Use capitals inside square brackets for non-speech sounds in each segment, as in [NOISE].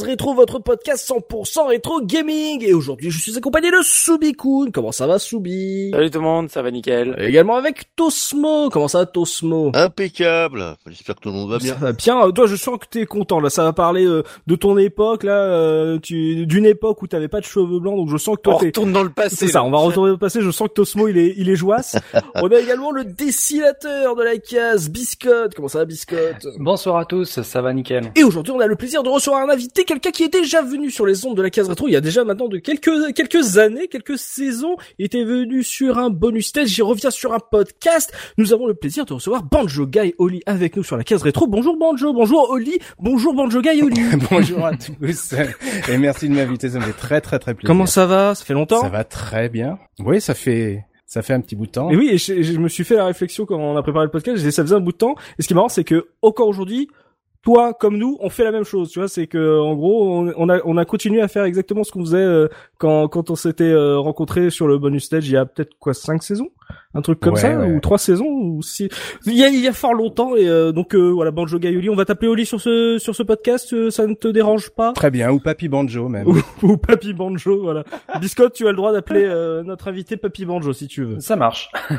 Rétro, votre podcast 100% rétro gaming. Et aujourd'hui, je suis accompagné de Subikun. Comment ça va, Subi Salut tout le monde, ça va nickel. Et Également avec Tosmo. Comment ça va, Tosmo? Impeccable. J'espère que tout le monde va bien. Ça va bien. Euh, Toi, je sens que t'es content. Là, ça va parler euh, de ton époque, là, euh, tu, d'une époque où t'avais pas de cheveux blancs. Donc, je sens que toi, On t'es, retourne dans le passé. C'est ça, on va retourner au passé. Je sens que Tosmo, il est, il est joasse. [LAUGHS] on a également le dessinateur de la case, Biscotte. Comment ça va, Biscotte? Bonsoir à tous, ça va nickel. Et aujourd'hui, on a le plaisir de recevoir un invité, quelqu'un qui est déjà venu sur les ondes de la case rétro. Il y a déjà maintenant de quelques, quelques années, quelques saisons. Il était venu sur un bonus stage. J'y reviens sur un podcast. Nous avons le plaisir de recevoir Banjo Guy Oli avec nous sur la case rétro. Bonjour Banjo, bonjour Oli, bonjour Banjo Guy Oli. [LAUGHS] Bonjour à tous et merci de m'inviter, ça me fait très très très plaisir. Comment ça va? Ça fait longtemps? Ça va très bien. Oui, ça fait ça fait un petit bout de temps. Et oui, et je, je me suis fait la réflexion quand on a préparé le podcast, j'ai dit, ça faisait un bout de temps. Et ce qui est marrant, c'est que encore aujourd'hui, toi comme nous, on fait la même chose. Tu vois, c'est que en gros, on, a on a continué à faire exactement ce qu'on faisait euh, quand quand on s'était euh, rencontrés sur le bonus stage il y a peut-être quoi cinq saisons, un truc comme Ouais, ça, ouais. ou trois saisons, ou si il y a il y a fort longtemps. Et euh, donc euh, voilà, Banjo Gaioli, on va t'appeler Oli sur ce sur ce podcast. euh, ça ne te dérange pas? Très bien, ou Papy Banjo même. ou, [LAUGHS] ou Papy Banjo, voilà. Biscotte, tu as le droit d'appeler euh, notre invité Papy Banjo si tu veux. Ça marche. [LAUGHS]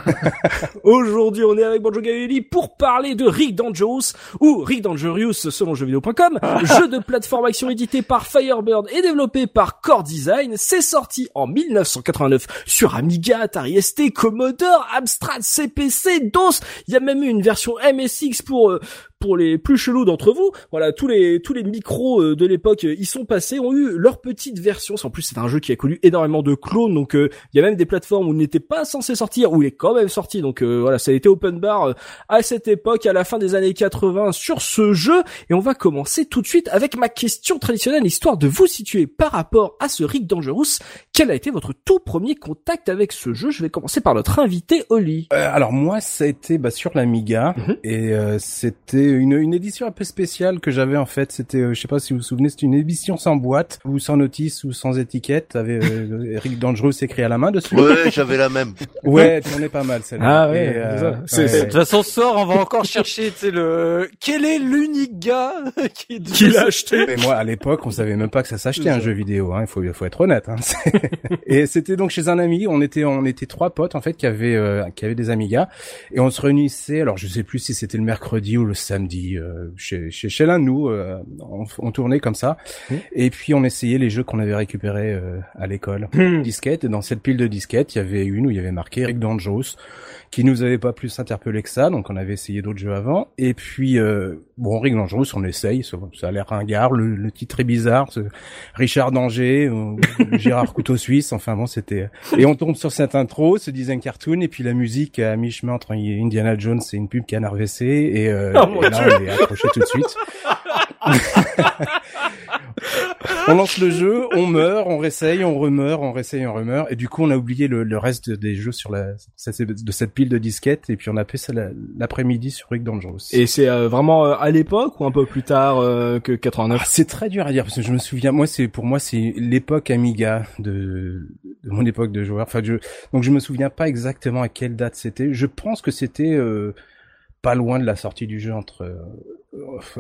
[LAUGHS] Aujourd'hui, on est avec Banjo Gaeli pour parler de Rick Dangerous ou Rick Dangerous selon jeuxvideo.com, jeu de plateforme action édité par Firebird et développé par Core Design. C'est sorti en 1989 sur Amiga, Atari ST, Commodore, Amstrad, CPC, DOS. Il y a même eu une version MSX pour euh, pour les plus chelous d'entre vous. Voilà, tous les tous les micros euh, de l'époque euh, y sont passés, ont eu leur petite version. En plus, c'est un jeu qui a connu énormément de clones, donc euh, il y a même des plateformes où il n'était pas censé sortir, où il est quand même sorti. Donc euh, voilà, ça a été open bar euh, à cette époque, à la fin des années 80, sur ce jeu. Et on va commencer tout de suite avec ma question traditionnelle, histoire de vous situer par rapport à ce Rick Dangerous. Quel a été votre tout premier contact avec ce jeu? Je vais commencer par notre invité Oli. Euh, alors moi, ça a été bah, sur l'Amiga Mhm. et euh, c'était une, une édition un peu spéciale que j'avais en fait. C'était, euh, je sais pas si vous vous souvenez, c'était une édition sans boîte ou sans notice ou sans étiquette. Avec euh, Eric Dangerous écrit à la main dessus. Ouais, j'avais la même. [LAUGHS] Ouais, tu en es pas mal celle-là. Ah ouais, euh, De toute façon, ce soir, on va encore chercher, tu sais, le... Quel est l'unique gars [LAUGHS] qui, Qui l'a acheté Mais moi, à l'époque, on savait même pas que ça s'achetait un jeu vidéo. Hein. Il faut, il faut être honnête. Hein. Et c'était donc chez un ami. On était, on était trois potes en fait qui avaient, euh, qui avaient des Amigas, et on se réunissait. Alors, je sais plus si c'était le mercredi ou le samedi euh, chez, chez, chez l'un de nous. euh, on, on tournait comme ça, Mhm. et puis on essayait les jeux qu'on avait récupérés euh, à l'école. Disquettes. Et dans cette pile de disquettes, il y avait une où il y avait marqué Rick Dangerous, qui nous avait pas plus interpellé que ça. Donc, on avait essayé d'autres jeux avant. Et puis, euh, bon, Rick Dangerous, on essaye. Ça, ça a l'air ringard. Le, le titre est bizarre. ce- Richard Danger, [LAUGHS] Gérard Couteau Suisse. Enfin bon, c'était. Et on tombe sur cette intro, ce design cartoon, et puis la musique à mi-chemin entre Indiana Jones et une pub Canard WC. Et, euh, Oh, et là, on est accroché tout de suite. [LAUGHS] on lance le jeu, on meurt, on réessaye, on remeurt, on réessaye, on remeurt, et du coup on a oublié le, le reste des jeux sur la de cette pile de disquettes, et puis on a fait ça la- l'après-midi sur Rick Dangerous. Et c'est euh, vraiment euh, à l'époque ou un peu plus tard euh, que 89 Ah, c'est très dur à dire parce que je me souviens, moi c'est pour moi c'est l'époque Amiga de, de mon époque de joueur. Enfin, je, donc je me souviens pas exactement à quelle date c'était. Je pense que c'était euh, pas loin de la sortie du jeu entre euh,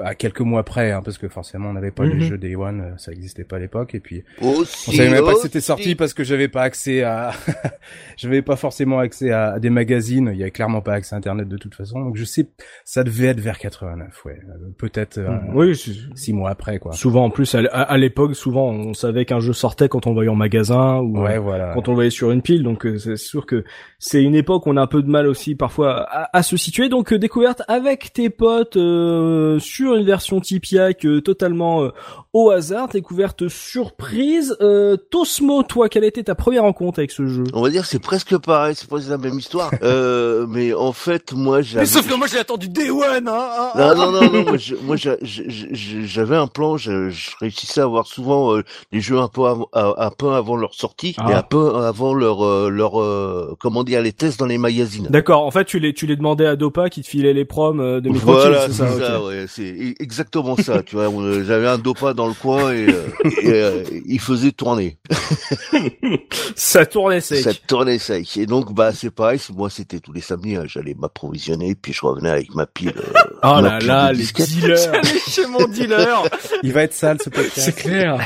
à quelques mois près, hein, parce que forcément on n'avait pas Mhm. les jeux Day One, euh, ça existait pas à l'époque, et puis Aussi, on savait même pas que c'était sorti parce que j'avais pas accès à, [LAUGHS] j'avais pas forcément accès à, des magazines, il y avait clairement pas accès à Internet de toute façon, donc je sais, ça devait être vers 89, ouais, Euh, peut-être euh, Oui, c'est- six mois après quoi. souvent en plus à, l'époque, souvent on savait qu'un jeu sortait quand on le voyait en magasin ou Ouais, euh, voilà. quand on le voyait sur une pile. Donc euh, c'est sûr que c'est une époque où on a un peu de mal aussi parfois à, à se situer. Donc euh, découverte avec tes potes euh, sur une version Tipiak euh, totalement euh, au hasard, découverte surprise. Euh, Tosmo, toi, quelle été ta première rencontre avec ce jeu? On va dire que c'est presque pareil, c'est presque la même histoire. [LAUGHS] euh, mais en fait, moi, Mais j'avais... sauf que moi j'ai attendu Day One, hein, hein, Non, hein. non, non, non, moi, j'avais un plan, je, je réussissais à avoir souvent euh, les jeux un peu, avant, un peu avant leur sortie Ah. et un peu avant leur, euh, leur, euh, comment dire, les tests dans les magazines. D'accord. En fait, tu les tu les demandais à Dopa qui te filait les proms euh, de Microchip, Voilà, c'est ça. ça, ouais, c'est e- exactement ça, tu vois. on- J'avais un dopa dans le coin et, euh, et, euh, il faisait tourner. [LAUGHS] Ça tournait sec. Ça tournait sec. Et donc, bah, c'est pareil, moi, c'était tous les samedis, hein, j'allais m'approvisionner, puis je revenais avec ma pile. euh, Oh ma là pile là, de les dealers. [LAUGHS] J'allais chez mon dealer. Il va être sale ce [LAUGHS] podcast. C'est clair.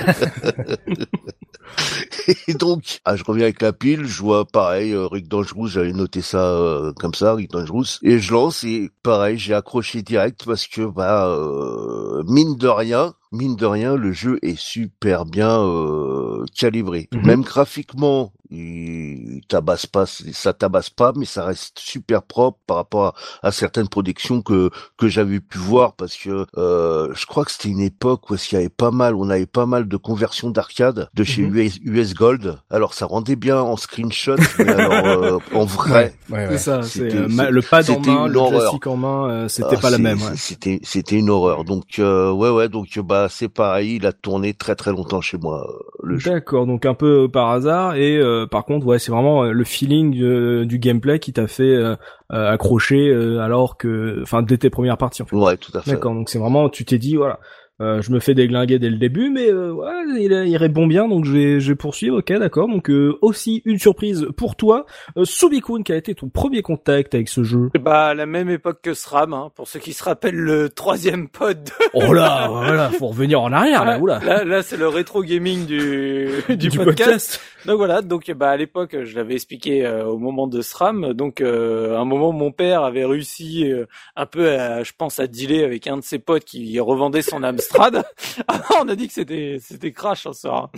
Et donc, ah, je reviens avec la pile, je vois pareil, euh, Rick Dangerous, j'avais noté ça euh, comme ça, Rick Dangerous, et je lance et pareil, j'ai accroché direct parce que bah euh, mine de rien, mine de rien, le jeu est super bien euh, calibré. Mhm. Même graphiquement, il tabasse pas, ça tabasse pas, mais ça reste super propre par rapport à, à certaines productions que que j'avais pu voir parce que euh, je crois que c'était une époque où il y avait pas mal, on avait pas mal de conversions d'arcade de chez Mhm. US, US Gold. Alors ça rendait bien en screenshot, mais alors euh, en vrai. Ouais, ouais. C'est ça, c'est C'était- euh, ma- le pad en main, une le horreur. classique en main, euh, c'était ah, pas la c'est- même. Ouais. C'était c'était une horreur. Donc euh, ouais ouais donc bah c'est pareil, il a tourné très très longtemps chez moi le jeu. D'accord, donc un peu par hasard et euh, par contre ouais c'est vraiment euh, le feeling euh, du gameplay qui t'a fait euh, euh, accrocher euh, alors que enfin dès tes premières parties en fait. Ouais tout à fait. D'accord, donc c'est vraiment tu t'es dit voilà euh, je me fais déglinguer dès le début mais euh, ouais, il, il répond bien donc je vais je vais poursuivre ok d'accord donc euh, aussi une surprise pour toi euh, Subikun qui a été ton premier contact avec ce jeu. Bah à la même époque que SRAM, hein, pour ceux qui se rappellent le troisième pod. de- Oh là voilà faut revenir en arrière là oula Là, là c'est le rétro gaming du, [LAUGHS] du, podcast. Donc voilà, donc bah à l'époque, je l'avais expliqué euh, au moment de SRAM. Donc euh, à un moment, mon père avait réussi euh, un peu, à, je pense, à dealer avec un de ses potes qui revendait son Amstrad. [LAUGHS] On a dit que c'était c'était crash ça. hein.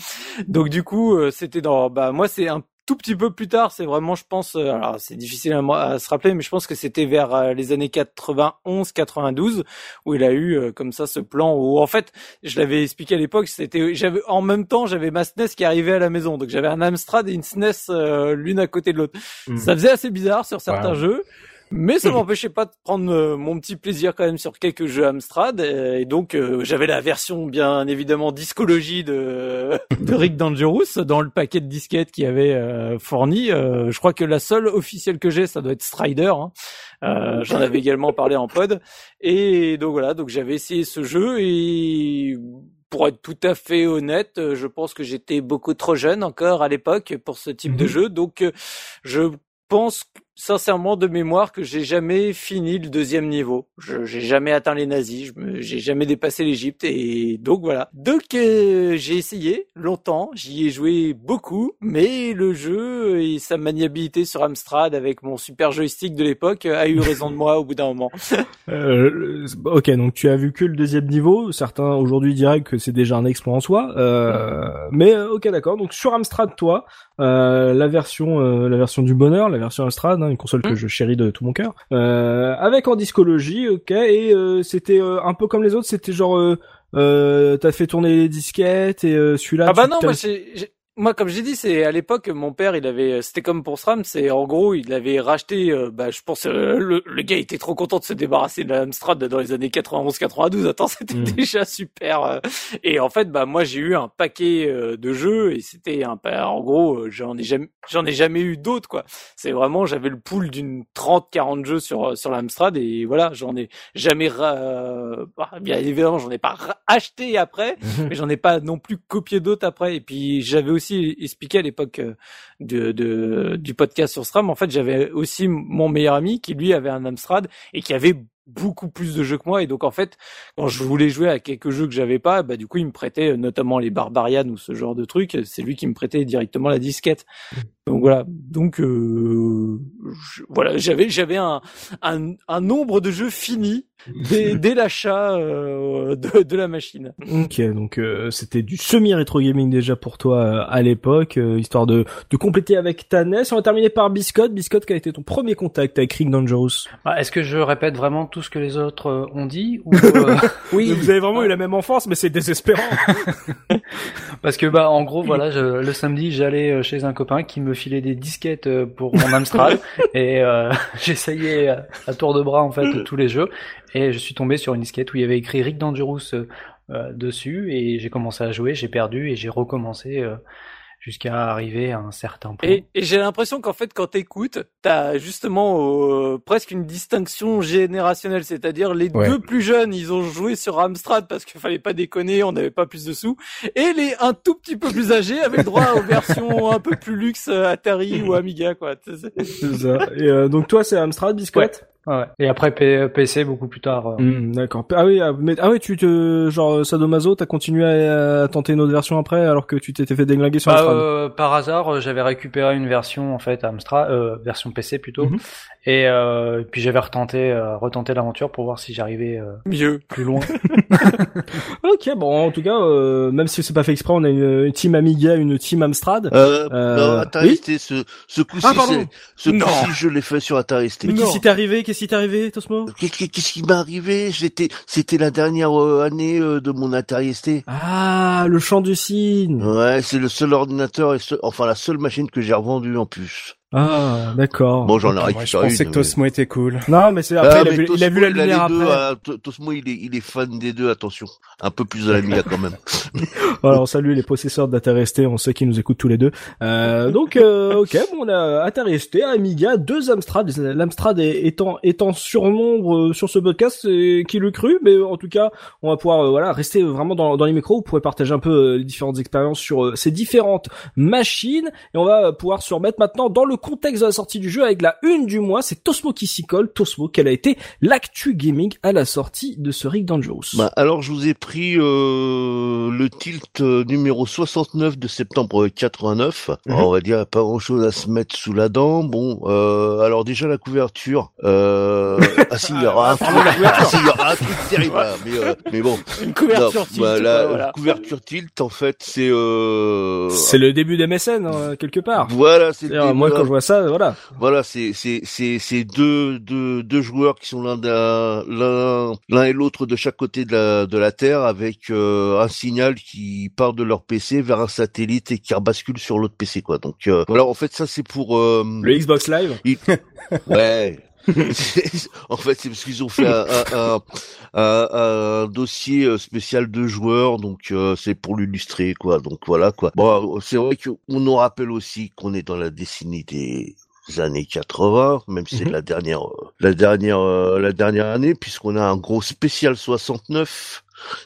Donc du coup, euh, c'était dans. Bah moi, c'est un tout petit peu plus tard. C'est vraiment, je pense. euh, alors c'est difficile à, se rappeler, mais je pense que c'était vers euh, les années 91, 92 où il a eu euh, comme ça ce plan où en fait je l'avais expliqué à l'époque, c'était j'avais en même temps j'avais ma SNES qui arrivait à la maison, donc j'avais un Amstrad et une SNES euh, l'une à côté de l'autre. Mhm. Ça faisait assez bizarre sur certains Wow. jeux. Mais ça m'empêchait pas de prendre euh, mon petit plaisir quand même sur quelques jeux Amstrad euh, et donc euh, j'avais la version bien évidemment discologie de [LAUGHS] de Rick Dangerous dans le paquet de disquettes qui avait euh, fourni. Euh, je crois que la seule officielle que j'ai ça doit être Strider. hein. J'en avais également parlé en pod et donc voilà donc j'avais essayé ce jeu et pour être tout à fait honnête, je pense que j'étais beaucoup trop jeune encore à l'époque pour ce type de Mhm. jeu. Donc, je pense sincèrement de mémoire que j'ai jamais fini le deuxième niveau. Je j'ai jamais atteint les nazis, j'ai jamais dépassé l'Égypte et donc voilà. Donc euh, j'ai essayé longtemps, j'y ai joué beaucoup, mais le jeu et sa maniabilité sur Amstrad avec mon super joystick de l'époque a eu raison de moi au bout d'un moment. [LAUGHS] Euh, ok, donc tu as vu que le deuxième niveau. Certains aujourd'hui diraient que c'est déjà un exploit en soi. Euh, mais euh, ok, d'accord. Donc sur Amstrad, toi, euh, la version, euh, la version du bonheur, la version Amstrad, hein, une console que Mm. je chéris de tout mon cœur, euh, avec en discologie, ok. Et euh, c'était euh, un peu comme les autres. C'était genre, euh, euh, t'as fait tourner les disquettes et euh, celui-là. Ah bah non, moi, j'ai- moi comme j'ai dit, c'est à l'époque mon père, il avait, c'était comme pour SRAM, c'est en gros, il avait racheté, euh, bah je pense, euh, le, le gars était trop content de se débarrasser de l'Amstrad dans les années 91-92. Attends, [LAUGHS] c'était Mm. déjà super. euh. Et en fait, bah moi j'ai eu un paquet de jeux et c'était un, pa- en gros, j'en ai jamais, j'en ai jamais eu d'autres quoi. C'est vraiment, j'avais le pool d'une 30-40 jeux sur sur l'Amstrad et voilà, j'en ai jamais, bah, bien évidemment, j'en ai pas acheté après [LAUGHS] mais j'en ai pas non plus copié d'autres après. Et puis j'avais aussi expliqué à l'époque euh, de, du podcast sur SRAM, en fait j'avais aussi mon meilleur ami qui lui avait un Amstrad et qui avait beaucoup plus de jeux que moi. Et donc en fait quand je voulais jouer à quelques jeux que j'avais pas bah du coup il me prêtait notamment les Barbarian ou ce genre de trucs. C'est lui qui me prêtait directement la disquette. Donc voilà. Donc euh, voilà. J'avais j'avais un, un, un nombre de jeux finis dès, [LAUGHS] dès l'achat euh, de, de, la machine. Ok, donc euh, c'était du semi-rétro gaming déjà pour toi euh, à l'époque, histoire de, de compléter avec ta NES. On va terminer par Biscotte. Biscotte, quel a été ton premier contact avec Ring Dangerous? Ah, Est-ce que je répète vraiment tout ce que les autres ont dit ou, [LAUGHS] Oui, vous avez vraiment eu la même enfance, mais c'est désespérant. [LAUGHS] Parce que bah en gros voilà, je, le samedi j'allais chez un copain qui me filait des disquettes pour mon Amstrad. [LAUGHS] Et j'essayais à tour de bras en fait tous les jeux. Et je suis tombé sur une disquette où il y avait écrit Rick Dangerous euh, euh, dessus. Et j'ai commencé à jouer, j'ai perdu et j'ai recommencé euh, jusqu'à arriver à un certain point. Et, et j'ai l'impression qu'en fait, quand t'écoutes, t'as justement presque une distinction générationnelle, c'est-à-dire les deux plus jeunes, ils ont joué sur Amstrad parce qu'il fallait pas déconner, on n'avait pas plus de sous, et les un tout petit peu plus âgés avaient droit aux versions [LAUGHS] un peu plus luxe Atari ou Amiga, quoi. C'est ça. Et donc toi, c'est Amstrad, Biscotte? Ouais. Et après PC beaucoup plus tard. Euh. Hmm, d'accord. Ah oui, ah, mais ah oui, tu te genre Sadomaso, t'as continué à, tenter une autre version après alors que tu t'étais fait déglinguer sur bah, Amstrad. Euh, par hasard, euh, j'avais récupéré une version en fait Amstrad, euh, version PC plutôt, mhm. et euh, puis j'avais retenté retenté l'aventure pour voir si j'arrivais mieux, plus loin. [LAUGHS] [LAUGHS] ok, bon, en tout cas, même si c'est pas fait exprès, on a une, team Amiga, une team Amstrad. Euh, non, Atari oui ce ce coup-ci, ah, ce coup-ci, je l'ai fait sur Atari Mais qu'est-ce qui t'est arrivé Qu'est-ce qui t'est arrivé, Tosmo? Qu'est-ce qui m'est arrivé? C'était la dernière euh, année euh, de mon Atari ST. Ah, le chant du cygne. Ouais, c'est le seul ordinateur et enfin la seule machine que j'ai revendue en plus. Ah, d'accord. Bon, j'en ai récupéré Je pensais que Tosmo était cool. Non, mais c'est après, ah, il, a vu, il, a vu, la lumière après. Ah, Tosmo, il est, il est fan des deux, attention. Un peu plus à la mia quand même. [LAUGHS] [LAUGHS] voilà, on salue les possesseurs d'Atari ST, on sait qu'ils nous écoutent tous les deux. Euh, donc, euh, ok, bon, on a Atari ST, Amiga, deux Amstrad. L'Amstrad étant, étant surnombre euh, sur ce podcast, qui le cru, mais en tout cas, on va pouvoir, euh, voilà, rester vraiment dans, dans les micros. Vous pourrez partager un peu euh, les différentes expériences sur ces différentes machines, et on va pouvoir se remettre maintenant dans le contexte de la sortie du jeu avec la une du mois, c'est Tosmo qui s'y colle. Tosmo, quelle a été l'actu gaming à la sortie de ce Rick Dangerous bah, Alors je vous ai pris euh, le tilt euh, numéro 69 de septembre 89. Mhm. on va dire pas grand chose à se mettre sous la dent. Bon, euh, alors déjà la couverture. Euh... [LAUGHS] ah si, il y aura un truc, [LAUGHS] ah, si, il y aura un truc terrible. mais, euh, mais bon. [LAUGHS] Une couverture tilt. Bah, la couverture tilt, en fait, c'est. Euh... C'est le début des mécènes hein, quelque part. Voilà, c'est. Moi, quand je vois ça, voilà. Voilà, c'est c'est c'est c'est deux deux deux joueurs qui sont l'un l'un l'un et l'autre de chaque côté de la de la Terre avec euh, un signal qui part de leur PC vers un satellite et qui rebascule sur l'autre PC quoi. Donc euh, voilà, en fait ça c'est pour euh, le Xbox Live? [LAUGHS] ouais. En fait, c'est parce qu'ils ont fait un, un, un, un, dossier spécial de joueurs, donc c'est pour l'illustrer, quoi. Donc voilà, quoi. Bon, c'est vrai qu'on nous rappelle aussi qu'on est dans la décennie des années 80, même si c'est mhm. la dernière, la dernière, la dernière année, puisqu'on a un gros spécial 69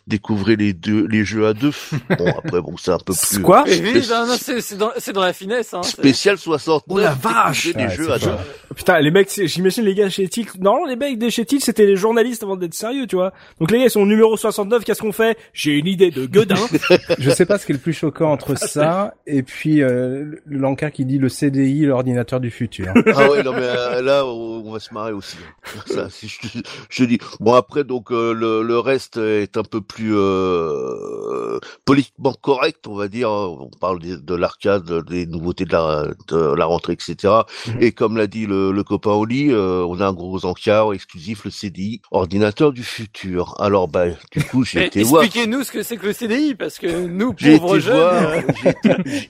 découvrez les deux les jeux à deux. [LAUGHS] Bon après bon c'est un peu plus quoi C'est dans, dans la finesse. Hein, spécial 60. Oh la vache des jeux à deux. Putain les mecs j'imagine les gars chez Tilt. Non les mecs de chez Tilt c'était les journalistes avant d'être sérieux tu vois. Donc les gars ils sont au numéro 69 qu'est-ce qu'on fait? J'ai une idée de Godin. [LAUGHS] Je sais pas ce qui est le plus choquant entre ça et puis euh, l'encart qui dit le CDI l'ordinateur du futur. [LAUGHS] ah ouais non mais euh, là on va se marrer aussi. Ça si je, je, dis bon après donc euh, le, le reste est un un peu plus euh, politiquement correct, on va dire. On parle de, l'arcade, des nouveautés de la, de la rentrée, etc. Mhm. Et comme l'a dit le, le copain Oli, euh, on a un gros encart exclusif, le CDI, ordinateur du futur. Alors, bah, du coup, j'ai été voir. Expliquez-nous ce que c'est que le CDI, parce que nous, pauvres jeunes.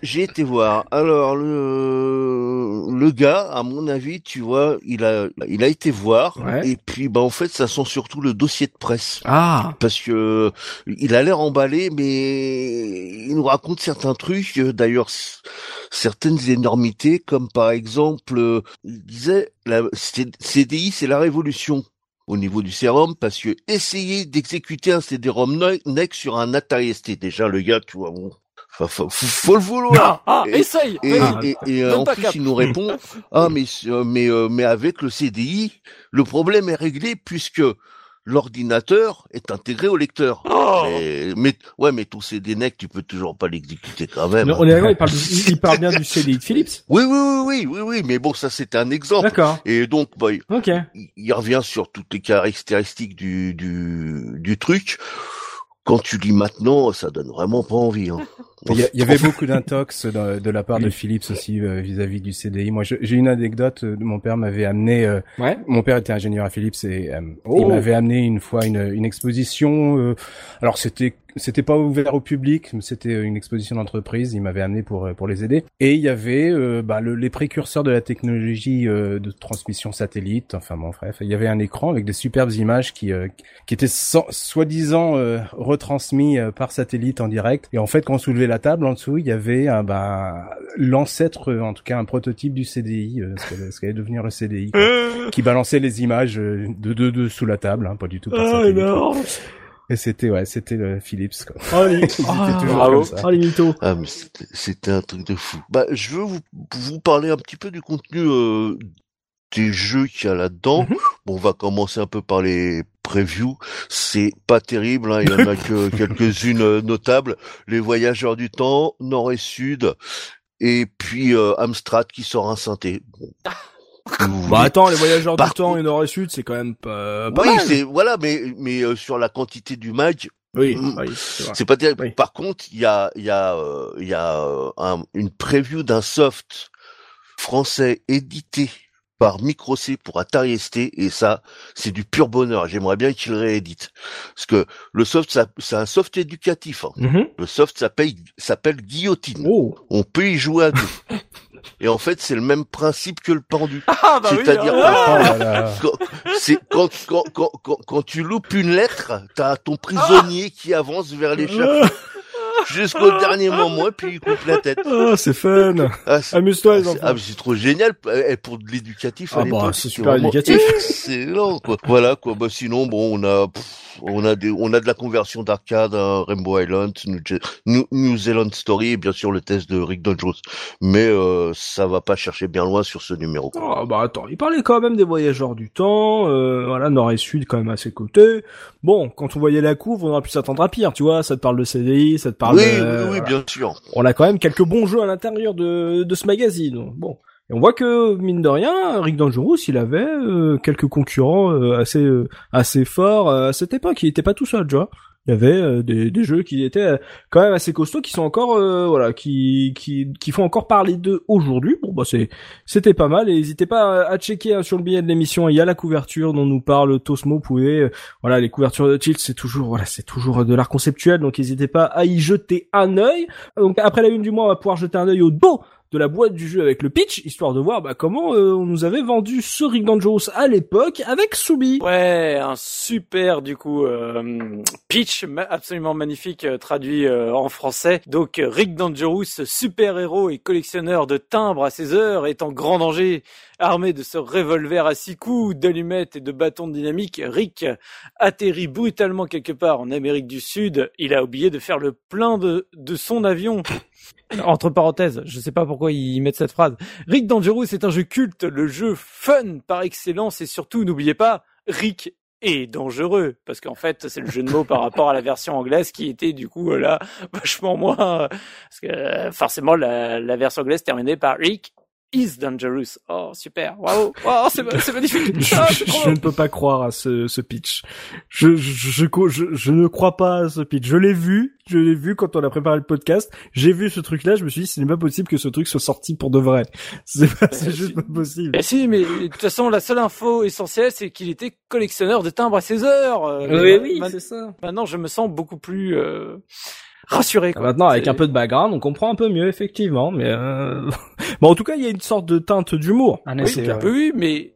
j'ai été, voir. Alors, le, le gars, à mon avis, tu vois, il a, il a été voir. Et puis, bah, en fait, ça sent surtout le dossier de presse. Ah. Parce que il a l'air emballé, mais il nous raconte certains trucs, euh, d'ailleurs certaines énormités, comme par exemple, euh, il disait, la CDI c'est la révolution au niveau du sérum parce que essayer d'exécuter un CD-ROM NEC sur un Atari ST, déjà le gars, tu vois, bon, faut, faut, le vouloir. Ah, et, essaye. Et, et, et en plus, il nous répond [LAUGHS] ah mais mais mais avec le CDI, le problème est réglé puisque l'ordinateur est intégré au lecteur. Oh mais, ouais, mais ton CD NEC, tu peux toujours pas l'exécuter quand même. on est il parle, il parle bien du CDI de Philips. Oui, oui, oui, oui, oui, oui, mais bon, ça c'est un exemple. D'accord. Et donc, bah, okay. il, revient sur toutes les caractéristiques du, du, du truc quand tu lis maintenant, ça donne vraiment pas envie. Hein. [LAUGHS] Il y, avait beaucoup d'intox de, la part de Philips aussi euh, vis-à-vis du CDI. Moi, j'ai une anecdote. Euh, mon père m'avait amené. Euh, ouais. Mon père était ingénieur à Philips et il oh. m'avait amené une fois une, une exposition. alors c'était c'était pas ouvert au public, c'était une exposition d'entreprise. Il m'avait amené pour pour les aider. Et il y avait euh, bah, le, les précurseurs de la technologie euh, de transmission satellite. Enfin bon, bref, il y avait un écran avec des superbes images qui euh, qui étaient soi-disant retransmis par satellite en direct. Et en fait, quand on soulevait la table en dessous, il y avait un bah, l'ancêtre, en tout cas un prototype du CDI, ce qu'allait devenir le CDI, [LAUGHS] qui balançait les images de deux de, sous la table, hein, pas du tout ah. Et c'était ouais, c'était le Philips quoi. Oh les, oh, [LAUGHS] oh, les mythos. Ah mais c'était un truc de fou. Bah je veux vous, vous parler un petit peu du contenu euh, des jeux qu'il y a là-dedans. Mhm. Bon, on va commencer un peu par les previews. C'est pas terrible, hein. il y en a que [LAUGHS] quelques-unes euh, notables. Les Voyageurs du Temps, Nord et Sud, et puis euh, Amstrad qui sort un synthé. Bah attends, les voyageurs du temps et nord et sud, c'est quand même pas, pas oui, c'est voilà, mais mais euh, sur la quantité du mag, oui, mm, c'est pas terrible. Par contre, il y a il y a euh, il y a euh, une preview d'un soft français édité par Micro C pour Atari ST et ça c'est du pur bonheur. J'aimerais bien qu'il réédite parce que le soft c'est un soft éducatif. Hein. Mm-hmm. Le soft s'appelle s'appelle Guillotine. Oh. On peut y jouer à deux. Et en fait, c'est le même principe que le pendu. Ah, bah C'est-à-dire, hein. c'est quand, quand, quand, quand, quand, tu loupes une lettre, t'as ton prisonnier qui avance vers l'échafaud [LAUGHS] jusqu'au dernier moment, puis il coupe la tête. Ah, c'est fun. Ah, Amuse-toi, les ah, enfants. Ah, c'est trop génial. Et pour de l'éducatif, ah, bah, c'est super éducatif. Excellent, quoi. Voilà, quoi. Bah, sinon, bon, on a, on a des, on a de la conversion d'arcade, à Rainbow Island, New, New, Zealand Story, et bien sûr le test de Rick Dangerous. Mais, euh, ça va pas chercher bien loin sur ce numéro. Ah, bah, attends. Il parlait quand même des voyageurs du temps, euh, voilà, nord et sud, quand même à ses côtés. Bon, quand on voyait la couve, on aurait pu s'attendre à pire, tu vois. Ça te parle de CDI, ça te parle oui, oui, oui, bien sûr. On a quand même quelques bons jeux à l'intérieur de, de ce magazine. Bon. Et on voit que mine de rien, Rick Dangerous, il avait euh, quelques concurrents euh, assez euh, assez forts à cette époque. Il était pas tout seul, tu vois il y avait euh, des, des, jeux qui étaient euh, quand même assez costauds, qui sont encore euh, voilà, qui, qui qui font encore parler d'eux aujourd'hui. Bon bah c'est c'était pas mal et n'hésitez pas à, checker hein, sur le billet de l'émission. Il y a la couverture dont nous parle Tosmo. Vous pouvez voilà les couvertures de Tilt, c'est toujours voilà c'est toujours de l'art conceptuel, donc n'hésitez pas à y jeter un œil. Donc après la une du mois, on va pouvoir jeter un œil au dos de la boîte du jeu avec le pitch, histoire de voir bah, comment euh, on nous avait vendu ce Rick Dangerous à l'époque avec Soubi. Ouais, un super du coup euh, pitch absolument magnifique euh, traduit en français. Donc Rick Dangerous, super héros et collectionneur de timbres à ses heures, est en grand danger. Armé de ce revolver à six coups, d'allumettes et de bâtons de dynamique, Rick atterrit brutalement quelque part en Amérique du Sud. Il a oublié de faire le plein de, de son avion. [LAUGHS] Entre parenthèses, je sais pas pourquoi ils mettent cette phrase. Rick Dangerous est un jeu culte, le jeu fun par excellence et surtout n'oubliez pas, Rick est dangereux parce qu'en fait c'est le jeu de mots par rapport à la version anglaise qui était du coup là [LAUGHS] vachement moins parce que forcément la, la version anglaise terminait par Rick is dangerous. Oh, super. Waouh. Wow, c'est, magnifique. Ah, je, ne peux pas croire à ce, ce pitch. Je, je, je, je, ne crois pas à ce pitch. Je l'ai vu. Je l'ai vu quand on a préparé le podcast. J'ai vu ce truc-là. Je me suis dit, ce n'est pas possible que ce truc soit sorti pour de vrai. [LAUGHS] C'est, c'est juste pas possible. Mais si, mais de toute façon, la seule info essentielle, c'est qu'il était collectionneur de timbres à ses heures. Euh, oui, oui, c'est ça. Maintenant, je me sens beaucoup plus, euh, rassuré. Quoi. Maintenant, avec un peu de background, on comprend un peu mieux, effectivement. Mais euh... [LAUGHS] bon, en tout cas, il y a une sorte de teinte d'humour. oui, un peu, oui, mais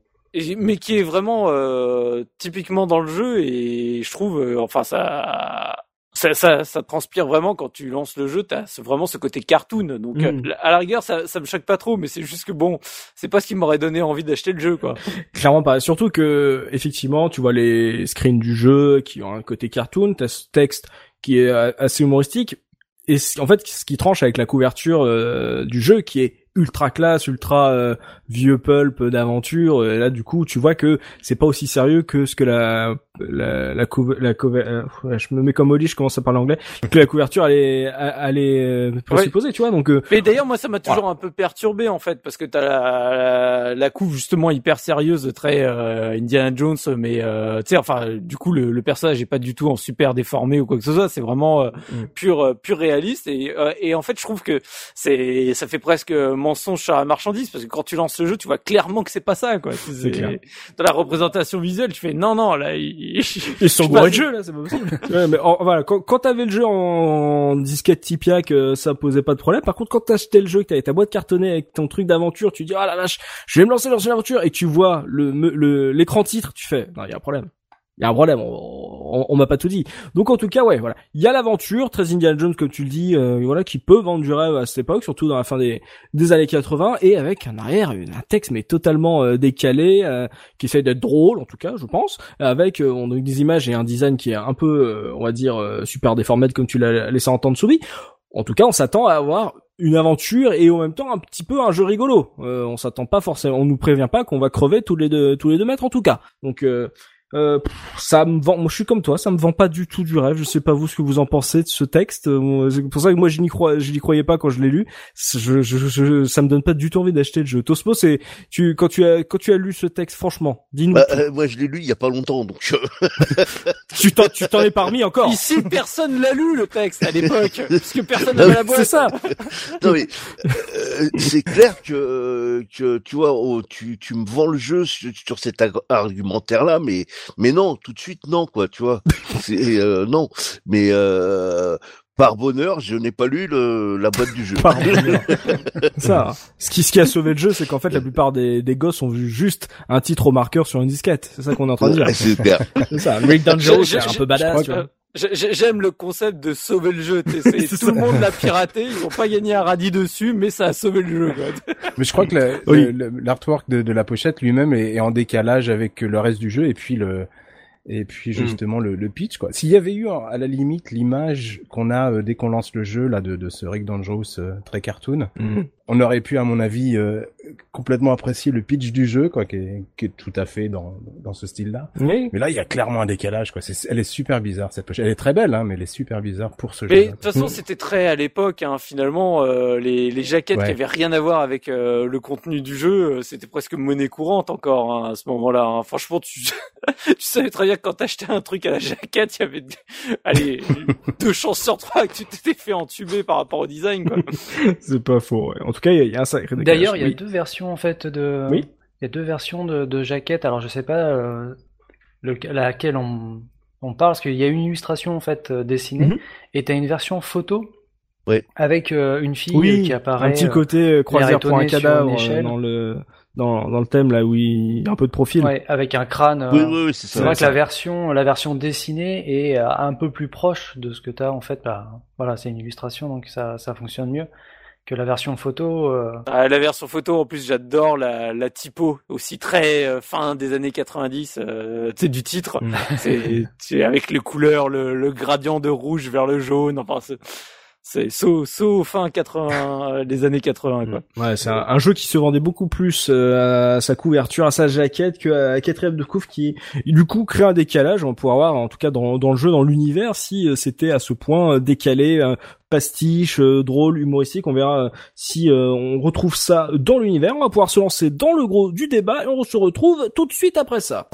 mais qui est vraiment euh, typiquement dans le jeu et je trouve, euh, enfin ça. Ça, ça, ça, transpire vraiment quand tu lances le jeu, t'as vraiment ce côté cartoon. Donc mm. à la rigueur, ça, ça me choque pas trop, mais c'est juste que bon, c'est pas ce qui m'aurait donné envie d'acheter le jeu, quoi. [LAUGHS] Clairement pas. Surtout que effectivement, tu vois les screens du jeu qui ont un côté cartoon, t'as ce texte qui est assez humoristique. et en fait, ce qui tranche avec la couverture du jeu, qui est ultra classe, ultra euh, vieux pulp d'aventure. Et là, du coup, tu vois que c'est pas aussi sérieux que ce que la la la, la euh, je me mets comme Oli, je commence à parler anglais. Que la couverture elle est elle est euh, présupposée, tu vois. Donc. Mais d'ailleurs, moi, ça m'a toujours un peu perturbé en fait, parce que t'as la, la la couve justement hyper sérieuse, très Indiana Jones, mais tu sais, enfin, du coup, le, le personnage est pas du tout en super déformé ou quoi que ce soit. C'est vraiment mm. pur pur réaliste et et en fait, je trouve que c'est ça fait presque mensonge à la marchandise parce que quand tu lances le jeu, tu vois clairement que c'est pas ça quoi. C'est Dans la représentation visuelle, tu fais non non là [LAUGHS] ils, sont bourrés de jeu là, c'est pas possible. [LAUGHS] ouais, mais voilà, quand, quand t'avais le jeu en, disquette Tipiac, euh, ça posait pas de problème. Par contre, quand t'achetais le jeu, que t'avais ta boîte cartonnée avec ton truc d'aventure, tu dis ah la vache, je vais me lancer dans une aventure et tu vois le l'écran titre, tu fais non il y a un problème il y a un problème, on, m'a pas tout dit. Donc en tout cas, ouais, voilà, il y a l'aventure, très Indiana Jones comme tu le dis, euh, voilà, qui peut vendre du rêve à cette époque, surtout dans la fin des, des années 80, et avec un arrière, un texte mais totalement euh, décalé, euh, qui essaie d'être drôle en tout cas, je pense, avec on des images et un design qui est un peu, on va dire, super déformé comme tu l'as laissé entendre Soubi. En tout cas, on s'attend à avoir une aventure et en même temps un petit peu un jeu rigolo. on s'attend pas forcément, on nous prévient pas qu'on va crever tous les deux tous les deux mètres en tout cas. Donc euh, ça me vend. Moi, je suis comme toi, ça me vend pas du tout du rêve. Je sais pas vous ce que vous en pensez de ce texte. Euh, c'est pour ça que moi, je n'y crois, je n'y croyais pas quand je l'ai lu. Je, je, je, ça me donne pas du tout envie d'acheter le jeu. Tosmo, c'est tu quand tu as quand tu as lu ce texte, franchement, dis-nous. Bah, euh, moi, je l'ai lu il y a pas longtemps, donc. [LAUGHS] tu t'en tu t'en es parmi encore. Ici, personne l'a lu le texte à l'époque, [LAUGHS] parce que personne n'avait la boîte. C'est ça. [LAUGHS] non mais c'est clair que que tu vois, oh, tu tu me vends le jeu sur, sur cet argumentaire là, mais mais non, tout de suite non quoi, tu vois. [LAUGHS] C'est euh, non, mais euh, par bonheur, je n'ai pas lu le, la boîte du jeu. Par [LAUGHS] ça. Hein. Ce qui, ce qui a sauvé le jeu, c'est qu'en fait, la plupart des, des gosses ont vu juste un titre au marqueur sur une disquette. C'est ça qu'on est en train de dire. [LAUGHS] c'est ça. Rick Dangerous, c'est un peu badass, tu vois. J'aime le concept de sauver le jeu. [LAUGHS] tout le monde l'a piraté, ils ont pas gagné un radis dessus, mais ça a sauvé le jeu. Mais je crois que l'artwork de, de, la pochette lui-même est, en décalage avec le reste du jeu et puis le et puis hmm. justement le, le, pitch quoi. S'il y avait eu à la limite l'image qu'on a euh, dès qu'on lance le jeu là de, de ce Rick Dangerous euh, très cartoon, hmm on aurait pu, à mon avis, euh, complètement apprécier le pitch du jeu, quoi, qui est, qui est tout à fait dans, dans ce style-là. Mais là, il y a clairement un décalage, quoi. C'est, elle est super bizarre cette pochette. Elle est très belle, hein, mais elle est super bizarre pour ce jeu. Mais de toute façon, c'était très à l'époque, hein, finalement, euh, les, les jaquettes qui avaient rien à voir avec euh, le contenu du jeu, c'était presque monnaie courante encore hein, à ce moment-là. Hein. Franchement, tu, [LAUGHS] tu savais très bien que quand t'achetais un truc à la jaquette, il y avait, allez, [LAUGHS] deux chances sur trois que tu t'étais fait entuber par rapport au design, quoi. C'est pas faux. Ouais tout cas, il y, a un sacré D'ailleurs, il y a deux versions en fait de. Oui. Il y a deux versions de, de jaquettes. Alors, je sais pas euh, laquelle on, on parle, parce qu'il y a une illustration en fait euh, dessinée, mm et tu as une version photo. Oui. Avec euh, une fille qui apparaît. Un petit côté croisière pour un cadavre dans le dans, dans le thème là où il y a un peu de profil. Ouais, avec un crâne. Oui, oui, oui c'est ça. C'est vrai que la version, la version dessinée est un peu plus proche de ce que tu as en fait. Bah, voilà, c'est une illustration donc ça, ça fonctionne mieux que la version photo. Euh... Ah, la version photo, en plus, j'adore la, la typo aussi très euh, fin des années 90. Euh, tu sais du titre, mm. c'est avec les couleurs, le, le, gradient de rouge vers le jaune. Enfin, c'est saut, saut fin 80 euh, des années 80 quoi. Ouais, c'est un, jeu qui se vendait beaucoup plus euh, à sa couverture, à sa jaquette que à quatrième de couvre qui du coup crée un décalage. On pourra voir en tout cas dans, dans le jeu, dans l'univers, si euh, c'était à ce point décalé, pastiche, drôle, humoristique. On verra si on retrouve ça dans l'univers. On va pouvoir se lancer dans le gros du débat et on se retrouve tout de suite après ça.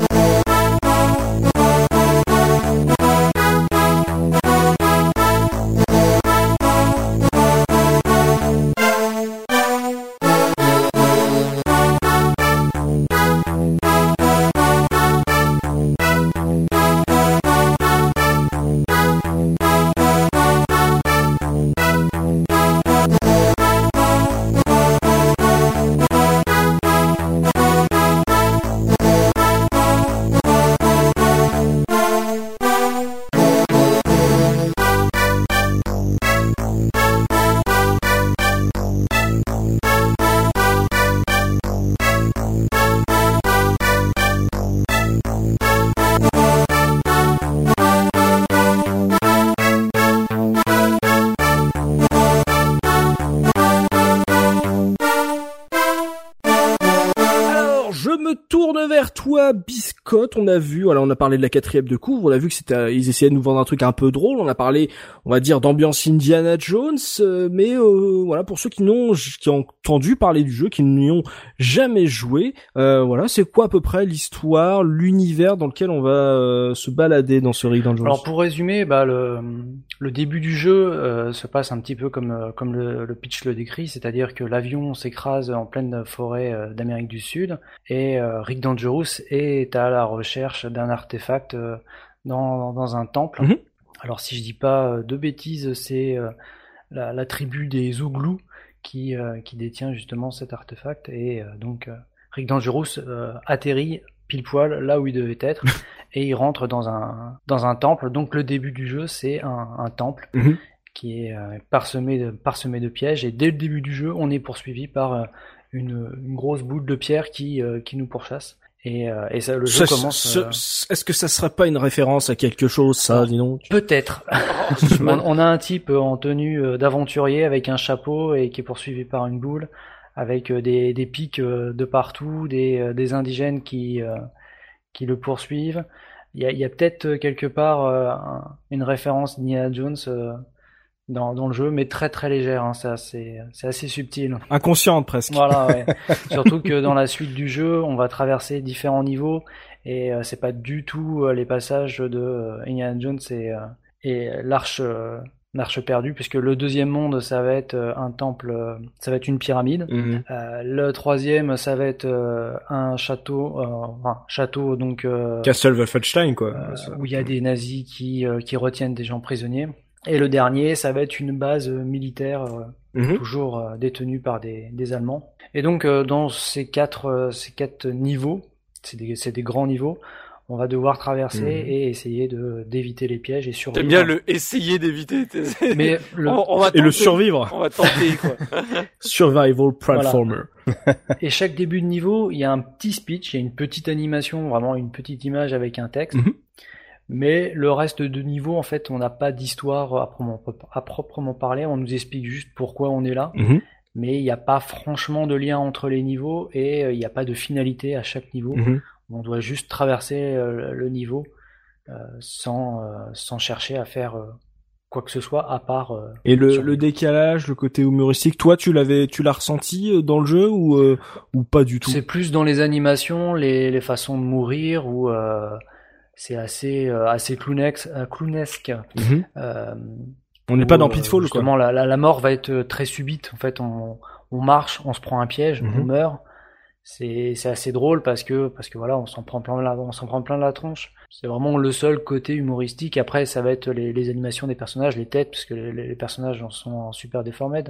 On a vu, alors on a parlé de la quatrième de couvre, on a vu que c'était, ils essayaient de nous vendre un truc un peu drôle, on a parlé, on va dire, d'ambiance Indiana Jones, euh, mais euh, voilà, pour ceux qui n'ont, qui ont entendu parler du jeu, qui n'y ont jamais joué, euh, voilà, c'est quoi à peu près l'histoire, l'univers dans lequel on va se balader dans ce Rick Jones Alors pour résumer, bah le, le début du jeu se passe un petit peu comme comme le, le pitch le décrit, c'est-à-dire que l'avion s'écrase en pleine forêt d'Amérique du Sud et Rick Dangerous est à la recherche d'un artefact euh, dans, dans, un temple. Mhm. Alors si je dis pas euh, de bêtises, c'est euh, la, la, tribu des Zouglous qui, qui détient justement cet artefact et donc Rick Dangerous atterrit pile poil là où il devait être [LAUGHS] et il rentre dans un dans un temple. Donc le début du jeu c'est un, un, temple mhm. qui est parsemé de parsemé de pièges et dès le début du jeu on est poursuivi par une, une, grosse boule de pierre qui, qui nous pourchasse. Et, euh, et ça, le jeu commence. Euh, est-ce que ça serait pas une référence à quelque chose, ça, dis donc Peut-être. [LAUGHS] on, a un type en tenue euh, d'aventurier avec un chapeau et qui est poursuivi par une boule, avec des, des pics de partout, des, des indigènes qui qui le poursuivent. Il y a, y a peut-être quelque part une référence d'Indiana Jones dans, dans le jeu, mais très très légère. Hein, c'est assez, c'est assez subtil. Inconsciente presque. Voilà, ouais. [LAUGHS] Surtout que dans la suite du jeu, on va traverser différents niveaux et euh, c'est pas du tout euh, les passages de euh, Indiana Jones et, et l'arche l'arche perdue, puisque le deuxième monde, ça va être un temple, ça va être une pyramide. Mhm. le troisième, ça va être un château, enfin, château donc Castle Wolfenstein quoi. où il y a des nazis qui qui retiennent des gens prisonniers. Et le dernier, ça va être une base euh, militaire euh, mhm. toujours euh, détenue par des, des, Allemands. Et donc dans ces quatre ces quatre niveaux, c'est des, des grands niveaux, on va devoir traverser mhm. et essayer de d'éviter les pièges et survivre. T'aimes bien le essayer d'éviter. [LAUGHS] Mais le... on, va et le survivre. On va tenter quoi. [LAUGHS] [LAUGHS] Survival platformer. et chaque début de niveau, il y a un petit speech, il y a une petite animation, vraiment une petite image avec un texte. Mhm. Mais le reste de niveau, en fait, on n'a pas d'histoire à, proprement parler. On nous explique juste pourquoi on est là. Mhm. Mais il n'y a pas franchement de lien entre les niveaux et euh, il n'y a pas de finalité à chaque niveau. Mhm. On doit juste traverser euh, le niveau euh, sans, sans chercher à faire quoi que ce soit à part. et le, le, décalage, le côté humoristique, toi, tu l'avais, tu l'as ressenti dans le jeu ou ou pas du tout? C'est plus dans les animations, les, les façons de mourir ou c'est assez euh, assez clownesque. Euh, clownesque. Mhm. Euh, on n'est pas dans Pitfall, justement, La, la, la, mort va être très subite. En fait, on, on marche, on se prend un piège, on mhm. meurt. C'est assez drôle parce que parce que voilà, on s'en prend plein la on s'en prend plein la tronche. C'est vraiment le seul côté humoristique. Après, ça va être les, les animations des personnages, les têtes, parce que les, les personnages en sont super déformés.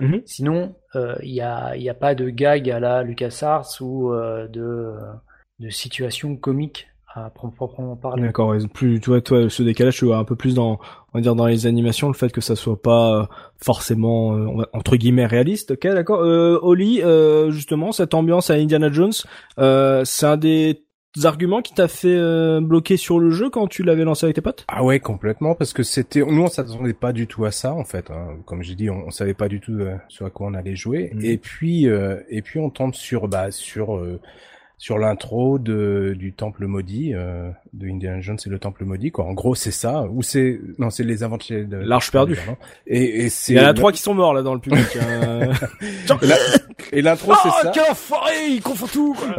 Mhm. Sinon, il y a y a pas de gag à la LucasArts ou de de situation comique à proprement parler. D'accord, plus tu vois toi ce décalage tu vois un peu plus dans on va dire dans les animations le fait que ça soit pas euh, forcément euh, entre guillemets réaliste. OK, d'accord. Euh, Oli euh, justement cette ambiance à Indiana Jones, euh, c'est un des arguments qui t'a fait bloquer sur le jeu quand tu l'avais lancé avec tes potes? Ah ouais, complètement parce que c'était nous on s'attendait pas du tout à ça en fait. Hein. Comme j'ai dit, on, on, savait pas du tout sur quoi on allait jouer. Mm. Et puis et puis on tombe sur bah sur sur l'intro de du temple maudit euh, de Indiana Jones c'est le temple maudit quoi. En gros c'est ça. Ou c'est non c'est les aventuriers de l'arche perdue. Et, et c'est il y en a trois qui sont morts là dans le public hein. [LAUGHS] et l'intro c'est oh, ça. quel enfoiré il confond tout quoi.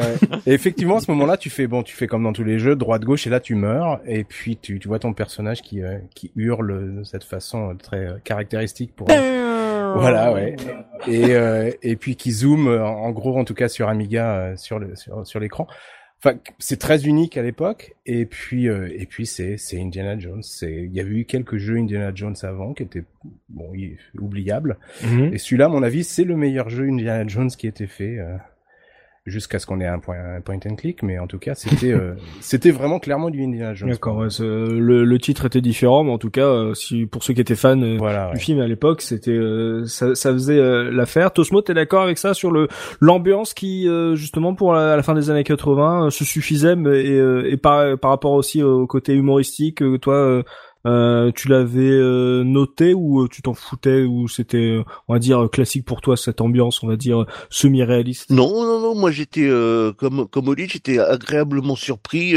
et effectivement à ce moment-là tu fais bon tu fais comme dans tous les jeux droite gauche et là tu meurs. Et puis tu tu vois ton personnage qui euh, qui hurle de cette façon très euh, caractéristique pour voilà, ouais. Et euh, et puis qui zoome en gros en tout cas sur Amiga euh, sur le sur, sur l'écran. Enfin, c'est très unique à l'époque. Et puis euh, et puis c'est c'est Indiana Jones. C'est il y avait eu quelques jeux Indiana Jones avant qui étaient bon oubliables. Mhm. Et celui-là, à mon avis, c'est le meilleur jeu Indiana Jones qui a été fait jusqu'à ce qu'on ait un point, un point and click, mais en tout cas, c'était euh, [LAUGHS] c'était vraiment clairement du Indiana Jones. D'accord. le, le titre était différent, mais en tout cas, euh, si pour ceux qui étaient fans euh, du film à l'époque, c'était ça, ça, faisait l'affaire. Tosmo, t'es d'accord avec ça sur le l'ambiance qui justement pour la, à la fin des années 80 se suffisait, mais, et, et par par rapport aussi au côté humoristique, toi Euh, tu l'avais euh, noté ou euh, tu t'en foutais ou c'était, on va dire, classique pour toi cette ambiance, on va dire semi-réaliste? Non, non, non. Moi, j'étais comme comme Oli, j'étais agréablement surpris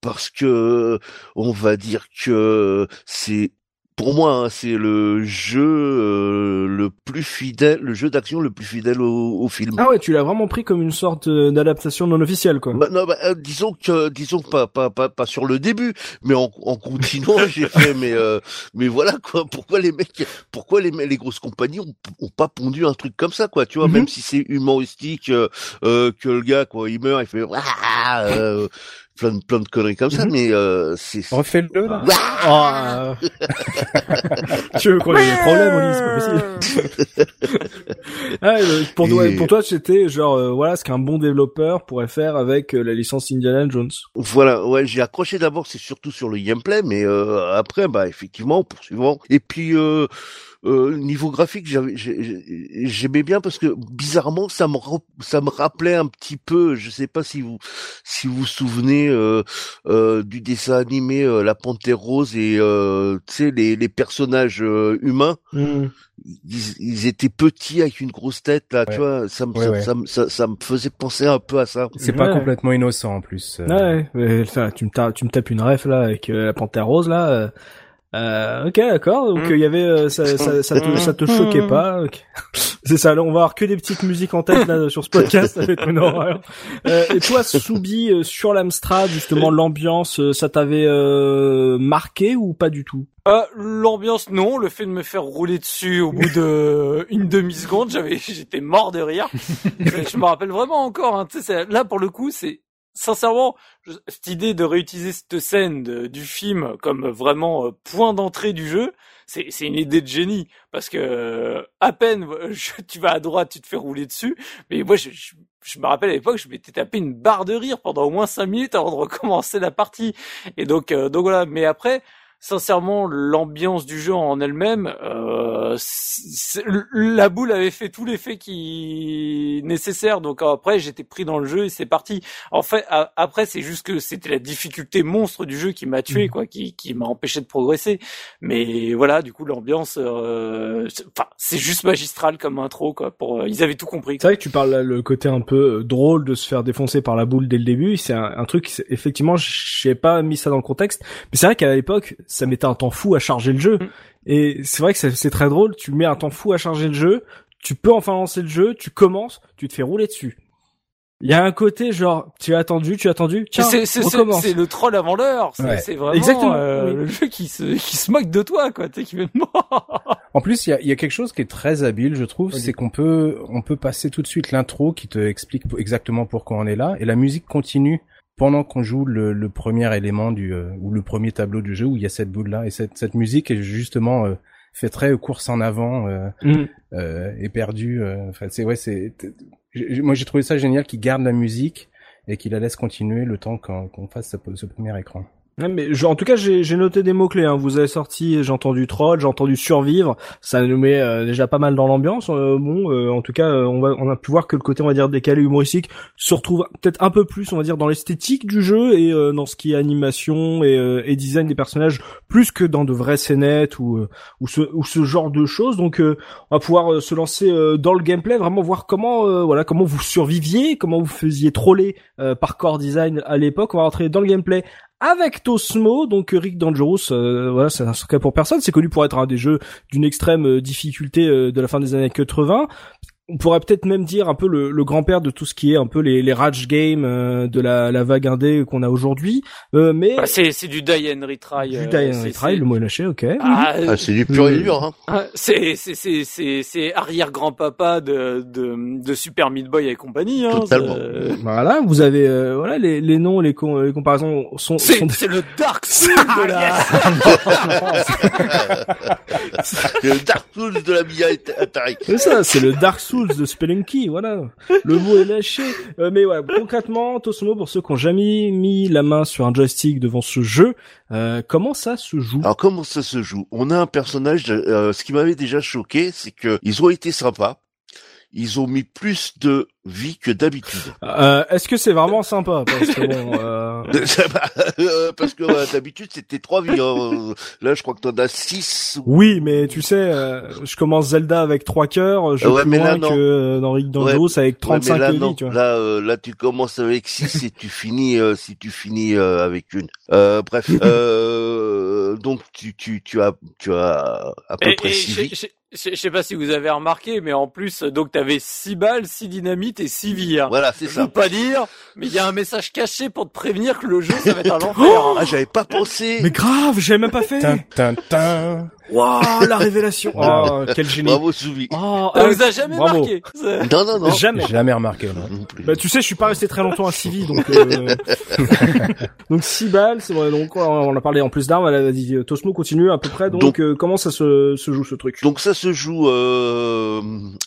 parce que on va dire que c'est pour moi, hein, c'est le jeu euh, le plus fidèle, le jeu d'action le plus fidèle au, au film. Ah ouais, tu l'as vraiment pris comme une sorte euh, d'adaptation non officielle, quoi. Bah, non, bah, euh, disons que, disons pas, pas, pas, pas sur le début, mais en, en continuant, [LAUGHS] j'ai fait, mais, mais voilà quoi. Pourquoi les mecs, pourquoi les, les grosses compagnies ont, ont pas pondu un truc comme ça, quoi. Tu vois, mhm. même si c'est humoristique, que le gars, quoi, il meurt, il fait, plein de plein de conneries comme ça, mhm. mais euh, c'est. Refais-le là. Ah. Oh, [LAUGHS] tu veux qu'on ait des problèmes, Oli, c'est pas possible. [LAUGHS] ah, pour, toi, pour toi, c'était genre euh, voilà ce qu'un bon développeur pourrait faire avec euh, la licence Indiana Jones. Voilà, ouais, j'ai accroché d'abord, c'est surtout sur le gameplay, mais après, bah effectivement, poursuivant. Et puis. Euh, niveau graphique, j'aimais bien parce que bizarrement, ça me ça me rappelait un petit peu. Je sais pas si vous si vous vous souvenez euh, euh, du dessin animé La Panthère Rose et tu sais les, les personnages humains. Mmh. Ils, étaient petits avec une grosse tête là, tu vois. Ça me ça, ça, me faisait penser un peu à ça. C'est pas complètement innocent en plus. Ouais, mais, tu me tu me tapes une ref là avec La Panthère Rose là. Euh, ok, d'accord. Donc il mm. y avait euh, ça, ça, ça, te, ça te choquait mm. pas. [LAUGHS] C'est ça. Là, on va avoir que des petites musiques en tête là [LAUGHS] sur ce podcast. ça va être une horreur. Euh, et toi, Soubi, euh, sur l'Amstrad, justement, l'ambiance, euh, ça t'avait marqué ou pas du tout? Euh, L'ambiance, non. Le fait de me faire rouler dessus au bout de [LAUGHS] une demi seconde, j'avais, j'étais mort de rire. je me rappelle vraiment encore. Hein, là, pour le coup, c'est sincèrement, cette idée de réutiliser cette scène du film comme vraiment euh, point d'entrée du jeu, c'est une idée de génie parce que euh, à peine [LAUGHS] tu vas à droite, tu te fais rouler dessus, mais moi je, me rappelle à l'époque, je m'étais tapé une barre de rire pendant au moins cinq minutes avant de recommencer la partie. Et donc euh, donc voilà, mais après sincèrement, l'ambiance du jeu en elle-même, euh, la boule avait fait tout l'effet qui nécessaire. Donc après, j'étais pris dans le jeu et c'est parti. En fait, après, c'est juste que c'était la difficulté monstre du jeu qui m'a tué, mhm. quoi, qui, qui m'a empêché de progresser. Mais voilà, du coup, l'ambiance, euh, c'est juste magistral comme intro, quoi. Pour, euh, ils avaient tout compris. C'est vrai que tu parles là, le côté un peu euh, drôle de se faire défoncer par la boule dès le début. C'est un, un, truc, effectivement, j'ai pas mis ça dans le contexte, mais c'est vrai qu'à l'époque ça mettait un temps fou à charger le jeu. Mm. Et c'est vrai que c'est très drôle, tu mets un temps fou à charger le jeu, tu peux enfin lancer le jeu, tu commences, tu te fais rouler dessus. Il y a un côté genre tu as attendu, tu as attendu, tiens, c'est c'est le troll avant l'heure, c'est vraiment Exactement. Euh, le jeu qui se qui se moque de toi quoi, tu qui [LAUGHS] En plus, il y a, y a quelque chose qui est très habile, je trouve, c'est qu'on peut on peut passer tout de suite l'intro qui te explique exactement pourquoi on est là et la musique continue pendant qu'on joue le, le, premier élément du euh, ou le premier tableau du jeu où il y a cette boule là et cette, cette musique est justement euh, fait très course en avant euh, mm. euh et perdue. Enfin c'est ouais c'est moi j'ai trouvé ça génial qu'il garde la musique et qu'il la laisse continuer le temps qu'on fasse ce premier écran mais en tout cas, j'ai noté des mots clés. Hein. Vous avez sorti, j'ai entendu troll, j'ai entendu survivre. Ça nous met euh, déjà pas mal dans l'ambiance. Euh, bon, euh, en tout cas, on va, on a pu voir que le côté, on va dire, décalé humoristique se retrouve peut-être un peu plus, on va dire, dans l'esthétique du jeu et dans ce qui est animation et, et, design des personnages, plus que dans de vraies scénettes ou ou ce ou ce genre de choses. Donc, on va pouvoir se lancer dans le gameplay, vraiment voir comment, voilà, comment vous surviviez, comment vous faisiez troller par core design à l'époque. On va rentrer dans le gameplay avec Tosmo, donc Rick Dangerous, euh, voilà, c'est un secret pour personne, c'est connu pour être un des jeux d'une extrême euh, difficulté euh, de la fin des années 80 on pourrait peut-être même dire un peu le, le grand-père de tout ce qui est un peu les, les rage games euh, de la, la vague indé qu'on a aujourd'hui. Euh, mais bah, c'est c'est du die and retry. Du euh, die and retry, le mot est lâché, ok. Ah, ah, c'est du pur et dur. Hein. Ah, c'est c'est c'est c'est c'est arrière grand-papa de, de de Super Meat Boy et compagnie. Hein, Totalement. Voilà, vous avez voilà les les noms, les, les comparaisons sont. C'est c'est le Dark [LAUGHS] Souls de la. [LAUGHS] [LAUGHS] c'est [LAUGHS] le Dark Souls de la Mia Atari. C'est ça, c'est le Dark Souls de Spelunky, voilà. Le mot est lâché. Euh, mais ouais, concrètement, Tosmo, pour ceux qui ont jamais mis la main sur un joystick devant ce jeu, euh, comment ça se joue? Alors comment ça se joue? On a un personnage. Euh, ce qui m'avait déjà choqué, c'est que ils ont été sympas. Ils ont mis plus de vie que d'habitude. Euh, Est-ce que c'est vraiment sympa [LAUGHS] Parce que bon, euh... euh parce que euh, d'habitude c'était trois vies. Hein. Là, je crois que t'en as six. Oui, mais tu sais, euh, je commence Zelda avec trois cœurs, je Ouais, mais là, non. que dans Rick Dangerous avec Ouais, 35 mais là, vies, non. tu vois. Là, euh, là, tu commences avec six et tu finis euh, si tu finis euh, avec une. Euh, bref, [LAUGHS] euh, donc tu tu tu as tu as à peu Et, près et six vies. Je- je- je sais pas si vous avez remarqué, mais en plus, donc t'avais six balles, six dynamites et six vies. hein. Voilà, c'est Je ça. veux pas dire, mais il y a un message caché pour te prévenir que le jeu ça va être un [LAUGHS] enfer. hein. Ah, j'avais pas pensé. Mais grave, j'avais même pas fait. Tin, tin, tin. Waouh, la révélation. Oh, quel génie. Bravo, Souvi. Oh, Ça euh, vous a jamais bravo. marqué Non, non, non. Jamais. Jamais remarqué, non. Non plus. Bah tu sais, je suis pas resté très longtemps à Civi, donc euh... [LAUGHS] donc 6 balles, c'est vrai. Donc on a parlé en plus d'armes. Elle a dit Tosmo continue à peu près. Donc, Donc- euh, comment ça se, se joue ce truc? Donc ça se joue euh,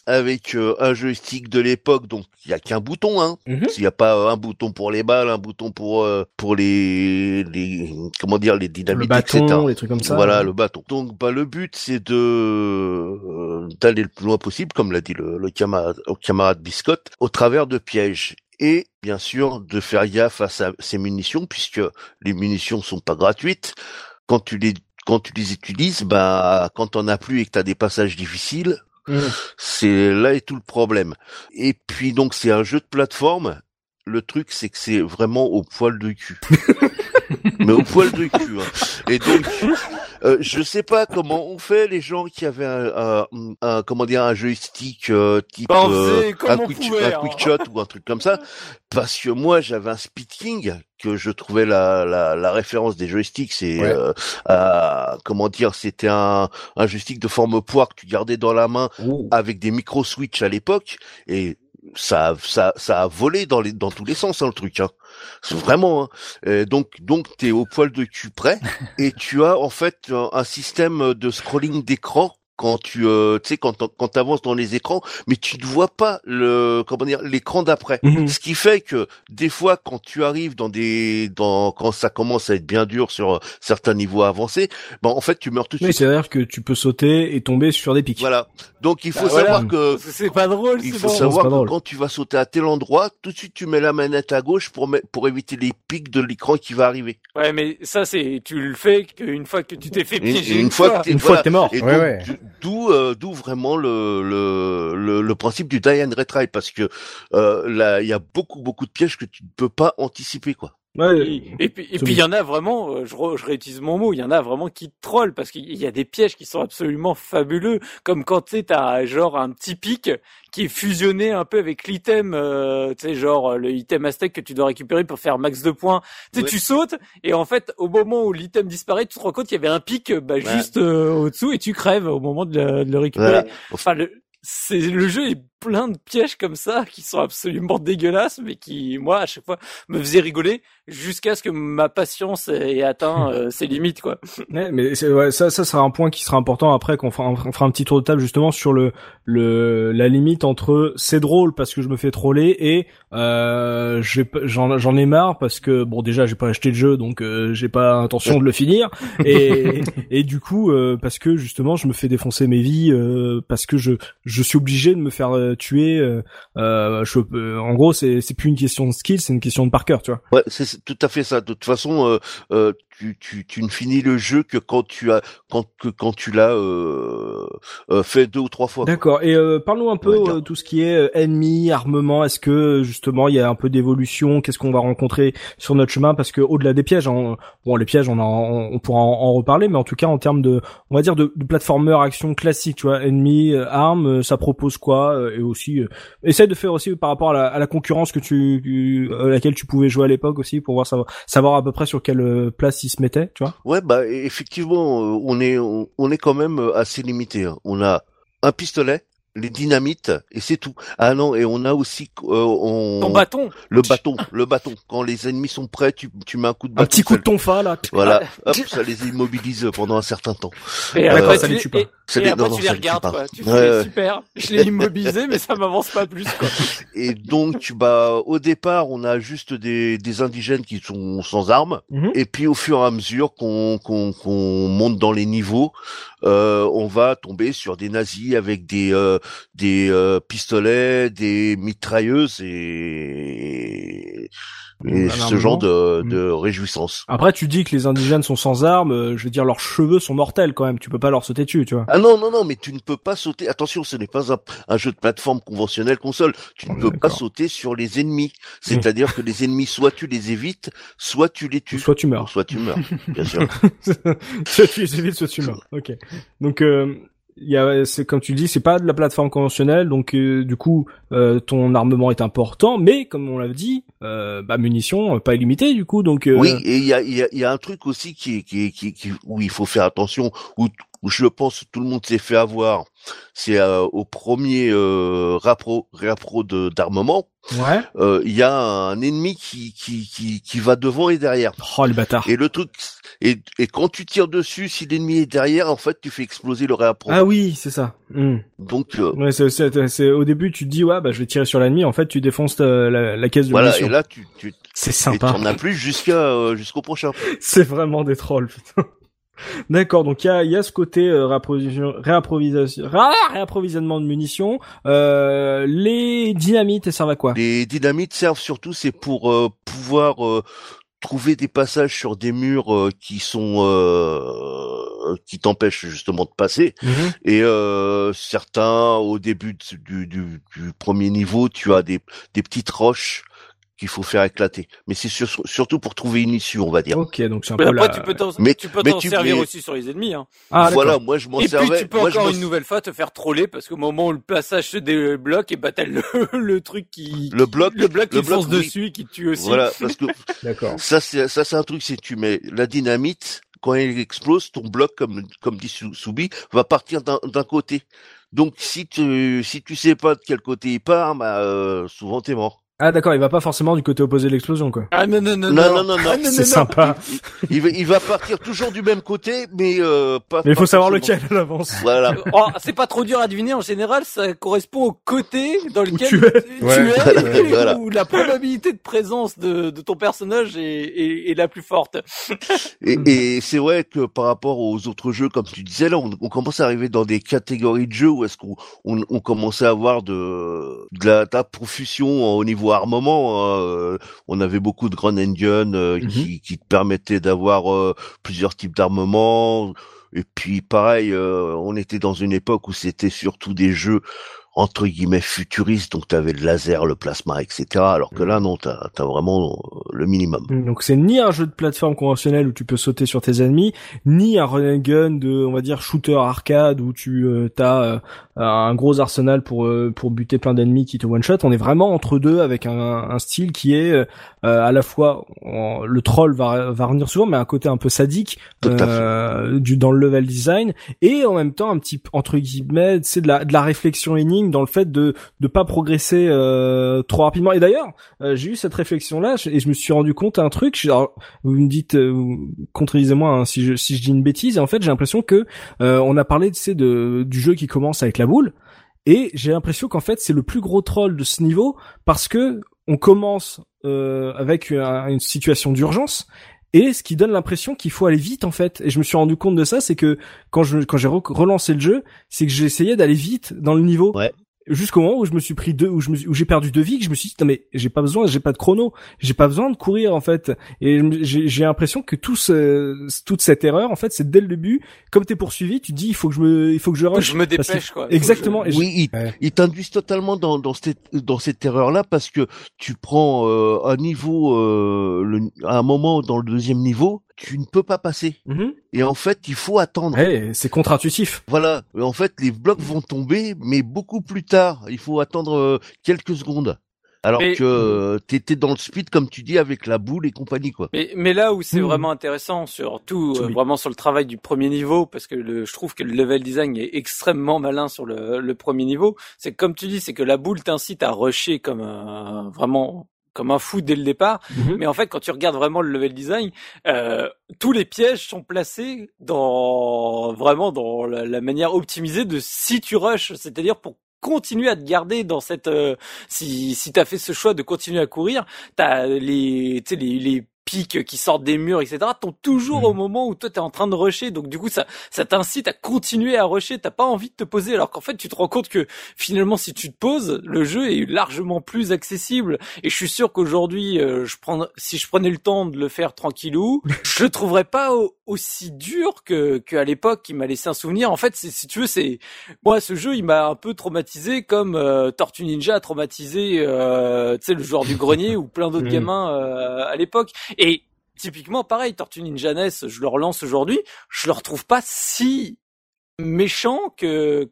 avec euh, un joystick de l'époque, donc il y a qu'un bouton, hein. Mhm. S'il n'y a pas un bouton pour les balles, un bouton pour euh, pour les les comment dire les Le dynamites, bâton, etc. les trucs comme ça. Voilà le bâton. Donc bah le but c'est de euh, d'aller le plus loin possible, comme l'a dit le, le camarade, le camarade Biscotte, au travers de pièges. Et bien sûr de faire gaffe à sa- ses munitions, puisque les munitions sont pas gratuites. Quand tu les quand tu les utilises, bah quand t'en as plus et que t'as des passages difficiles, Mhm. c'est là est tout le problème. Et puis donc c'est un jeu de plateforme. Le truc c'est que c'est vraiment au poil de cul. [LAUGHS] Mais au poil de cul. hein. Et donc euh, je sais pas comment on fait les gens qui avaient un, un- un- comment dire un joystick euh, type Bah, euh, un, on quick, pouvait, un hein. quick shot ou un truc comme ça parce que moi j'avais un Speed King que je trouvais la, la, la référence des joysticks c'est Ouais. euh, à- comment dire c'était un, un joystick de forme poire que tu gardais dans la main avec des micro switch à l'époque et ça ça ça a volé dans les dans tous les sens hein, le truc hein. C'est vraiment hein. Euh, donc donc t'es au poil de cul près [LAUGHS] et tu as en fait un, un système de scrolling d'écran quand tu euh, tu sais quand quand t'avances dans les écrans mais tu ne vois pas le comment dire l'écran d'après Mhm. ce qui fait que des fois quand tu arrives dans des dans quand ça commence à être bien dur sur euh, certains niveaux avancés ben en fait tu meurs tout de Oui, suite c'est-à-dire que tu peux sauter et tomber sur des pics. voilà donc il faut Bah, voilà. savoir que C'est pas drôle, il c'est faut bon. c'est savoir que quand tu vas sauter à tel endroit, tout de suite tu mets la manette à gauche pour pour éviter les pics de l'écran qui va arriver. Ouais, mais ça c'est, tu le fais qu'une fois que tu t'es fait piéger une fois que t'es Une fois que t'es mort. et Ouais, donc, ouais. D'où euh, d'où vraiment le, le le le principe du die and retry parce que euh, là il y a beaucoup beaucoup de pièges que tu ne peux pas anticiper quoi. Ouais. Et, et puis, et puis il y en a vraiment, euh, je, re- je réutilise mon mot, il y en a vraiment qui trollent parce qu'il y a des pièges qui sont absolument fabuleux, comme quand tu t'as genre un petit pic qui est fusionné un peu avec l'item, euh, tu sais, genre le item aztèque que tu dois récupérer pour faire max de points. Tu Ouais. tu sautes et en fait, au moment où l'item disparaît, tu te rends compte qu'il y avait un pic euh, bah, juste euh, au-dessous et tu crèves au moment de le, de le récupérer. Enfin, le, c'est le jeu est plein de pièges comme ça qui sont absolument dégueulasses, mais qui moi à chaque fois me faisaient rigoler jusqu'à ce que ma patience ait atteint euh, [LAUGHS] ses limites quoi. Ouais, mais c'est, ouais, ça, ça sera un point qui sera important après qu'on fera, on fera un petit tour de table justement sur le, le, la limite entre c'est drôle parce que je me fais troller et euh, j'ai pas- j'en, j'en ai marre parce que bon déjà j'ai pas acheté le jeu donc euh, j'ai pas intention de le finir [LAUGHS] et, et du coup euh, parce que justement je me fais défoncer mes vies euh, parce que je, je suis obligé de me faire euh, tuer. je, en gros c'est, c'est plus une question de skill c'est une question de par cœur tu vois. Ouais, c'est c'est tout à fait ça. De toute façon, euh, euh, tu, tu, tu ne finis le jeu que quand tu as quand que quand tu l'as euh, euh, fait deux ou trois fois. D'accord. Et euh, parle-nous un peu On dire. euh, tout ce qui est euh, ennemi, armement. Est-ce que justement il y a un peu d'évolution? Qu'est-ce qu'on va rencontrer sur notre chemin? Parce que au-delà des pièges, hein, bon les pièges, on, en, on pourra en, en reparler, mais en tout cas en termes de, on va dire de, de platformer action classique, tu vois, ennemi, euh, armes, euh, ça propose quoi euh, Et aussi, euh, essaye de faire aussi par rapport à la, à la concurrence que tu, à laquelle tu pouvais jouer à l'époque aussi pour voir savoir, savoir à peu près sur quelle place se mettait, tu vois. Ouais, bah effectivement, euh, on est on, on est quand même euh, assez limité. hein. On a un pistolet, les dynamites et c'est tout. Ah non, et on a aussi euh, on, Ton bâton. le bâton, le bâton. Quand les ennemis sont prêts, tu, tu mets un coup de bâton. Un petit coup ça- de tonfa là. Voilà, hop, ça les immobilise pendant un certain temps. Et Euh, après, ça tu, les tue pas. et, et après tu les regardes, quoi. Tu fais super. Je l'ai immobilisé, mais ça m'avance pas plus, quoi. [LAUGHS] Et donc, bah, au départ, on a juste des, des indigènes qui sont sans armes. Mhm. Et puis, au fur et à mesure qu'on qu'on qu'on monte dans les niveaux, euh, on va tomber sur des nazis avec des euh, des euh, pistolets, des mitrailleuses et et ce genre de, de mm. réjouissance. Après, tu dis que les indigènes sont sans armes. Euh, je veux dire, leurs cheveux sont mortels quand même. Tu peux pas leur sauter dessus, tu vois. Ah non, non, non, mais tu ne peux pas sauter. Attention, ce n'est pas un, jeu de plateforme conventionnel console. Tu ne peux pas sauter sur les ennemis. C'est-à-dire que les ennemis, soit tu les évites, soit tu les tues. Soit tu meurs. Soit tu meurs, bien sûr. [LAUGHS] soit tu les évites, soit tu meurs. Ok. Donc, euh, y a c'est comme tu le dis c'est pas de la plateforme conventionnelle donc euh, du coup euh, ton armement est important mais comme on l'a dit euh, bah munitions pas illimitées du coup donc oui et il y a y y a un truc aussi qui, qui, qui où il faut faire attention où où je pense tout le monde s'est fait avoir, c'est euh, au premier euh, de d'armement. Ouais. Euh, il y a un ennemi qui, qui, qui, qui va devant et derrière. Oh le bâtard. Et le truc, et, et quand tu tires dessus, si l'ennemi est derrière, en fait, tu fais exploser le réappro. Ah oui, c'est ça. Hmm. Donc. Euh, ouais, c'est, c'est, au début, tu te dis ouais, bah je vais tirer sur l'ennemi. En fait, tu défonces la, la, caisse de voilà, et là, tu, tu c'est sympa. Et tu en as plus jusqu'à jusqu'au prochain. [LAUGHS] c'est vraiment des trolls. Putain. D'accord, donc il y a, y a ce côté euh, réapprovisionnement, réapprovisionnement de munitions. Euh, les dynamites, elles servent à quoi? Les dynamites servent surtout, c'est pour euh, pouvoir euh, trouver des passages sur des murs qui sont qui t'empêchent justement de passer. Mhm. Et certains, au début du, du, du, premier niveau, tu as des, des petites roches qu'il faut faire éclater. Mais c'est surtout pour trouver une issue, on va dire. Ok, donc c'est un mais peu après, tu peux t'en, mais, tu peux t'en servir aussi sur les ennemis. Hein. Ah, voilà, moi je m'en servais. Et puis tu peux encore une nouvelle fois te faire troller parce qu'au moment où le passage se débloque, et bah t'as le, [LAUGHS] le truc qui le bloc le bloc qui fonce dessus et qui tue aussi. Voilà, [LAUGHS] parce que d'accord. Ça c'est ça c'est un truc, c'est tu mets la dynamite quand elle explose, ton bloc comme comme dit Soubi va partir d'un côté. Donc si tu si tu sais pas de quel côté il part, bah euh, souvent t'es mort. Ah d'accord, il va pas forcément du côté opposé de l'explosion quoi. Ah non non non non non non, ah, c'est sympa. Il, va, il va partir toujours du même côté, mais euh, pas. Mais il faut savoir lequel à l'avance. Voilà. oh, c'est pas trop dur à deviner en général, ça correspond au côté dans lequel tu es, tu es [LAUGHS] voilà. où la probabilité de présence de, de ton personnage est, est, est la plus forte. et, et c'est vrai que par rapport aux autres jeux, comme tu disais là, on, on commence à arriver dans des catégories de jeux où est-ce qu'on on, on commençait à avoir de de la, de la profusion au niveau armement. Hein, euh, on avait beaucoup de Grand Engine euh, mhm. qui, qui te permettaient d'avoir euh, plusieurs types d'armements. Et puis pareil, on était dans une époque où c'était surtout des jeux entre guillemets futuriste, donc tu avais le laser, le plasma, etc. Alors que là, non, t'as as vraiment euh, le minimum. Donc c'est ni un jeu de plateforme conventionnel où tu peux sauter sur tes ennemis, ni un run and gun de, on va dire, shooter arcade où tu euh, as euh, un gros arsenal pour euh, pour buter plein d'ennemis qui te one shot. On est vraiment entre deux avec un, un style qui est à la fois le troll va va revenir souvent, mais un côté un peu sadique du dans le level design et en même temps un petit entre guillemets, c'est de la de la réflexion énigme dans le fait de de pas progresser euh, trop rapidement. Et d'ailleurs, euh, j'ai eu cette réflexion là et je me suis rendu compte d'un truc. Alors, vous me dites, euh, contredisez-moi hein, si je si je dis une bêtise. Et en fait, j'ai l'impression que on a parlé de, de du jeu qui commence avec la boule. Et j'ai l'impression qu'en fait c'est le plus gros troll de ce niveau parce que on commence avec une situation d'urgence et ce qui donne l'impression qu'il faut aller vite en fait. Et je me suis rendu compte de ça, c'est que quand je quand j'ai relancé le jeu, c'est que j'essayais d'aller vite dans le niveau. Jusqu'au moment où je me suis pris deux où je me où j'ai perdu deux vies que je me suis dit non mais j'ai pas besoin j'ai pas de chrono j'ai pas besoin de courir en fait. Et j'ai l'impression que tout ce, toute cette erreur en fait c'est dès le début comme t'es poursuivi tu te dis il faut que je me il faut que je rush. Je me dépêche quoi. Exactement. oui il, t'induit totalement dans dans cette dans cette erreur là parce que tu prends euh, un niveau euh, le, à un moment dans le deuxième niveau tu ne peux pas passer. Mhm. Et en fait, il faut attendre. c'est contre-intuitif. Voilà. En fait, les blocs vont tomber, mais beaucoup plus tard. Il faut attendre euh, quelques secondes. Alors que tu euh, t'étais dans le speed, comme tu dis, avec la boule et compagnie, quoi. Mais, mais là où c'est mhm. vraiment intéressant, surtout euh, vraiment sur le travail du premier niveau, parce que le, je trouve que le level design est extrêmement malin sur le, le premier niveau, c'est comme tu dis, c'est que la boule t'incite à rusher comme vraiment comme un fou dès le départ. Mhm. Mais en fait, quand tu regardes vraiment le level design, euh, tous les pièges sont placés dans vraiment dans la, la manière optimisée de si tu rushes, c'est-à-dire pour continuer à te garder dans cette euh, si si t'as fait ce choix de continuer à courir t'as les tu sais les, les pics qui sortent des murs etc t'ont toujours au moment où toi t'es en train de rusher. Donc du coup ça ça t'incite à continuer à rusher. T'as pas envie de te poser alors qu'en fait tu te rends compte que finalement si tu te poses le jeu est largement plus accessible. Et je suis sûr qu'aujourd'hui euh, je prends si je prenais le temps de le faire tranquillou [LAUGHS] je le trouverais pas au- aussi dur que qu'à l'époque qui m'a laissé un souvenir. En fait si tu veux c'est moi, ce jeu, il m'a un peu traumatisé comme euh, Tortue Ninja a traumatisé, euh, tu sais, le joueur du grenier ou plein d'autres Mhm. gamins euh, à l'époque. Et typiquement, pareil, Tortue Ninja NES, je le relance aujourd'hui, je le retrouve pas si méchant que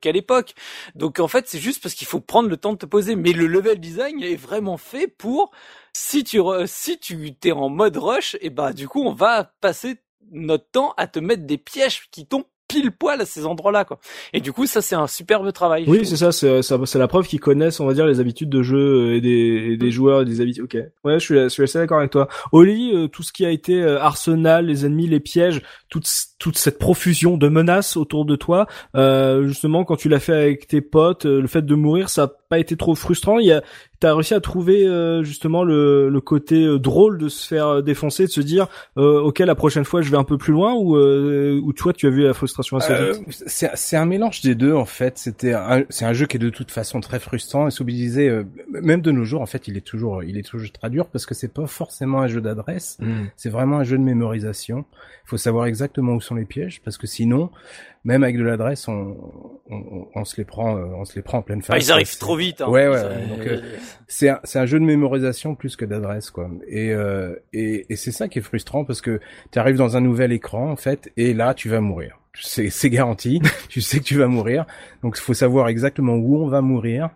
qu'à l'époque. Donc en fait, c'est juste parce qu'il faut prendre le temps de te poser. Mais le level design est vraiment fait pour si tu si tu t'es en mode rush, et bah du coup on va passer notre temps à te mettre des pièges qui tombent pile poil à ces endroits-là quoi. Et du coup ça c'est un superbe travail. Oui, c'est ça, c'est ça- c'est la preuve qu'ils connaissent, on va dire, les habitudes de jeu et des, et des joueurs et des habitudes. Ok. Ouais, je suis, je suis assez d'accord avec toi. Oli, euh, tout ce qui a été euh, arsenal, les ennemis, les pièges, toute toute cette profusion de menaces autour de toi, euh, justement, quand tu l'as fait avec tes potes, euh, le fait de mourir, ça pas été trop frustrant. Il y a, t'as réussi à trouver euh, justement le, le côté euh, drôle de se faire euh, défoncer, de se dire, euh, ok, la prochaine fois, je vais un peu plus loin, ou euh, ou toi, tu as vu la frustration assez Euh, vite. c'est c'est un mélange des deux en fait. C'était un, c'est un jeu qui est de toute façon très frustrant et euh, même de nos jours en fait il est toujours il est toujours très dur parce que c'est pas forcément un jeu d'adresse, c'est vraiment un jeu de mémorisation. Il faut savoir exactement où sont les pièges parce que sinon même avec de l'adresse on, on, on se les prend euh, on se les prend en pleine face. Ah, ils arrivent trop vite. Hein. Ouais, ouais. Donc, euh, c'est un, c'est un jeu de mémorisation plus que d'adresse quoi et euh, et, et c'est ça qui est frustrant parce que tu arrives dans un nouvel écran en fait et là tu vas mourir c'est c'est garanti [LAUGHS] tu sais que tu vas mourir donc il faut savoir exactement où on va mourir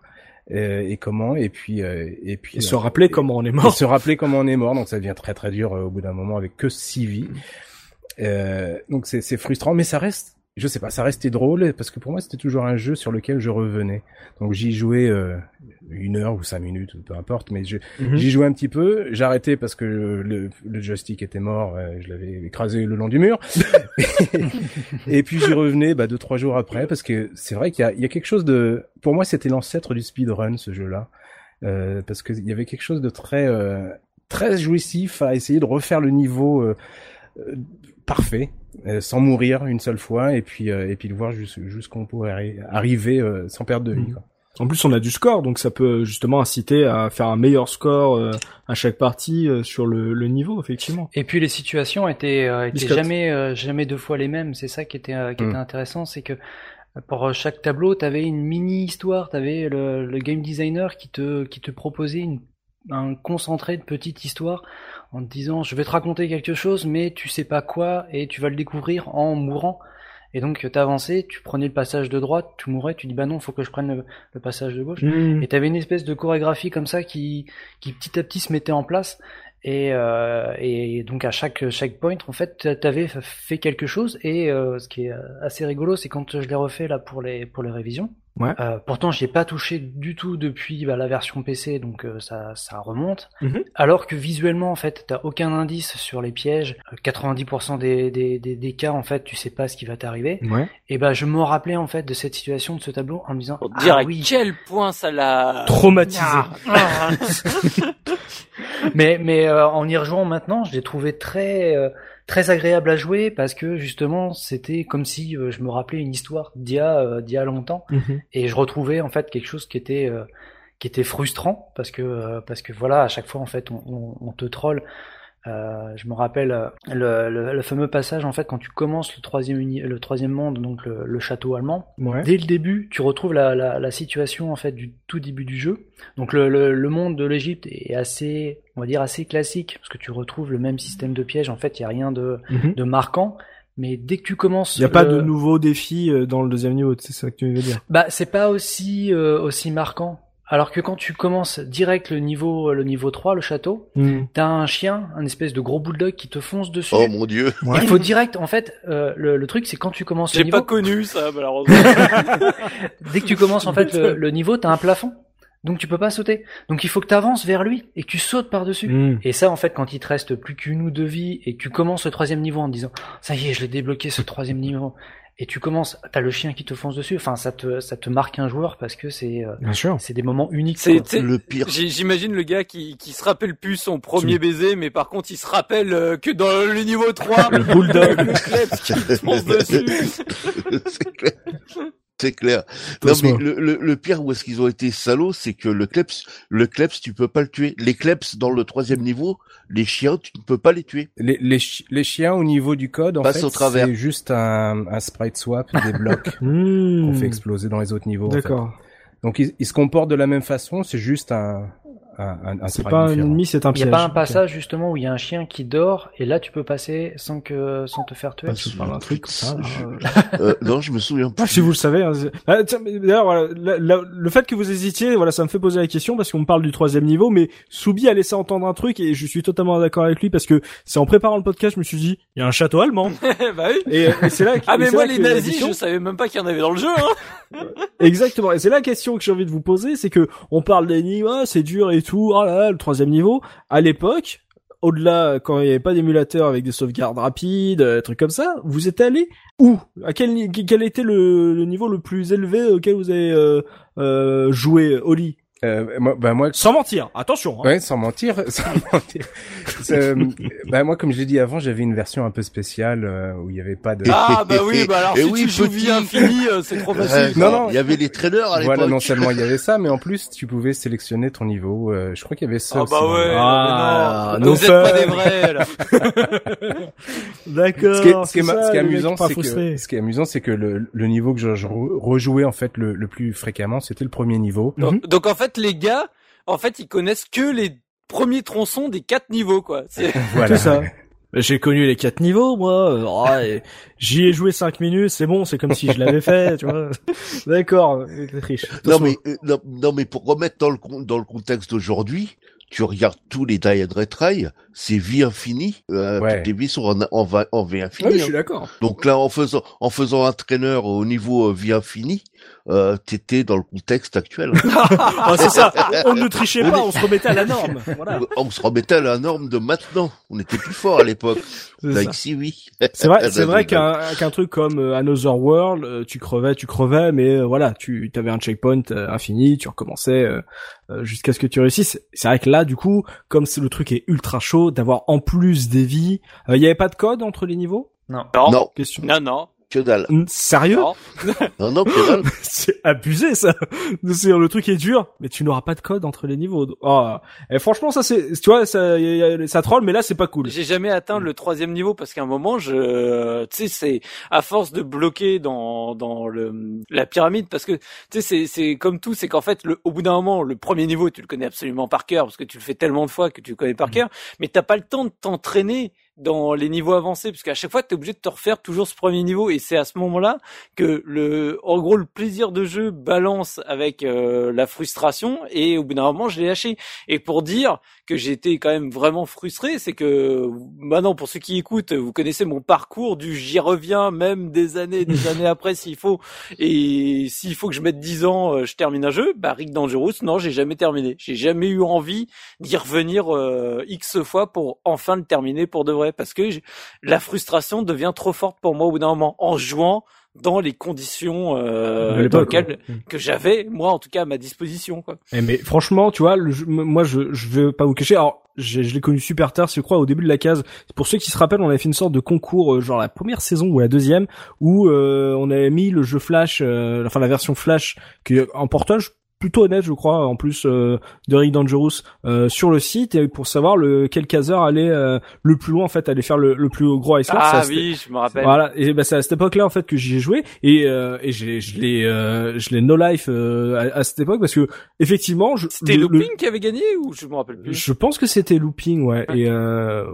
euh, et comment et puis euh, et puis Et se rappeler comment on est et mort. se rappeler comment on est mort donc ça devient très très dur euh, au bout d'un moment avec que six vies euh, donc c'est c'est frustrant mais ça reste je sais pas, ça restait drôle parce que pour moi c'était toujours un jeu sur lequel je revenais. Donc j'y jouais euh, une heure ou cinq minutes, peu importe, mais Mhm. J'y jouais un petit peu, arrêté parce que le, le joystick était mort, euh, je l'avais écrasé le long du mur. [LAUGHS] et puis j'y revenais bah, deux trois jours après parce que c'est vrai qu'il y y a quelque chose de, pour moi c'était l'ancêtre du speedrun ce jeu-là, euh, parce qu'il y avait quelque chose de très euh, très jouissif à essayer de refaire le niveau euh, parfait. Euh, sans mourir une seule fois et puis euh, et puis de voir jus- jusqu'où on pourrait arri- arriver euh, sans perdre de vie Mhm. quoi. En plus, on a du score, donc ça peut justement inciter à faire un meilleur score euh, à chaque partie euh, sur le, le niveau, effectivement. Et puis les situations étaient, euh, étaient jamais, euh, jamais deux fois les mêmes. C'est ça qui était, euh, qui Mm. était intéressant, c'est que pour chaque tableau, tu avais une mini histoire, tu avais le, le game designer qui te, qui te proposait une, un concentré de petite histoire en te disant je vais te raconter quelque chose, mais tu sais pas quoi et tu vas le découvrir en mourant. Et donc t'avançais, tu prenais le passage de droite, tu mourais, tu dis bah non, faut que je prenne le, le passage de gauche. Et t'avais une espèce de chorégraphie comme ça qui, qui petit à petit se mettait en place. Et, euh, et donc à chaque chaque point, en fait, t'avais fait quelque chose. Et euh, ce qui est assez rigolo, c'est quand je l'ai refait là pour les pour les révisions. Ouais. Euh, pourtant, j'y ai pas touché du tout depuis bah, la version PC, donc euh, ça ça remonte. Mhm. Alors que visuellement, en fait, t'as aucun indice sur les pièges. Euh, 90% des, des, des, des cas, en fait, tu sais pas ce qui va t'arriver. Ouais. Et ben, je me rappelais en fait de cette situation, de ce tableau, en me disant Pour te dire ah à oui, quel point ça l'a Traumatisé. Ah. [LAUGHS] [LAUGHS] mais mais euh, en y rejoignant maintenant, je l'ai trouvé très euh, très agréable à jouer parce que justement c'était comme si euh, je me rappelais une histoire d'il y a euh, d'il y a longtemps Mhm. et je retrouvais en fait quelque chose qui était euh, qui était frustrant parce que euh, parce que voilà à chaque fois en fait on, on, on te troll. Euh, je me rappelle euh, le, le, le fameux passage en fait quand tu commences le troisième uni- le troisième monde donc le, le château allemand Ouais. Dès le début, tu retrouves la, la, la situation en fait du tout début du jeu. Donc le, monde de l'Égypte est assez, on va dire assez classique parce que tu retrouves le même système de pièges. En fait, il y a rien de, Mhm. de marquant. Mais dès que tu commences, Il n'y a pas de nouveaux défis euh, dans le deuxième niveau, c'est ça que tu veux dire? bah c'est pas aussi euh, aussi marquant. Alors que quand tu commences direct le niveau le niveau 3, le château, Mhm. t'as un chien, un espèce de gros bulldog qui te fonce dessus. Oh mon dieu. Ouais. Il faut direct, en fait, euh, le, le truc c'est quand tu commences le J'ai niveau, pas connu ça malheureusement. [LAUGHS] dès que tu commences en fait le, le niveau, t'as un plafond. Donc tu peux pas sauter. Donc il faut que tu avances vers lui et que tu sautes par-dessus. Hmm. Et ça, en fait, quand il te reste plus qu'une ou deux vies et que tu commences le troisième niveau en te disant, ça y est, je l'ai débloqué ce troisième niveau. Et tu commences, t'as le chien qui te fonce dessus. Enfin, ça te, ça te marque un joueur parce que c'est, euh, c'est des moments uniques. C'est- Le pire. J'imagine le gars qui, qui se rappelle plus son premier baiser, mais par contre il se rappelle euh, que dans le niveau 3, le bulldog. le qui te [LAUGHS] fonce dessus. C'est clair. Non mais le, le, le pire où est-ce qu'ils ont été salauds, c'est que le kleps, le kleps, tu peux pas le tuer. Les kleps dans le troisième niveau, les chiens, tu ne peux pas les tuer. Les, les, chi- les chiens au niveau du code, en Passe fait, c'est juste un, un sprite swap des [LAUGHS] blocs [LAUGHS] Hmm. qu'on fait exploser dans les autres niveaux. en fait. D'accord. Donc ils, ils se comportent de la même façon, c'est juste un, un, un, un C'est pas un ennemi, c'est un Il y a piège. pas un passage justement où il y a un chien qui dort et là tu peux passer sans que sans te faire tuer. Ah, d'un truc ça. là. [LAUGHS] Euh, non, je me souviens Ah, plus. si vous le savez. hein, Ah, tiens, mais D'ailleurs, voilà, la- la- le fait que vous hésitiez, voilà, ça me fait poser la question parce qu'on me parle du troisième niveau, mais Soubi a laissé entendre un truc et je suis totalement d'accord avec lui parce que c'est en préparant le podcast, je me suis dit, il y a un château allemand. [LAUGHS] bah oui. Et, et c'est là. que- Ah mais moi les nazis, question- je savais même pas qu'il y en avait dans le jeu. Hein. Exactement. Et c'est la question que j'ai envie de vous poser, c'est que on parle ah, c'est dur et tout, là, le troisième niveau. À l'époque, au-delà, quand il n'y avait pas d'émulateur avec des sauvegardes rapides, euh, trucs comme ça, vous êtes allé où? À quel, quel était le, le niveau le plus élevé auquel vous avez euh, euh, joué, Oli Euh, moi, bah moi, Sans mentir, attention. Hein. ouais, sans mentir, [LAUGHS] sans mentir. Euh, bah moi, comme je l'ai dit avant, j'avais une version un peu spéciale euh, où il y avait pas de. Ah bah oui, bah alors Et si oui, tu joues vie infinie, euh, c'est trop facile. Non, non. Il y avait les traîneurs à l'époque. Voilà, non seulement il y avait ça, [LAUGHS] mais en plus tu pouvais sélectionner ton niveau. Euh, je crois qu'il y avait ça. Ah aussi bah ouais, Ah, non, no vous êtes pas des vrais là. [LAUGHS] D'accord. Ce qui est, ce qui est, c'est ma- ça, ce qui est les mecs amusant, c'est que ce qui est amusant, c'est que le, le niveau que je, je re- rejouais en fait le, le plus fréquemment, c'était le premier niveau. Donc, donc, en fait les gars, en fait ils connaissent que les premiers tronçons des quatre niveaux quoi. C'est- [LAUGHS] Voilà. Ça. J'ai connu les quatre niveaux, moi. Oh, J'y ai joué cinq minutes, c'est bon, c'est comme si je l'avais fait, tu vois. [LAUGHS] D'accord, triche. Non mais euh, non, non, mais pour remettre dans le dans le contexte d'aujourd'hui, tu regardes tous les Die and Retry, c'est vie infinie. Euh, Ouais. Toutes les vies sont en en, va- en vie Ouais, infinie. je hein. suis d'accord. Donc là, en faisant en faisant un traîneur au niveau euh, vie infinie, euh, t'étais dans le contexte actuel. [LAUGHS] Ah, c'est ça. On ne trichait pas, on se remettait à la norme. Voilà. [LAUGHS] On se remettait à la norme de maintenant. On était plus fort à l'époque. Like si oui. C'est vrai, [LAUGHS] c'est Là, vrai qu'un qu'un truc comme euh, Another World, euh, tu crevais, tu crevais, mais euh, voilà, tu avais un checkpoint infini, tu recommençais jusqu'à ce que tu réussisses. C'est vrai que là, du coup, comme c'est le truc est ultra chaud, d'avoir en plus des vies, il y avait pas de code entre les niveaux? Non. Non, Non, Question. non, non. Que dalle. Sérieux non. [LAUGHS] Non, non, que dalle. [LAUGHS] C'est abusé ça. C'est le truc est dur, mais tu n'auras pas de code entre les niveaux. Oh. Et franchement, ça c'est, tu vois, ça, y a- y a- ça troll, mais là c'est pas cool. J'ai jamais atteint le troisième niveau parce qu'à un moment, je, tu sais, c'est à force de bloquer dans dans le la pyramide parce que tu sais, c'est c'est comme tout, c'est qu'en fait, le, au bout d'un moment, le premier niveau, tu le connais absolument par cœur parce que tu le fais tellement de fois que tu le connais par cœur, mais t'as pas le temps de t'entraîner dans les niveaux avancés parce qu'à chaque fois, t'es obligé de te refaire toujours ce premier niveau et c'est à ce moment-là que le, en gros, le plaisir de jeu balance avec euh, la frustration et au bout d'un moment, je l'ai lâché. Et pour dire que j'étais quand même vraiment frustré, c'est que maintenant pour ceux qui écoutent, vous connaissez mon parcours du j'y reviens même des années, des [LAUGHS] années après s'il faut. Et s'il faut que je mette 10 ans, euh, je termine un jeu. Bah Rick Dangerous, non, j'ai jamais terminé. J'ai jamais eu envie d'y revenir euh, x fois pour enfin le terminer pour de vrai, parce que la frustration devient trop forte pour moi au bout d'un moment en jouant dans les conditions euh, ouais. que j'avais moi en tout cas à ma disposition quoi. Eh, mais franchement, tu vois, le moi je je vais pas vous cacher. Alors, j'ai- je l'ai connu super tard, je crois, au début de la case. Pour ceux qui se rappellent, on avait fait une sorte de concours, euh, genre la première saison ou la deuxième, où euh, on avait mis le jeu Flash, euh, enfin la version Flash, qui en portage plutôt honnête, je crois, en plus euh, de Rick Dangerous, euh, sur le site. Et pour savoir le quel caseur allait euh, le plus loin en fait, allait faire le, le plus gros iceberg. Ah oui, je me rappelle. voilà, et bah, c'est à cette époque-là en fait que j'y ai joué. Et euh, et j'ai je l'ai euh, je l'ai no life euh, à, à cette époque parce que effectivement je, C'était le- le- Looping qui avait gagné ou je me rappelle plus? je pense que c'était looping ouais. Et euh,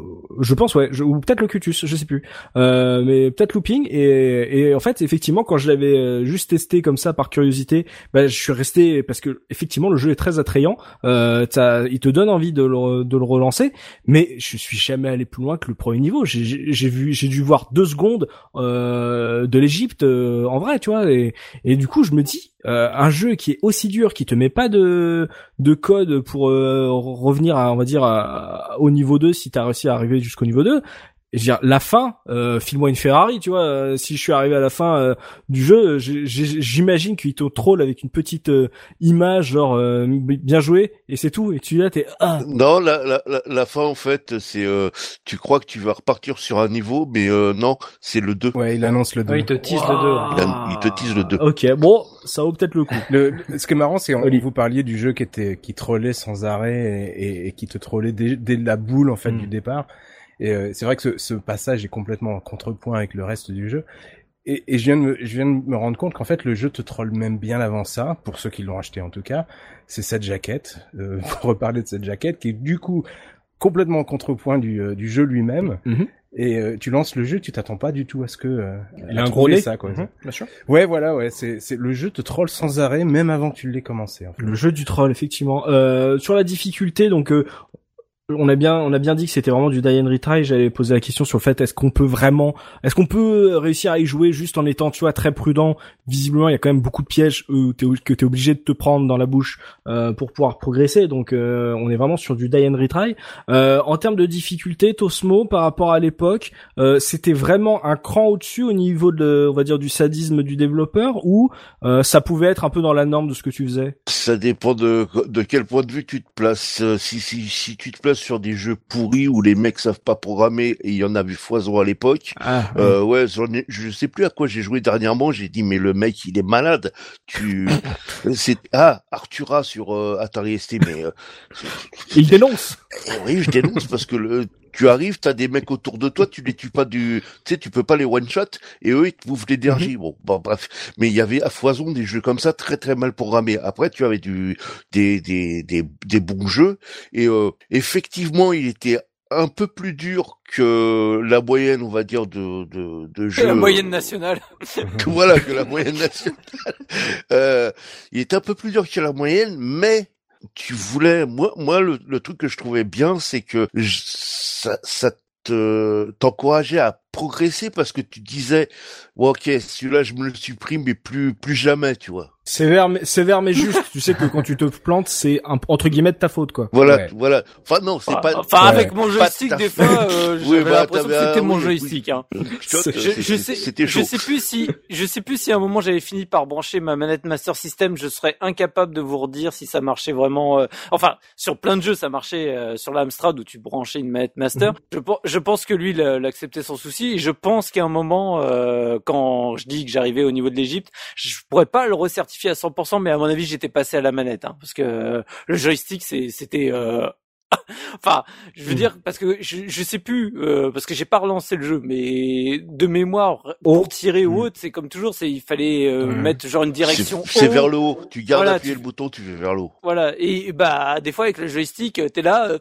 je pense ouais. Je- ou peut-être Locutus je sais plus. Euh, mais peut-être looping. Et et en fait effectivement quand je l'avais juste testé comme ça par curiosité bah je suis resté parce que effectivement le jeu est très attrayant. Euh, il te donne envie de le, relancer, mais je suis jamais allé plus loin que le premier niveau. J'ai vu, j'ai dû voir deux secondes euh, de l'Égypte euh, en vrai, tu vois, et, du coup je me dis un jeu qui est aussi dur, qui te met pas de de code pour revenir à on va dire au niveau 2 si t'as réussi à arriver jusqu'au niveau 2 je veux dire, la fin, euh, file-moi une Ferrari, tu vois. Euh, si je suis arrivé à la fin euh, du jeu, j'imagine qu'il te troll avec une petite euh, image, genre bien joué, et c'est tout. Et tu là, t'es ah. Non, la, la, la, la, fin en fait, c'est tu crois que tu vas repartir sur un niveau, mais non, c'est le 2. Ouais, il annonce le 2. il te tease le 2. Il, te tease le 2. Ok, bon, ça vaut peut-être le coup. Le, ce qui est marrant, c'est que vous parliez du jeu qui était qui trollait sans arrêt et, et, qui te trollait dès, dès la boule en fait mm. du départ. Et euh, c'est vrai que ce, ce, passage est complètement en contrepoint avec le reste du jeu. Et, et je, viens de me, je viens de me rendre compte qu'en fait le jeu te troll même bien avant ça, pour ceux qui l'ont acheté en tout cas. C'est cette jaquette, euh, [LAUGHS] pour reparler de cette jaquette, qui est du coup complètement en contrepoint du, euh, du jeu lui-même. Mm-hmm. Et euh, tu lances le jeu, tu t'attends pas du tout à ce que euh, il a un gros ça quoi. Mm-hmm. bien sûr. Ouais, voilà, ouais, c'est c'est le jeu te troll sans arrêt même avant que tu l'aies commencé. En fait. Le jeu du troll effectivement. Euh, sur la difficulté, donc on a bien on a bien dit que c'était vraiment du die and retry. J'avais posé la question sur le fait est-ce qu'on peut vraiment est-ce qu'on peut réussir à y jouer juste en étant tu vois très prudent? Visiblement il y a quand même beaucoup de pièges euh, que tu es obligé de te prendre dans la bouche euh, pour pouvoir progresser. Donc euh, on est vraiment sur du die and retry. Euh, en termes de difficulté Tosmo par rapport à l'époque euh, c'était vraiment un cran au-dessus au niveau de on va dire du sadisme du développeur ou ça pouvait être un peu dans la norme de ce que tu faisais? Ça dépend de de quel point de vue tu te places. Si si si tu te places sur des jeux pourris où les mecs savent pas programmer et il y en avait foison à l'époque. Ah, euh, ouais, je sais plus à quoi j'ai joué dernièrement. J'ai dit mais le mec il est malade. Tu, [LAUGHS] c'est ah Artura sur euh, Atari ST mais euh, il dénonce. Oui, je dénonce parce que le tu arrives, t'as des mecs autour de toi, tu les tues pas du, tu sais, tu peux pas les one shot et eux ils te bouffent l'énergie. Mhm. Bon, bon, bref, mais il y avait à foison des jeux comme ça très très mal programmés. Après, tu avais du des des des, des bons jeux et euh, effectivement, il était un peu plus dur que la moyenne, on va dire, de, de, de [LAUGHS] jeux. la moyenne nationale. [LAUGHS] voilà, que la moyenne nationale. [LAUGHS] Euh, il était un peu plus dur que la moyenne, mais tu voulais, moi, moi, le, le truc que je trouvais bien, c'est que ça, ça te t'encourageait à progresser parce que tu disais, ok, celui-là je me le supprime mais plus plus jamais, tu vois. Sévère mais sévère mais juste. tu sais que quand tu te plantes, c'est entre guillemets de ta faute quoi. Voilà, voilà. Enfin non, c'est pas. Enfin avec mon joystick des fois, [LAUGHS] euh, j'avais bah, l'impression que c'était mon joystick. Hein. Je, sais, je sais plus si, je sais plus si à un moment j'avais fini par brancher ma manette Master System, je serais incapable de vous redire si ça marchait vraiment. Euh, enfin, sur plein de jeux ça marchait euh, sur l'Amstrad où tu branchais une manette Master. Mhm. Je, je pense que lui il accepté sans souci et je pense qu'à un moment, euh, quand je dis que j'arrivais au niveau de l'Égypte, je pourrais pas le recertifier à 100%, mais à mon avis, j'étais passé à la manette, hein, parce que le joystick, c'était euh, [LAUGHS] enfin, je veux hmm. dire parce que je, je sais plus euh, parce que j'ai pas relancé le jeu, mais de mémoire pour oh. tirer ou hmm. autre, c'est comme toujours, c'est il fallait euh, mettre genre une direction. C'est vers le haut. Tu gardes appuyer le bouton, tu vas vers le haut. Voilà. Et bah des fois avec le joystick, t'es là.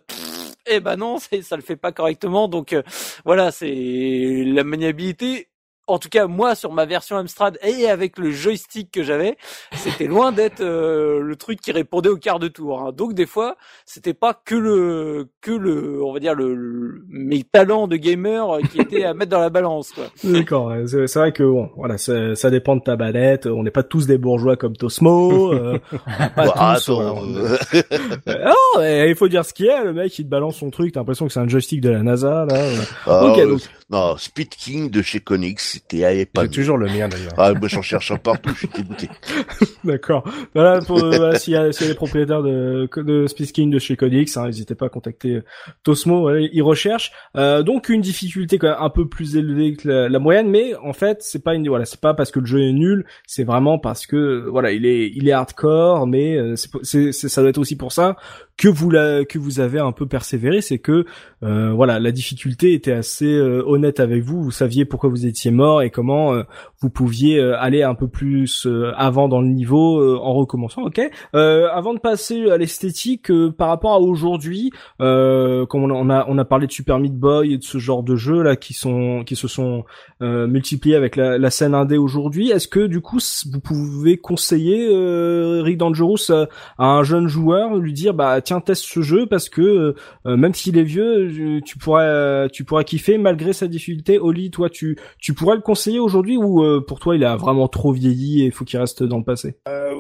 et eh ben non, [LAUGHS] ça le fait pas correctement. Donc euh, voilà, c'est la maniabilité en tout cas moi sur ma version Amstrad et avec le joystick que j'avais, c'était loin d'être euh, le truc qui répondait au quart de tour. Hein. Donc des fois, c'était pas que le que le on va dire le, mes talents de gamer qui étaient à mettre dans la balance quoi. [LAUGHS] D'accord, c'est vrai que bon, voilà, ça dépend de ta balette, on n'est pas tous des bourgeois comme Tosmo euh, [LAUGHS] pas tous, [LAUGHS] il faut dire ce qu'il est, le mec il te balance son truc, t'as l'impression que c'est un joystick de la NASA là. Ah, OK, donc non, Speed King de chez Konix, c'était pas. toujours le mien d'ailleurs. Ah, moi j'en cherche un partout, je suis dégoûté. [LAUGHS] D'accord. Voilà, pour euh, s'il y, a, s'il y a des propriétaires de, de Speed King de chez Konix, hein, n'hésitez pas à contacter euh, Tosmo, voilà, ils recherchent. Euh, donc une difficulté quand même un peu plus élevée que la, moyenne, mais en fait c'est pas une voilà, c'est pas parce que le jeu est nul, c'est vraiment parce que voilà, il est il est hardcore, mais euh, c'est, c'est, ça doit être aussi pour ça que vous la, que vous avez un peu persévéré, c'est que euh, voilà, la difficulté était assez euh, honnête avec vous. Vous saviez pourquoi vous étiez mort et comment euh, vous pouviez aller un peu plus avant dans le niveau en recommençant. Ok? avant de passer à l'esthétique, par rapport à aujourd'hui, comme on a on a parlé de Super Meat Boy et de ce genre de jeux là qui sont qui se sont multipliés avec la, la scène indé aujourd'hui, est-ce que du coup vous pouvez conseiller Rick Dangerous à un jeune joueur, lui dire bah tiens teste ce jeu parce que même s'il est vieux tu pourrais, euh, tu pourrais kiffer malgré sa difficulté. Oli, toi, tu, tu pourrais le conseiller aujourd'hui ou euh, pour toi il a vraiment trop vieilli et il faut qu'il reste dans le passé? Euh,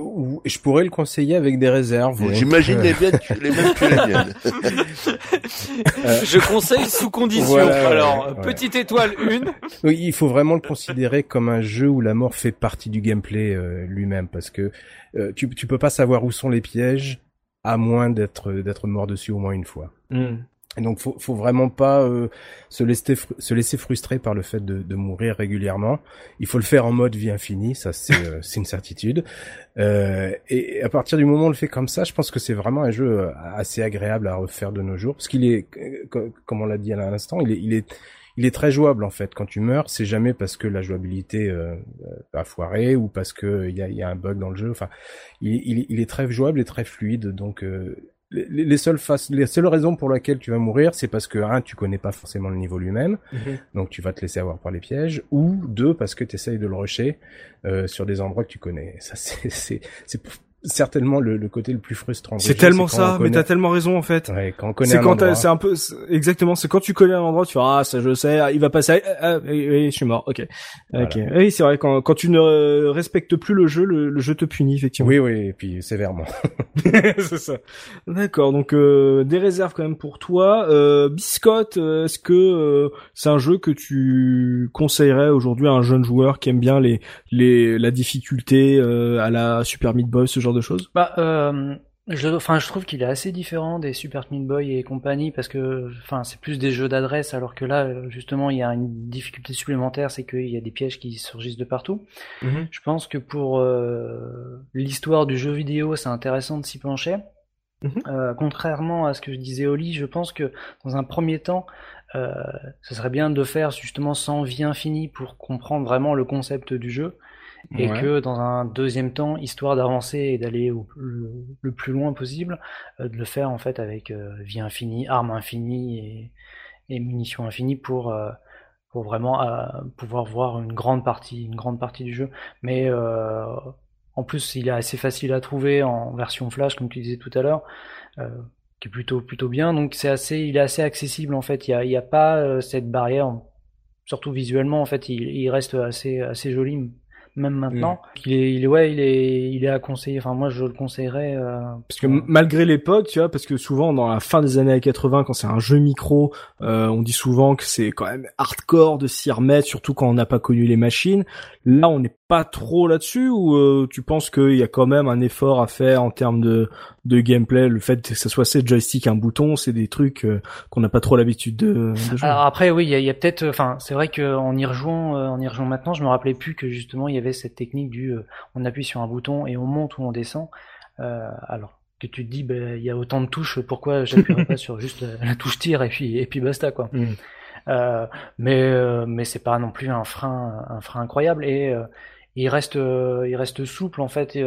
Je pourrais le conseiller avec des réserves. J'imagine les miennes, les mêmes que les miennes. [LAUGHS] je conseille sous condition. Alors, petite étoile une. Oui, il faut vraiment le considérer comme un jeu où la mort fait partie du gameplay lui-même parce que tu, tu peux pas savoir où sont les pièges à moins d'être d'être mort dessus au moins une fois. Hmm. Et donc faut, faut vraiment pas euh, se laisser se laisser frustrer par le fait de, de, mourir régulièrement. Il faut le faire en mode vie infinie, ça c'est euh, c'est une certitude. Euh, et à partir du moment où on le fait comme ça, je pense que c'est vraiment un jeu euh, assez agréable à refaire de nos jours, parce qu'il est, comme on l'a dit à l'instant, il est il est il est très jouable en fait. Quand tu meurs, c'est jamais parce que la jouabilité euh, a foiré ou parce que il y a, y a, un bug dans le jeu. Enfin, il, il, il, est très jouable et très fluide. Donc les, seules faces, les seules raisons pour lesquelles tu vas mourir, c'est parce que un, tu connais pas forcément le niveau lui-même, mhm. donc tu vas te laisser avoir par les pièges, ou deux, parce que tu essayes de le rusher euh, sur des endroits que tu connais. Ça, c'est, c'est, c'est certainement le, le, côté le plus frustrant. C'est tellement ça, mais t'as tellement raison en fait. Ouais, quand on connaît c'est quand c'est un peu exactement, c'est quand tu connais un endroit, tu fais ah ça je sais, il va passer, ah, ah oui, je suis mort, ok, ok, oui c'est vrai quand quand tu ne respectes plus le jeu, le, jeu te punit effectivement. Oui oui, et puis sévèrement. [LAUGHS] c'est ça. D'accord, donc euh, des réserves quand même pour toi. Euh, Biscotte, euh, est-ce que euh, c'est un jeu que tu conseillerais aujourd'hui à un jeune joueur qui aime bien les les la difficulté à la Super Meat Boy, ce genre de choses? Bah, euh, je, enfin, je trouve qu'il est assez différent des Super Meat Boy et compagnie parce que, enfin, c'est plus des jeux d'adresse alors que là, justement, il y a une difficulté supplémentaire, c'est qu'il y a des pièges qui surgissent de partout. Mhm. Je pense que pour euh, l'histoire du jeu vidéo, c'est intéressant de s'y pencher. Mhm. Euh, contrairement à ce que je disais Oli, je pense que dans un premier temps, euh, ce serait bien de faire justement sans vie infinie pour comprendre vraiment le concept du jeu et que dans un deuxième temps, histoire d'avancer et d'aller le, plus loin possible, euh, de le faire en fait avec euh, vie infinie, armes infinies et, et munitions infinies pour euh, pour vraiment pouvoir voir une grande partie une grande partie du jeu. Mais en plus, il est assez facile à trouver en version flash, comme tu disais tout à l'heure. qui est plutôt plutôt bien donc c'est assez il est assez accessible en fait il y a, il y a pas cette barrière surtout visuellement en fait il, il reste assez assez joli même maintenant. Mm. Il est, il est, ouais, il est, il est à conseiller. Enfin, moi, je le conseillerais. Euh, parce que malgré l'époque, tu vois, parce que souvent dans la fin des années 80, quand c'est un jeu micro, euh, on dit souvent que c'est quand même hardcore de s'y remettre, surtout quand on n'a pas connu les machines. Là, on n'est pas trop là-dessus ou euh, tu penses qu'il y a quand même un effort à faire en termes de, de gameplay Le fait que ce soit ces joystick, un bouton, c'est des trucs euh, qu'on n'a pas trop l'habitude de, jouer. Alors après, oui, il y a, a peut-être, enfin, c'est vrai qu'en y rejoignant, euh, en y rejoignant maintenant, je me rappelais plus que justement il y avait cette technique du, on appuie sur un bouton et on monte ou on descend. alors que tu te dis, ben, il y a autant de touches, pourquoi j'appuierais pas [LAUGHS] sur juste la, touche tir et puis et puis basta quoi. Mm. Euh, mais euh, mais c'est pas non plus un frein un frein incroyable et euh, il reste il reste souple en fait.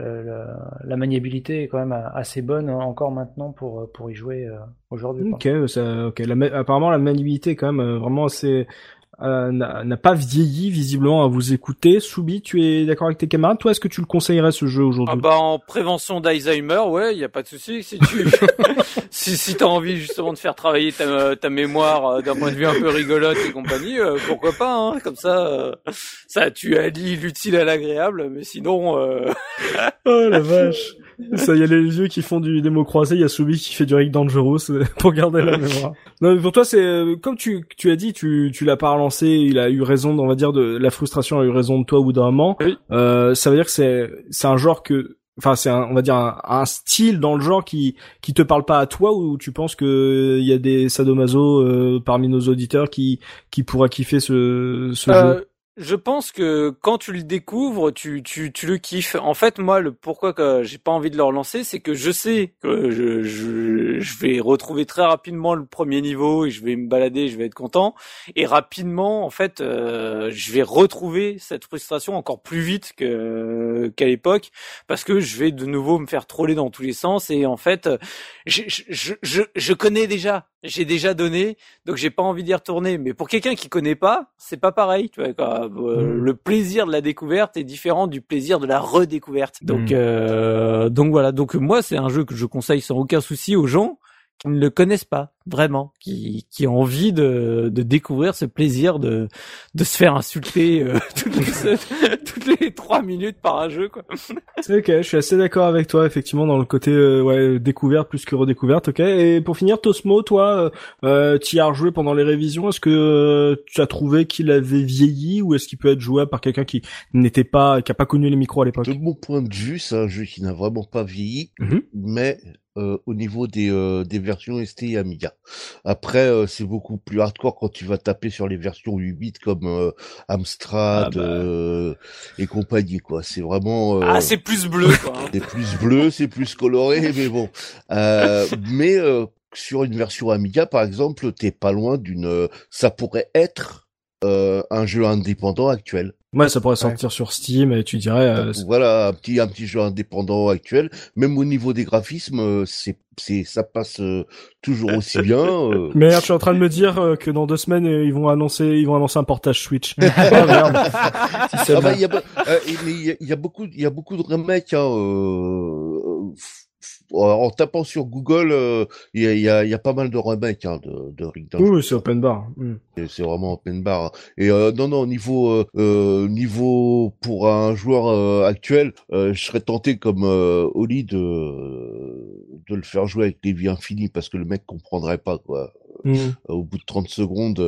La maniabilité est quand même assez bonne encore maintenant pour pour y jouer aujourd'hui. Ok, ça, ok. apparemment la maniabilité est quand même vraiment assez euh, n'a pas vieilli visiblement à vous écouter. Soubi, tu es d'accord avec tes camarades? Toi, est-ce que tu le conseillerais ce jeu aujourd'hui? Ah bah en prévention d'Alzheimer, ouais, il y a pas de souci. Si tu [LAUGHS] si si t'as envie justement de faire travailler ta, ta mémoire euh, d'un point de vue un peu rigolote et compagnie, euh, pourquoi pas hein Comme ça, ça tu allies l'utile à l'agréable, mais sinon. oh la vache [LAUGHS] [LAUGHS] ça y a les yeux qui font du démo croisé, il y a Soubi qui fait du Rick Dangerous [LAUGHS] pour garder la mémoire. Non, mais pour toi c'est comme tu tu as dit, tu tu l'as pas relancé, il a eu raison, on va dire de la frustration a eu raison de toi ou d'un moment. Euh, ça veut dire que c'est c'est un genre que enfin c'est on va dire un, style dans le genre qui qui te parle pas à toi ou tu penses que il y a des sadomaso euh, parmi nos auditeurs qui qui pourraient kiffer ce ce euh, jeu? Je pense que quand tu le découvres, tu, tu, tu le kiffes. En fait, moi, le pourquoi que j'ai pas envie de le relancer, c'est que je sais que je, je, je, vais retrouver très rapidement le premier niveau et je vais me balader, je vais être content. Et rapidement, en fait, euh, je vais retrouver cette frustration encore plus vite que qu'à l'époque parce que je vais de nouveau me faire troller dans tous les sens. Et en fait, je, je, je, je connais déjà j'ai déjà donné, donc j'ai pas envie d'y retourner. Mais pour quelqu'un qui connaît pas, c'est pas pareil. Tu vois, quoi. Euh, mm. Le plaisir de la découverte est différent du plaisir de la redécouverte. Donc, mm. euh, donc voilà. Donc moi, c'est un jeu que je conseille sans aucun souci aux gens qui ne le connaissent pas vraiment, qui, qui ont envie de, de découvrir ce plaisir de, de se faire insulter euh, [LAUGHS] toutes, les, [LAUGHS] toutes les trois minutes par un jeu. Quoi. C'est ok, je suis assez d'accord avec toi effectivement dans le côté euh, ouais découverte plus que redécouverte. Ok. Et pour finir, Tosmo, toi, euh, tu y as rejoué pendant les révisions. Est-ce que euh, tu as trouvé qu'il avait vieilli ou est-ce qu'il peut être jouable par quelqu'un qui n'était pas, qui a pas connu les micros à l'époque? De mon point de vue, c'est un jeu qui n'a vraiment pas vieilli, mm-hmm. mais euh, au niveau des, euh, des versions ST et Amiga. Après, euh, c'est beaucoup plus hardcore quand tu vas taper sur les versions 8 bits comme Amstrad ah bah. et compagnie, quoi. C'est vraiment... ah, c'est plus bleu, quoi. Hein. c'est plus bleu, c'est plus coloré, [LAUGHS] mais bon. mais sur une version Amiga, par exemple, t'es pas loin d'une... ça pourrait être un jeu indépendant actuel. Ouais, ça pourrait sortir sur Steam et tu dirais. Euh, voilà, un petit un petit jeu indépendant actuel. Même au niveau des graphismes, euh, c'est c'est ça passe euh, toujours aussi [LAUGHS] bien. Mais tu es en train de me dire que dans deux semaines ils vont annoncer ils vont annoncer un portage Switch. [LAUGHS] ah, merde. ah bah, il y a il y, a beaucoup il y a beaucoup de remakes. Hein, en tapant sur Google, euh, il y, a, y, a, pas mal de remakes hein, de, de Rick Oui, c'est open bar. Hmm. C'est vraiment open bar. Et euh, non, non, niveau euh, niveau pour un joueur actuel, je serais tenté comme Oli de de le faire jouer avec les vies infinies parce que le mec comprendrait pas quoi. Hmm. Au bout de 30 secondes.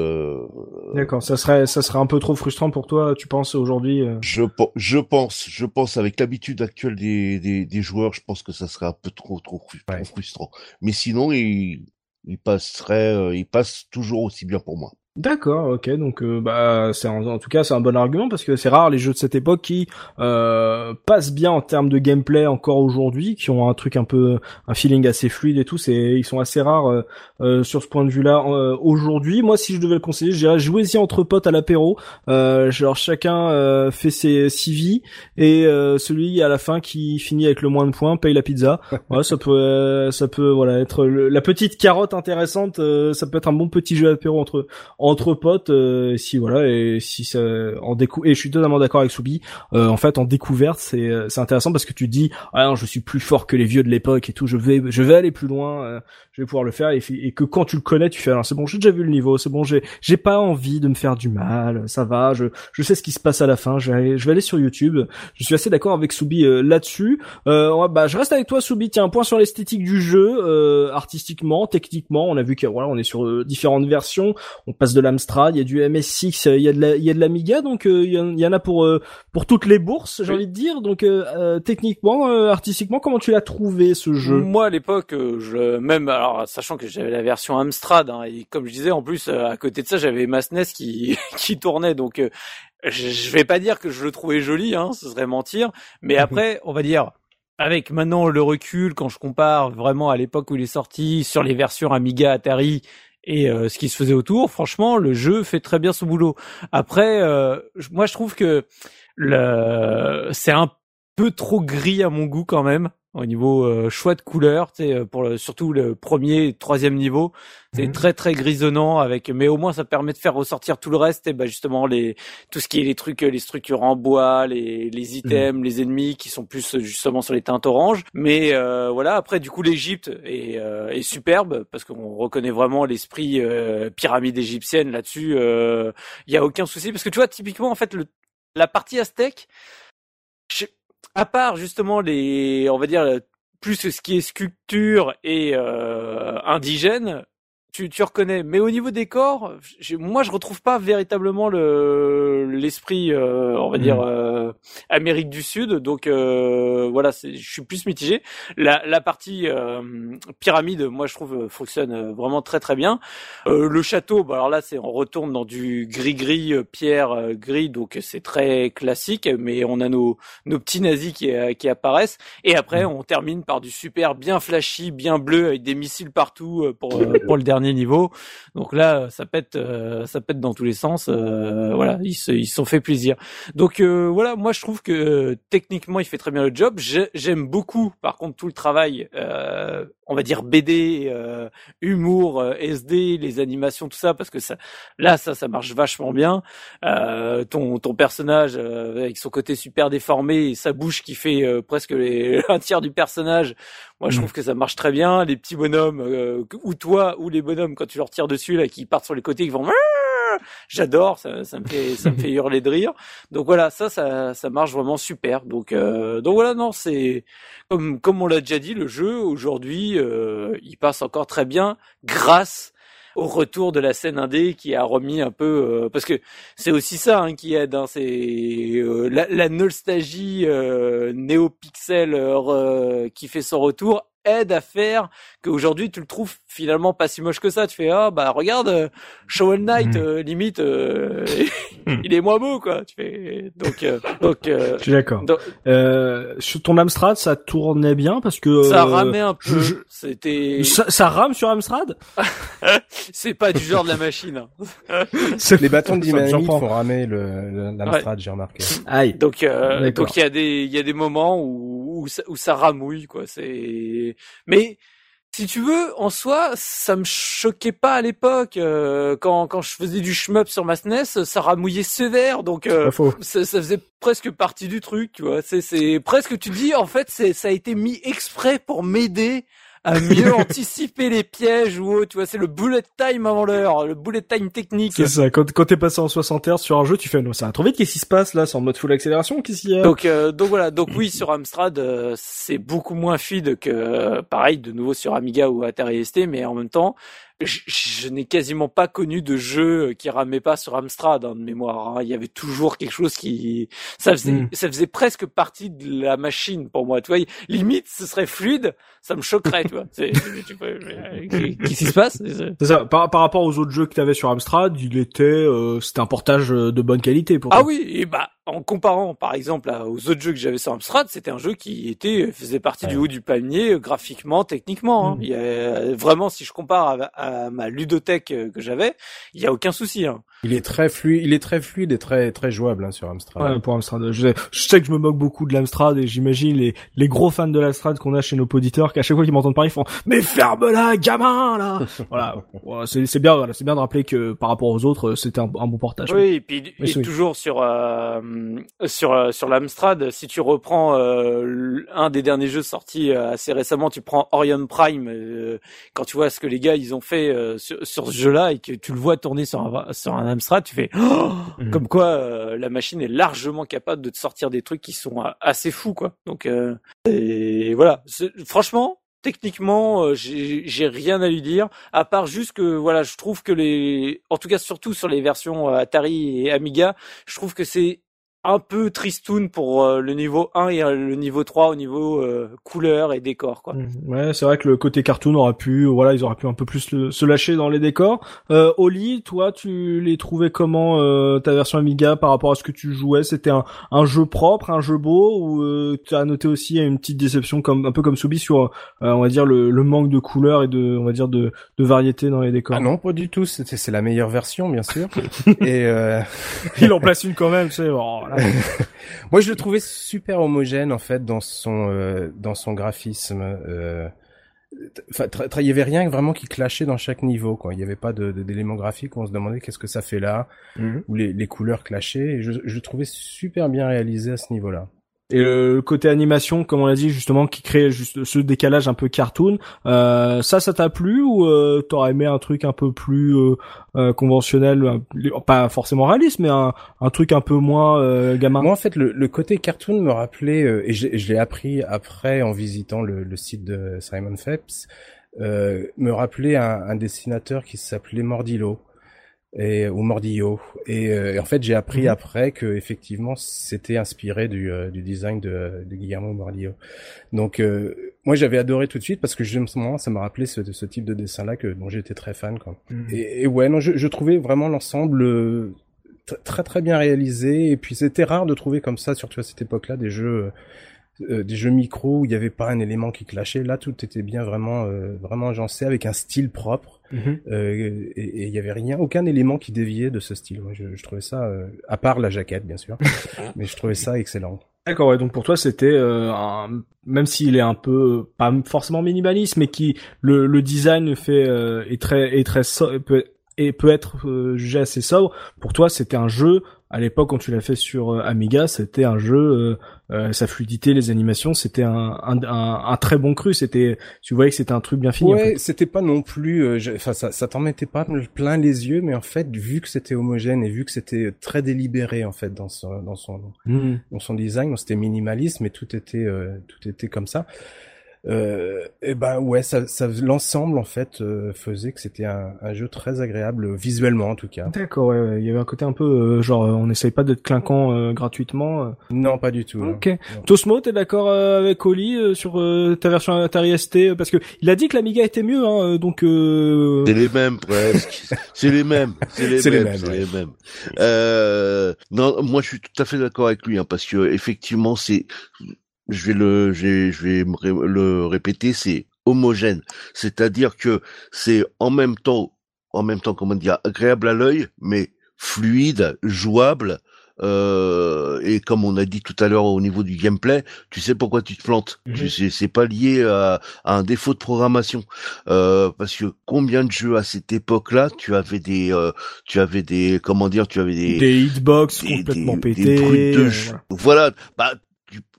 D'accord, ça serait ça serait un peu trop frustrant pour toi, tu penses aujourd'hui Je je pense, je pense avec l'habitude actuelle des, des des joueurs, je pense que ça serait un peu trop trop, frustrant. Mais sinon, il, il passerait, euh, il passe toujours aussi bien pour moi. D'accord, ok, donc euh, bah c'est en, tout cas c'est un bon argument parce que c'est rare les jeux de cette époque qui euh, passent bien en termes de gameplay encore aujourd'hui, qui ont un truc un peu un feeling assez fluide et tout. C'est ils sont assez rares euh, euh sur ce point de vue-là euh, aujourd'hui. Moi, si je devais le conseiller, je dirais jouez-y entre potes à l'apéro. genre chacun fait ses CV et celui à la fin qui finit avec le moins de points paye la pizza. [LAUGHS] ouais, ça peut ça peut voilà être la petite carotte intéressante. ça peut être un bon petit jeu à l'apéro entre entre potes euh, si voilà et si ça en décou et je suis totalement d'accord avec Soubi euh, en fait en découverte c'est euh, c'est intéressant parce que tu dis ah non je suis plus fort que les vieux de l'époque et tout je vais je vais aller plus loin je vais pouvoir le faire et, que quand tu le connais tu fais alors c'est bon j'ai déjà vu le niveau c'est bon j'ai j'ai pas envie de me faire du mal ça va je je sais ce qui se passe à la fin je vais aller, je vais aller sur YouTube je suis assez d'accord avec Soubi là-dessus. Bah je reste avec toi Soubi tiens un point sur l'esthétique du jeu artistiquement techniquement. On a vu que voilà on est sur différentes versions. On passe de l'Amstrad, il y a du MS6, il y a de la, il y a de l'Amiga, donc euh, il y, en a pour euh, pour toutes les bourses, j'ai envie de dire. Donc euh, techniquement, artistiquement, comment tu l'as trouvé ce jeu? Moi à l'époque, je même alors sachant que j'avais la version Amstrad hein, et comme je disais en plus à côté de ça, j'avais ma SNES qui [LAUGHS] qui tournait, donc je vais pas dire que je le trouvais joli, hein, ce serait mentir, mais après on va dire avec maintenant le recul, quand je compare vraiment à l'époque où il est sorti sur les versions Amiga, Atari et euh, ce qui se faisait autour, franchement, le jeu fait très bien son boulot. Après, euh, moi, je trouve que c'est un peu trop gris à mon goût quand même au niveau euh, choix de couleurs, tu pour le, surtout le premier, et troisième niveau, c'est mhm. très très grisonnant avec, mais au moins ça permet de faire ressortir tout le reste et bah justement les tout ce qui est les trucs, les structures en bois, les les mhm. items, les ennemis qui sont plus justement sur les teintes oranges. Mais euh, voilà, après du coup l'Égypte est, euh, est superbe parce qu'on reconnaît vraiment l'esprit pyramide égyptienne là-dessus. Il y a aucun souci parce que tu vois typiquement en fait le la partie aztèque à part justement les, on va dire plus ce qui est sculpture et euh, indigène, tu, tu reconnais. Mais au niveau des corps, moi je retrouve pas véritablement le l'esprit, euh, on va dire. Hmm. Euh, Amérique du Sud. Donc voilà, je suis plus mitigé. La, la partie pyramide, moi je trouve fonctionne vraiment très très bien. le château, bah, alors là c'est on retourne dans du gris gris pierre gris, donc c'est très classique. Mais on a nos nos petits nazis qui qui apparaissent. Et après on termine par du super bien flashy, bien bleu avec des missiles partout pour pour le dernier niveau. Donc là ça pète ça pète dans tous les sens. voilà, ils se ils sont fait plaisir. Donc voilà, moi je trouve que techniquement il fait très bien le job. J'aime beaucoup par contre tout le travail, euh, on va dire BD, euh, humour, euh, SD, les animations, tout ça, parce que ça, là ça ça marche vachement bien. Euh, ton ton personnage avec son côté super déformé et sa bouche qui fait presque les, [LAUGHS] un tiers du personnage. Moi je mm. trouve que ça marche très bien. Les petits bonhommes ou toi ou les bonhommes quand tu leur tires dessus là qui partent sur les côtés qui vont j'adore, ça, ça, me fait ça me fait hurler de rire. Donc voilà, ça ça ça marche vraiment super. Donc euh, donc voilà, non, c'est comme comme on l'a déjà dit, le jeu aujourd'hui, euh, il passe encore très bien grâce au retour de la scène indé qui a remis un peu euh, parce que c'est aussi ça hein, qui aide hein, c'est la, la, nostalgie néo-pixel qui fait son retour aide à faire qu'aujourd'hui tu le trouves finalement pas si moche que ça. Tu fais ah bah regarde euh, Knight mhm. euh, limite euh, [LAUGHS] il est moins beau quoi. Tu fais donc donc je suis d'accord. sur ton Amstrad ça tournait bien parce que ça ramait un peu. C'était ça, rame sur Amstrad? [LAUGHS] c'est pas du genre de la machine. Hein. [LAUGHS] Les bâtons de dynamite font ramer le l'Amstrad j'ai remarqué. Aïe. Donc donc il y a des il y a des moments où où ça, où ça ramouille quoi. C'est mais si tu veux, en soi, ça me choquait pas à l'époque. Euh, quand, quand je faisais du shmup sur ma SNES, ça ramouillait sévère, donc euh, ça, ça, faisait presque partie du truc, tu vois. C'est presque, tu dis, en fait, ça a été mis exprès pour m'aider à mieux [LAUGHS] anticiper les pièges ou tu vois c'est le bullet time avant l'heure le bullet time technique. C'est ça quand, quand t'es passé en 60 Hz sur un jeu tu fais non ça va trop vite qu'est-ce qui se passe là c'est en mode full accélération qu'est-ce qu'il y a? Donc euh, donc voilà donc oui sur Amstrad euh, c'est beaucoup moins fluide que pareil de nouveau sur Amiga ou Atari ST mais en même temps je, n'ai quasiment pas connu de jeu qui ramait pas sur Amstrad hein, de mémoire. Hein. Il y avait toujours quelque chose qui ça faisait hmm. ça faisait presque partie de la machine pour moi. Tu vois, limite ce serait fluide, ça me choquerait. tu vois, qu'est-ce qui se passe? C'est ça. Par, par rapport aux autres jeux que tu avais sur Amstrad, il était euh, c'était un portage de bonne qualité. Pour ah oui, et bah en comparant par exemple aux autres jeux que j'avais sur Amstrad, c'était un jeu qui était faisait partie du haut du panier graphiquement, techniquement. Hein. Hmm. Il y a, vraiment, si je compare à, ma ludothèque que j'avais, il y a aucun souci. Hein. Il est très fluide, il est très fluide et très très jouable hein, sur Amstrad. Ouais, pour Amstrad. Je sais, je sais que je me moque beaucoup de l'Amstrad et j'imagine les les gros fans de l'Amstrad qu'on a chez nos auditeurs qu'à chaque fois qu'ils m'entendent parler ils font mais ferme-la gamin là. [LAUGHS] voilà, c'est c'est bien voilà, c'est bien de rappeler que par rapport aux autres c'était un, bon portage. Oui, et puis toujours sur euh, sur euh, sur l'Amstrad, si tu reprends euh, un des derniers jeux sortis assez récemment, tu prends Orion Prime quand tu vois ce que les gars ils ont fait sur, sur ce jeu-là et que tu le vois tourner sur un sur un Amstrad, tu fais oh [GASPS] mm. comme quoi euh, la machine est largement capable de te sortir des trucs qui sont euh, assez fous quoi. Donc euh, et voilà, franchement, techniquement, j'ai rien à lui dire, à part juste que voilà, je trouve que les, en tout cas surtout sur les versions Atari et Amiga, je trouve que c'est un peu tristoun pour euh, le niveau 1 et euh, le niveau 3 au niveau euh, couleur et décor quoi. Mmh. Ouais, c'est vrai que le côté cartoon aurait pu voilà, ils auraient pu un peu plus se lâcher dans les décors. Euh, Oli, toi, tu les trouvais comment ta version Amiga par rapport à ce que tu jouais? C'était un, un jeu propre, un jeu beau ou tu as noté aussi une petite déception comme un peu comme Soubi sur on va dire le, le, manque de couleur et de on va dire de, de variété dans les décors? Ah non, pas du tout, c'est c'est la meilleure version bien sûr. [LAUGHS] et il en place une quand même, c'est oh, [LAUGHS] Moi, je le trouvais super homogène en fait dans son euh, dans son graphisme. Euh, il y avait rien vraiment qui clashait dans chaque niveau. Quoi. Il n'y avait pas d'éléments graphiques où on se demandait qu'est-ce que ça fait là, mhm. où les, les couleurs clashaient. Et je, je le trouvais super bien réalisé à ce niveau-là. Et le côté animation, comme on l'a dit justement, qui crée juste ce décalage un peu cartoon, euh, ça, ça t'a plu ou euh, t'aurais aimé un truc un peu plus euh, euh conventionnel, pas forcément réaliste, mais un, un truc un peu moins euh, gamin? Moi, en fait, le, côté cartoon me rappelait, euh, et je, l'ai appris après en visitant le, le site de Simon Phelps, me rappelait un, un dessinateur qui s'appelait Mordillo. Et ou Mordillo. Et, en fait, j'ai appris mhm. après que effectivement, c'était inspiré du, du design de, de Guillermo Mordillo. Donc, moi, j'avais adoré tout de suite parce que justement, ça m'a rappelé ce, ce, type de dessin-là que dont j'étais très fan. Quoi. Mhm. Et, et, ouais, non, je, je trouvais vraiment l'ensemble très très bien réalisé et puis c'était rare de trouver comme ça surtout à cette époque-là des jeux euh, des jeux micro où il n'y avait pas un élément qui clashait. Là tout était bien vraiment euh, vraiment agencé avec un style propre. Mhm. euh, et il n'y avait rien aucun élément qui déviait de ce style. Moi, je, je, trouvais ça euh, à part la jaquette bien sûr. [LAUGHS] Mais je trouvais ça excellent. D'accord, ouais, donc pour toi c'était un... même s'il est un peu pas forcément minimaliste, mais qui le, le design fait est très est très peut et peut être euh, jugé assez sobre. Pour toi, c'était un jeu à l'époque quand tu l'as fait sur euh, Amiga, c'était un jeu, euh, sa fluidité, les animations, c'était un, un, un, très bon cru. C'était, tu voyais que c'était un truc bien fini. Ouais, c'était pas non plus, enfin ça, ça t'en mettait pas plein les yeux, mais en fait, vu que c'était homogène et vu que c'était très délibéré en fait dans son dans son mmh. dans son design, c'était minimaliste, mais tout était tout était comme ça euh, et ben ouais, ça, ça l'ensemble en fait euh, faisait que c'était un, un, jeu très agréable visuellement en tout cas. D'accord, ouais, il y avait un côté un peu euh, genre on n'essaye pas d'être clinquant euh, gratuitement. Non, pas du tout. Ok. Tosmo, t'es d'accord avec Oli sur ta version Atari ST parce que il a dit que l'Amiga était mieux, hein, donc. C'est les mêmes presque. c'est les mêmes. C'est les, [LAUGHS] mêmes. C'est les mêmes. Euh, non, moi je suis tout à fait d'accord avec lui hein, parce que effectivement c'est je vais le, je vais, le répéter, c'est homogène. C'est-à-dire que c'est en même temps, en même temps, comment dire, agréable à l'œil, mais fluide, jouable. Euh, et comme on a dit tout à l'heure au niveau du gameplay, tu sais pourquoi tu te plantes. Mhm. C'est pas lié à, un défaut de programmation, euh, parce que combien de jeux à cette époque-là, tu avais des, euh, tu avais des, comment dire, tu avais des des hitbox complètement pétés. de voilà, bah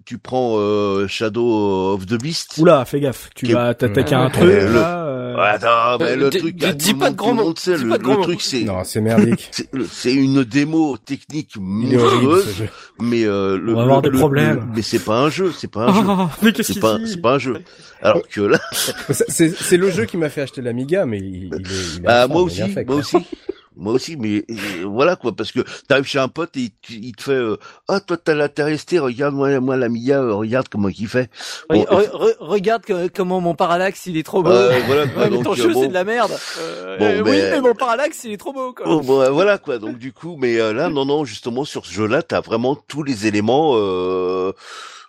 tu prends euh, Shadow of the Beast. Oula, fais gaffe, tu vas t'attaquer un truc. Le... Là, euh... attends, mais le truc, dis pas de grand mot. Le, truc, c'est non, c'est merdique. [LAUGHS] C'est une démo technique monstrueuse, mais euh, le, On va avoir des problèmes. mais c'est pas un jeu, c'est pas un jeu. [LAUGHS] mais c'est pas, c'est pas un jeu. Alors que là, [LAUGHS] c'est le jeu qui m'a fait acheter l'Amiga, mais il, il est. Il est ah, moi aussi, moi aussi. Moi aussi, mais euh, voilà quoi, parce que t'arrives chez un pote et il, te fait euh, ah toi t'as la resté, regarde moi moi la Mia, euh, regarde comment il fait. regarde comment mon parallaxe il est trop beau. voilà quoi, [LAUGHS] donc, ton jeu c'est de la merde. oui mais mon parallaxe il est trop beau quoi. Bon, voilà quoi, donc du coup mais là non non justement sur ce jeu-là t'as vraiment tous les éléments.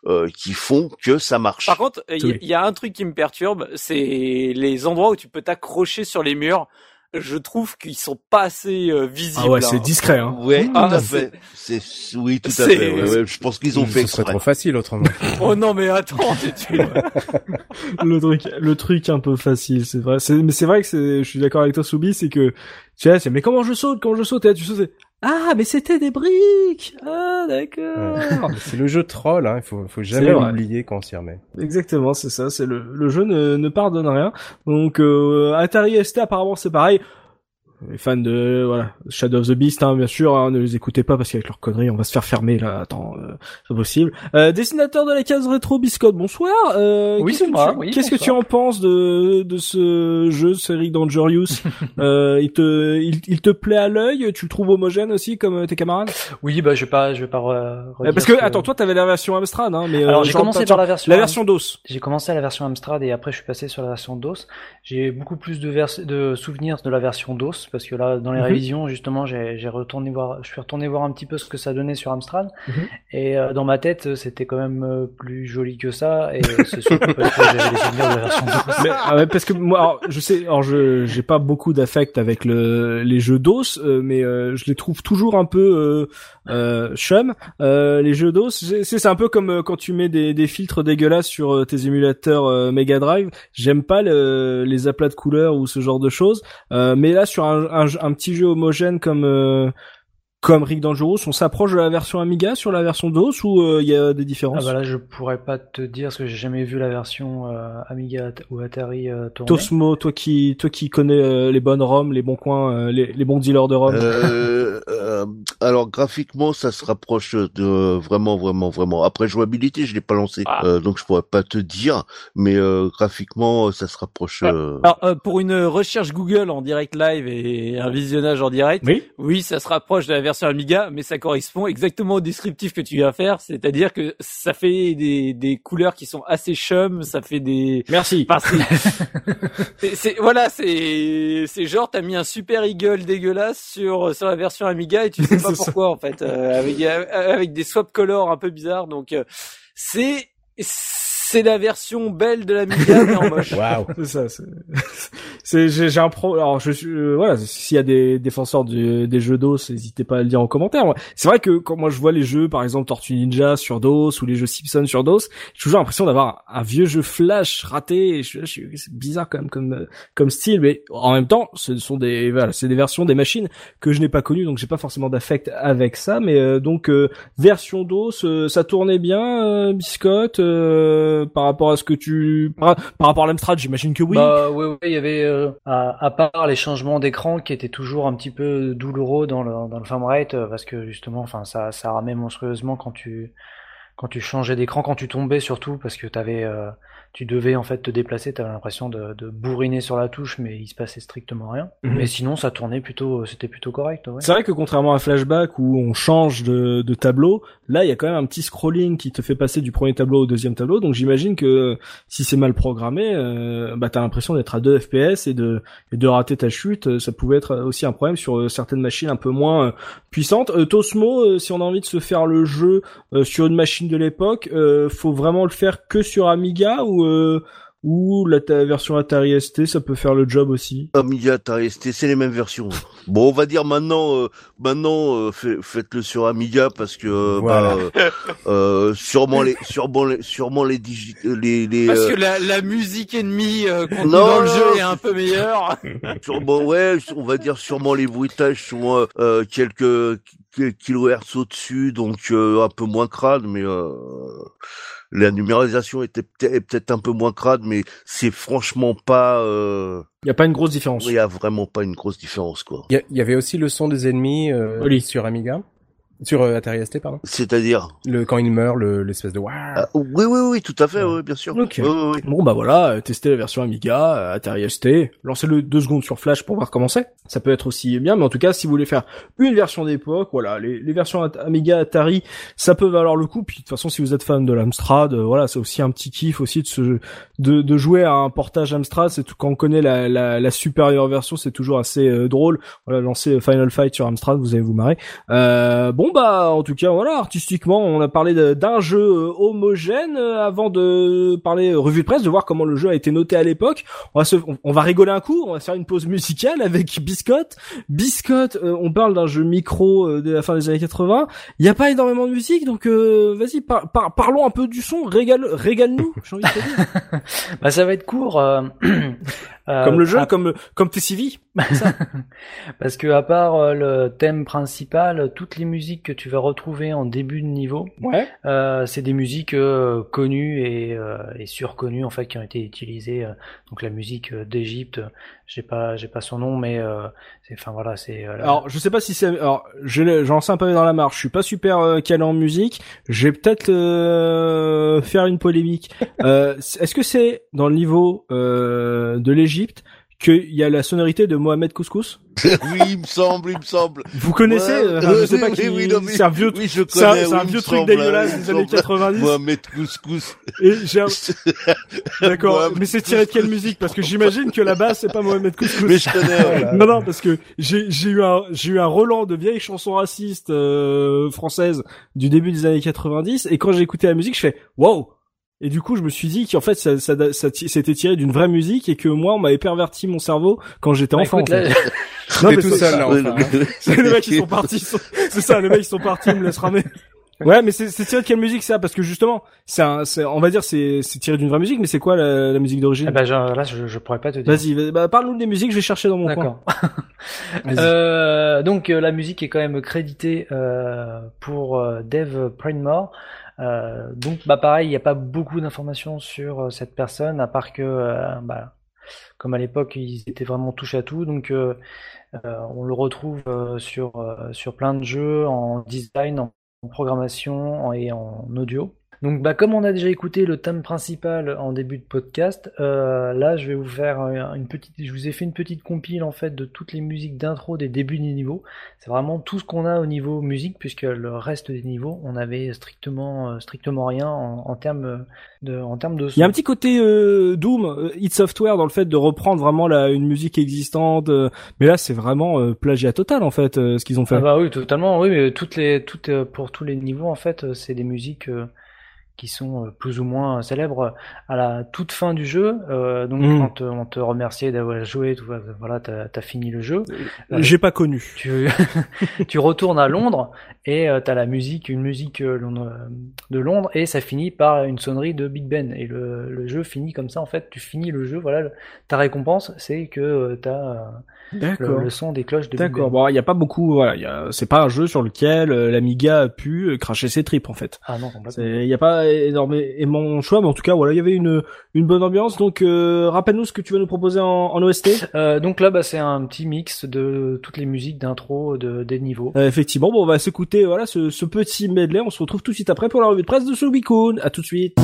Euh, qui font que ça marche. Par contre, il y, a un truc qui me perturbe, c'est les endroits où tu peux t'accrocher sur les murs je trouve qu'ils sont pas assez euh, visibles. Ah ouais, c'est hein. discret. Hein. Ouais, tout ah, à fait. C'est oui, tout à fait. Ouais, ouais, je pense qu'ils ont fait. Ce serait trop facile autrement. [LAUGHS] oh non, mais attends, [LAUGHS] [LAUGHS] le truc, le truc un peu facile, c'est vrai. Mais c'est vrai que je suis d'accord avec toi, Soubi, c'est que tu sais, mais comment je saute, comment je saute, et tu sautes, ah, mais c'était des briques. Ah, d'accord. c'est le jeu troll, hein. Il faut, faut jamais l'oublier quand on s'y remet. Exactement, c'est ça. C'est le, le jeu ne, ne pardonne rien. Donc, euh, Atari ST, apparemment, c'est pareil les fans de voilà Shadow of the Beast hein, bien sûr hein, ne les écoutez pas parce qu'avec leurs conneries on va se faire fermer là attends euh, c'est possible. Euh, dessinateur de la case rétro biscotte bonsoir euh, oui c'est moi qu'est-ce que tu en penses de de ce jeu série Dangerous [LAUGHS] euh, il te il, il te plaît à l'œil tu le trouves homogène aussi comme euh, tes camarades? Oui bah je vais pas je vais pas euh, parce que, attends toi t'avais la version Amstrad hein mais alors j'ai commencé par la version la version DOS. j'ai commencé à la version Amstrad et après je suis passé sur la version DOS. J'ai beaucoup plus de vers de souvenirs de la version DOS parce que là, dans les mhm. révisions, justement, j'ai retourné voir, je suis retourné voir un petit peu ce que ça donnait sur Amstrad, mhm. et euh, dans ma tête, c'était quand même euh, plus joli que ça, et c'est surtout parce que j'avais les souvenirs de la version Mais, ah ouais, parce que moi, alors, je sais, alors je j'ai pas beaucoup d'affect avec le les jeux DOS, euh, mais je les trouve toujours un peu chum. les jeux DOS, c'est un peu comme quand tu mets des, des filtres dégueulasses sur tes émulateurs Mega Drive. J'aime pas les aplats de couleurs ou ce genre de choses, mais là sur un, un, un petit jeu homogène comme euh, comme Rick Dangerous, on s'approche de la version Amiga sur la version DOS ou euh, il y a des différences Ah bah là je pourrais pas te dire parce que j'ai jamais vu la version euh, Amiga ou Atari euh, tourner. Tosmo, toi qui toi qui connais les bonnes ROM, les bons coins, les, les, bons dealers de ROM. Euh, alors graphiquement, ça se rapproche de vraiment, vraiment, vraiment. Après jouabilité, je l'ai pas lancé, Ah. euh, donc je pourrais pas te dire, mais euh, graphiquement, ça se rapproche. Ah. euh, Alors, euh, pour une recherche Google en direct live et un visionnage en direct, Oui. oui, ça se rapproche de la version Amiga, mais ça correspond exactement au descriptif que tu viens faire, c'est-à-dire que ça fait des, des couleurs qui sont assez chum, ça fait des... Merci. Enfin, [LAUGHS] c'est- voilà, c'est c'est genre t'as mis un super eagle dégueulasse sur sur la version Amiga et tu sais pas [LAUGHS] ça. pourquoi en fait, euh, avec avec des swap colors un peu bizarres, donc euh, c'est c'est la version belle de l'Amiga mais en moche. [LAUGHS] Waouh. C'est ça. c'est- [LAUGHS] C'est j'ai j'ai un pro. Alors je suis euh, voilà. S'il y a des défenseurs du- des jeux DOS, n'hésitez pas à le dire en commentaire. Moi, C'est vrai que quand moi je vois les jeux, par exemple Tortue Ninja sur DOS ou les jeux Simpson sur DOS, j'ai toujours l'impression d'avoir un vieux jeu Flash raté. Et je, je suis- c'est bizarre quand même comme euh, comme style, mais en même temps, ce sont des voilà, c'est des versions des machines que je n'ai pas connues, donc j'ai pas forcément d'affect avec ça. Mais euh, donc euh, version DOS, euh, ça tournait bien, euh, Biscotte, euh, par rapport à ce que tu par, rapport à l'Amstrad, j'imagine que oui. Bah oui, oui, il y avait euh, à, à part les changements d'écran qui étaient toujours un petit peu douloureux dans le dans le framerate euh, parce que justement, enfin ça ça ramait monstrueusement quand tu quand tu changeais d'écran, quand tu tombais surtout parce que t'avais euh, tu devais en fait te déplacer, t'avais l'impression de, de bourriner sur la touche, mais il se passait strictement rien. Mhm. Mais sinon, ça tournait plutôt, c'était plutôt correct. Ouais. C'est vrai que contrairement à Flashback où on change de, de tableau, là il y a quand même un petit scrolling qui te fait passer du premier tableau au deuxième tableau. Donc j'imagine que si c'est mal programmé, euh, bah t'as l'impression d'être à 2 FPS et de et de rater ta chute. Ça pouvait être aussi un problème sur euh, certaines machines un peu moins euh, puissantes. Euh, Tosmo, euh, si on a envie de se faire le jeu euh, sur une machine de l'époque, euh, faut vraiment le faire que sur Amiga ou euh, ou la ta- version Atari ST, ça peut faire le job aussi. Amiga, Atari ST, c'est les mêmes versions. [LAUGHS] Bon, on va dire maintenant, euh, maintenant, euh, fait- faites-le sur Amiga parce que euh, Voilà. bah, euh, euh, sûrement les, [LAUGHS] sûrement les, sûrement les digi- les, les Parce euh, que la, la musique ennemie euh, Non, dans le jeu est un peu meilleure. [LAUGHS] sûrement, ouais, on va dire sûrement les bruitages sont euh, euh, quelques quelques kilohertz au-dessus, donc euh, un peu moins crade, mais euh, la numérisation était peut-être est peut-être un peu moins crade, mais c'est franchement pas, euh, Il y a pas une grosse différence. il y a vraiment pas une grosse différence, quoi. Il y, y avait aussi le son des ennemis euh, Oui. sur Amiga, sur euh, Atari ST pardon. C'est-à-dire, Le quand il meurt, le- l'espèce de waouh. ah, oui, oui, oui, tout à fait, oui, bien sûr. Ok. Oui, oui, oui. Bon bah voilà, euh, testez la version Amiga, euh, Atari ST, lancez-le deux secondes sur Flash pour voir comment c'est. Ça peut être aussi bien, mais en tout cas, si vous voulez faire une version d'époque, voilà, les, les versions At- Amiga, Atari, ça peut valoir le coup. Puis de toute façon, si vous êtes fan de l'Amstrad, euh, voilà, c'est aussi un petit kiff aussi de se de, de jouer à un portage Amstrad. C'est tout quand on connaît la, la, la supérieure version, c'est toujours assez euh, drôle. Voilà, lancer Final Fight sur Amstrad, vous allez vous marrer. Euh, bon bah en tout cas voilà artistiquement on a parlé d'un jeu euh, homogène euh, avant de parler euh, revue de presse de voir comment le jeu a été noté à l'époque. On va se on, va rigoler un coup on va faire une pause musicale avec [LAUGHS] Biscotte. Biscotte euh, on parle d'un jeu micro euh, de la fin des années 80 il y a pas énormément de musique donc euh, vas-y par- par- parlons un peu du son. Régale te dire. [LAUGHS] Bah ça va être court. [CLEARS THROAT] euh, comme le jeu à- comme comme TCV [LAUGHS] Parce que à part euh, le thème principal, toutes les musiques que tu vas retrouver en début de niveau, ouais euh, c'est des musiques euh, connues et, et surconnues en fait qui ont été utilisées. donc la musique d'Égypte, j'ai pas j'ai pas son nom, mais euh, c'est enfin voilà c'est. euh, Alors, je sais pas si c'est. Alors, j'en sais un peu dans la marche. Je suis pas super euh, calé en musique. Je vais peut-être euh, faire une polémique. [LAUGHS] Euh, Est-ce que c'est dans le niveau euh, de l'Égypte qu'il y a la sonorité de Mohamed Couscous [LAUGHS] oui, il me semble, il me semble. Vous connaissez Ouais, euh, enfin, Je sais oui, pas oui, qui. oui, mais- c'est un vieux. Oui, je C'est un, oui, vieux truc semble, dégueulasse des années semble. 90. Mohamed Couscous. [LAUGHS] D'accord. Mais c'est tiré de quelle musique? Parce que j'imagine que la basse c'est pas Mohamed Couscous. Mais je connais. [LAUGHS] Non, non, parce que j'ai eu un j'ai eu un Roland de vieilles chansons racistes euh, françaises du début des années 90 et quand j'ai écouté la musique, je fais wow. Et du coup, je me suis dit qu'en fait, ça, ça, ça, c'était tiré d'une vraie musique et que moi, on m'avait perverti mon cerveau quand j'étais Bah, enfant. écoute, en fait. là, [LAUGHS] Non, mais tout c'est- seul là Ouais, enfin. hein. [LAUGHS] c'est les mecs qui sont partis. ils sont- C'est ça, les mecs ils sont partis, ils me laissent ramer. Ouais, mais c'est c'est tiré de quelle musique ça? Parce que justement, c'est un, c'est- on va dire c'est c'est tiré d'une vraie musique, mais c'est quoi la, la musique d'origine? Eh ben, là je, je pourrais pas te dire. Vas-y, vas- bah, parle-nous des musiques, je vais chercher dans mon coin. D'accord. [LAUGHS] Euh, donc euh, la musique est quand même créditée euh, pour euh, Dave Pridmore. Euh, donc bah pareil, il n'y a pas beaucoup d'informations sur euh, cette personne à part que euh, bah, comme à l'époque ils étaient vraiment touche à tout. Donc on le retrouve sur sur plein de jeux en design, en programmation et en audio. Donc, bah, comme on a déjà écouté le thème principal en début de podcast, euh, là, je vais vous faire une petite, je vous ai fait une petite compile en fait de toutes les musiques d'intro des débuts des niveaux. C'est vraiment tout ce qu'on a au niveau musique, puisque le reste des niveaux, on avait strictement, euh, strictement rien en, termes de, en termes de. Il y a un petit côté euh, Doom, euh, Hit Software dans le fait de reprendre vraiment la, une musique existante, mais là, c'est vraiment plagiat total en fait ce qu'ils ont fait. Ah bah oui, totalement, oui, mais toutes les, toutes pour tous les niveaux en fait, c'est des musiques qui sont euh, plus ou moins célèbres à la toute fin du jeu. Euh, donc mm. quand on te remerciait d'avoir joué, tout, voilà, t'as as fini le jeu. Euh, J'ai pas connu. Tu, [LAUGHS] tu retournes à Londres et euh, t'as la musique, une musique de Londres et ça finit par une sonnerie de Big Ben et le, le jeu finit comme ça. En fait, tu finis le jeu. Voilà, ta récompense, c'est que t'as le, le, son des cloches de D'accord. Bon, il n'y a pas beaucoup. Voilà, c'est pas un jeu sur lequel l'Amiga a pu cracher ses tripes en fait. Ah non, Il n'y a pas énormément choix, mais en tout cas, voilà, il y avait une une bonne ambiance. Donc, euh, rappelle-nous ce que tu vas nous proposer en, en OST. Euh, donc là, bah, c'est un petit mix de toutes les musiques d'intro de, des niveaux. Euh, effectivement, bon, on va s'écouter voilà ce, ce petit medley. On se retrouve tout de suite après pour la revue de presse de Subikun. À tout de suite.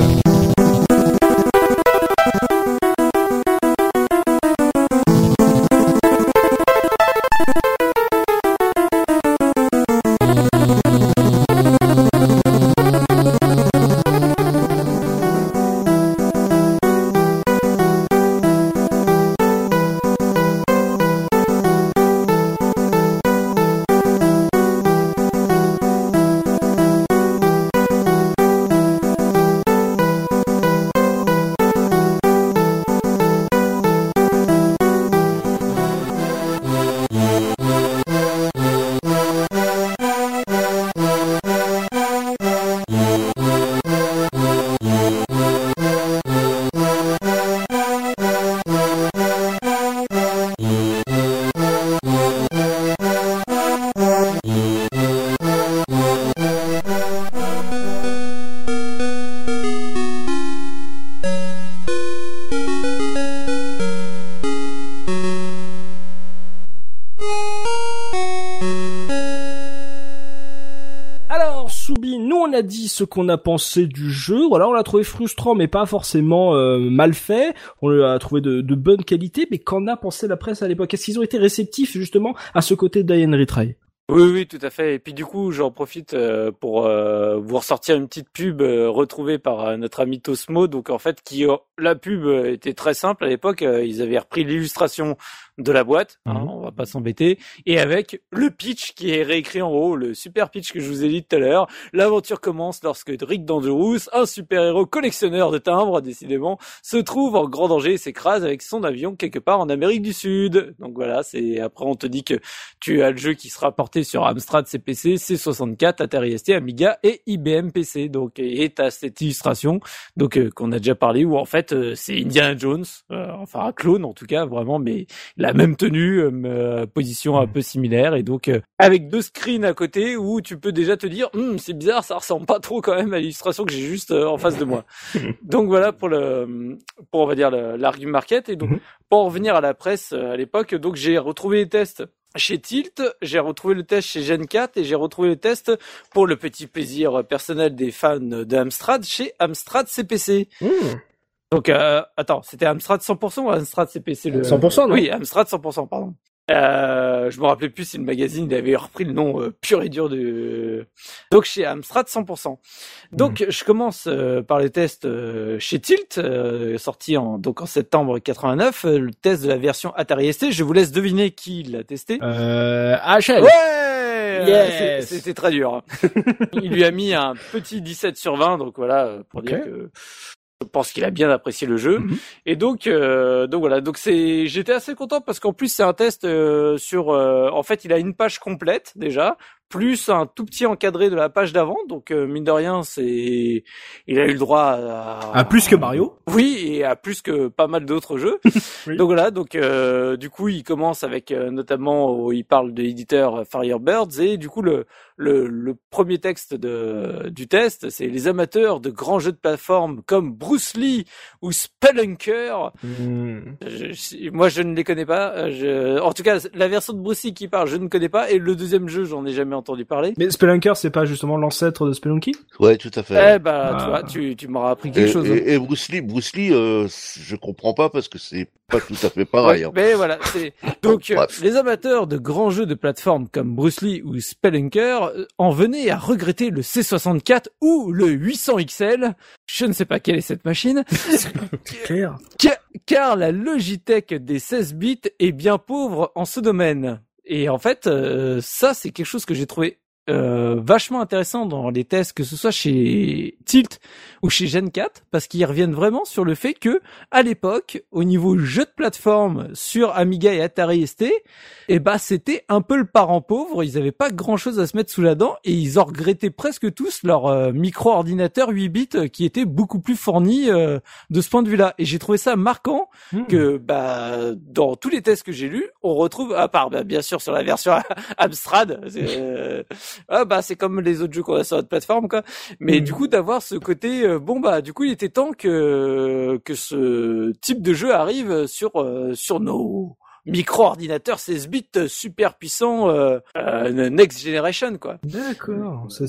Ce qu'on a pensé du jeu. Voilà, on l'a trouvé frustrant, mais pas forcément euh, mal fait. On l'a trouvé de, bonne qualité. Mais qu'en a pensé la presse à l'époque? Est-ce qu'ils ont été réceptifs justement à ce côté d'Ian Retry? Oui, oui, tout à fait. Et puis du coup, j'en profite euh, pour euh, vous ressortir une petite pub retrouvée par notre ami Tosmo. Donc en fait, qui la pub était très simple à l'époque. ils avaient repris l'illustration de la boîte, hein, mhm. on va pas s'embêter, et avec le pitch qui est réécrit en haut, le super pitch que je vous ai dit tout à l'heure. L'aventure commence lorsque Rick Dangerous, un super-héros collectionneur de timbres, décidément, se trouve en grand danger et s'écrase avec son avion quelque part en Amérique du Sud. Donc voilà, c'est après on te dit que tu as le jeu qui sera porté sur Amstrad CPC, C64, Atari ST, Amiga et IBM PC. Donc et t'as cette illustration donc euh, qu'on a déjà parlé où en fait euh, c'est Indiana Jones, euh, enfin un clone en tout cas vraiment, mais la même tenue, euh, position un mm. peu similaire, et donc euh, avec deux screens à côté où tu peux déjà te dire, hm, c'est bizarre, ça ressemble pas trop quand même à l'illustration que j'ai juste euh, en face de moi. [LAUGHS] donc voilà pour le, pour on va dire l'argument market, et donc mm-hmm. pour revenir à la presse à l'époque, donc j'ai retrouvé les tests chez Tilt, j'ai retrouvé le test chez Gen 4 et j'ai retrouvé le test pour le petit plaisir personnel des fans d'Amstrad chez Amstrad CPC. Donc, euh, attends, c'était Amstrad 100% ou Amstrad CPC le... 100%, non Oui, Amstrad 100%, pardon. Euh, je me rappelais plus si le magazine il avait repris le nom euh, pur et dur de. Donc chez Amstrad 100%. Donc mhm. je commence euh, par les tests euh, chez Tilt, sorti en donc en septembre 89, le test de la version Atari ST. Je vous laisse deviner qui l'a testé. Euh, HL. Ouais. C'était très dur. Hein. il lui a mis un petit 17 sur 20, donc voilà pour dire que je pense qu'il a bien apprécié le jeu. Mhm. et donc euh, donc voilà. Donc c'est j'étais assez content parce qu'en plus c'est un test euh, sur euh, en fait il a une page complète déjà plus un tout petit encadré de la page d'avant. Donc mine de rien c'est il a eu le droit à, à plus que Mario. Oui et à plus que pas mal d'autres jeux. [LAUGHS] Donc voilà. Donc du coup il commence avec notamment où il parle de l'éditeur Firebirds. Et du coup le le, le premier texte de, du test, c'est les amateurs de grands jeux de plateforme comme Bruce Lee ou Spelunker. Hmm. moi, je ne les connais pas. Je, en tout cas, la version de Bruce Lee qui parle, je ne connais pas. Et le deuxième jeu, j'en ai jamais entendu parler. Mais Spelunker, c'est pas justement l'ancêtre de Spelunky? Ouais, tout à fait. Eh bah, tu vois, tu, tu m'auras appris quelque chose. Hein. Et, Bruce Lee, Bruce Lee, euh, je comprends pas parce que c'est pas tout à fait pareil. Hein. Mais voilà, c'est [LAUGHS] donc euh, les amateurs de grands jeux de plateforme comme Bruce Lee ou Spelunker euh, en venaient à regretter le C64 ou le 800 XL. Je ne sais pas quelle est cette machine. [LAUGHS] clair. Car, la Logitech des 16 bits est bien pauvre en ce domaine. Et en fait, euh, ça c'est quelque chose que j'ai trouvé euh, vachement intéressant dans les tests, que ce soit chez Tilt ou chez Gen 4, parce qu'ils reviennent vraiment sur le fait que, à l'époque, au niveau jeu de plateforme sur Amiga et Atari ST, eh bah c'était un peu le parent pauvre. Ils avaient pas grand chose à se mettre sous la dent et ils en regrettaient presque tous leur euh, micro-ordinateur 8 bits euh, qui était beaucoup plus fourni de ce point de vue-là. Et j'ai trouvé ça marquant hmm. que bah dans tous les tests que j'ai lus, on retrouve, à part bah, bien sûr sur la version [LAUGHS] Amstrad, ah bah c'est comme les autres jeux qu'on a sur notre plateforme quoi. Mais mm. du coup d'avoir ce côté euh, bon bah du coup il était temps que que ce type de jeu arrive sur euh, sur nos micro-ordinateur 16 bits super puissant euh, euh, next generation quoi. D'accord. Euh,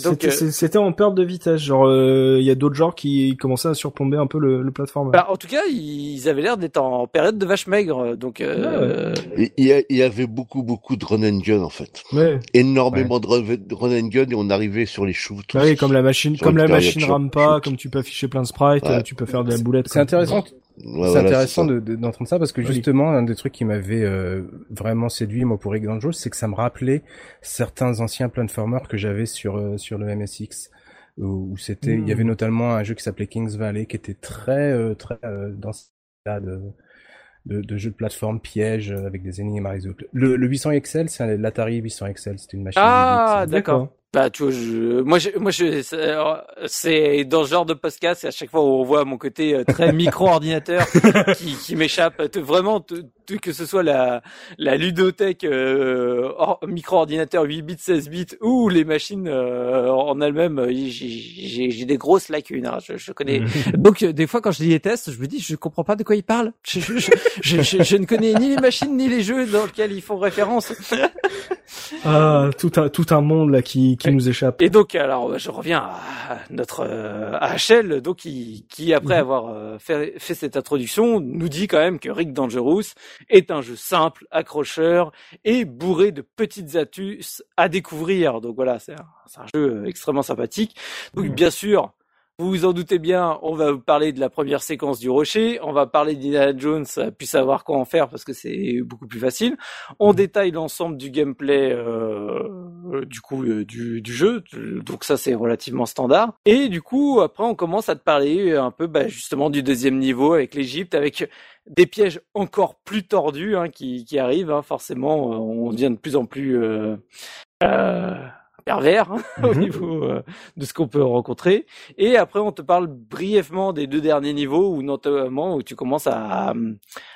c'était en perte de vitesse. Genre il y a d'autres genres qui commençaient à surplomber un peu le, le plateforme. Bah, en tout cas, ils avaient l'air d'être en période de vache maigre. Donc ah il, y avait beaucoup beaucoup de run and gun en fait. Ouais. Énormément de run and gun et on arrivait sur les choux. Bah oui, comme la machine, comme la machine rame pas, comme tu peux afficher plein de sprites, tu peux faire de la boulette. C'est intéressant c'est intéressant d'entendre ça parce que justement un des trucs qui m'avait euh, vraiment séduit moi pour Rick c'est que ça me rappelait certains anciens platformers que j'avais sur euh, sur le MSX où, c'était il y avait hmm. notamment un jeu qui s'appelait Kings Valley qui était très euh, très dans ce cas de, de, de jeu de plateforme piège avec des énigmes à résoudre. Le, le 800 XL, c'est l'Atari 800 XL, c'était une machine. Ah, d'accord. Bah, tu vois, je, moi, je, moi, je, c'est dans ce genre de podcast, c'est à chaque fois où on voit mon côté euh, très [LAUGHS] micro-ordinateur qui, qui m'échappe. Vraiment, que ce soit la, la ludothèque euh, micro-ordinateur 8 bits, 16 bits ou les machines euh, en elles-mêmes, euh, j'ai des grosses lacunes. Hein, je, je, connais. [LAUGHS] Donc, des fois, quand je lis les tests, je me dis, je comprends pas de quoi ils parlent. Je, je, je ne connais ni les machines ni les jeux dans lesquels ils font référence. ah, tout un tout un monde là qui qui nous échappe. Et donc alors je reviens à notre euh, à HL donc qui qui après mhm. avoir euh, fait fait cette introduction nous dit quand même que Rick Dangerous est un jeu simple, accrocheur et bourré de petites astuces à découvrir. Donc voilà, c'est un, un, jeu extrêmement sympathique. Donc mhm. bien sûr, vous vous en doutez bien, on va vous parler de la première séquence du rocher, on va parler d'Indiana Jones, puis savoir quoi en faire parce que c'est beaucoup plus facile. On mhm. détaille l'ensemble du gameplay euh, du coup euh, du, du, jeu, donc ça c'est relativement standard. Et du coup après on commence à te parler un peu bah, justement du deuxième niveau avec l'Égypte, avec des pièges encore plus tordus hein, qui, qui arrivent. Hein, forcément, on devient de plus en plus euh, euh pervers hein, [LAUGHS] au mhm. niveau euh, de ce qu'on peut rencontrer. Et après, on te parle brièvement des deux derniers niveaux où notamment où tu commences à, à,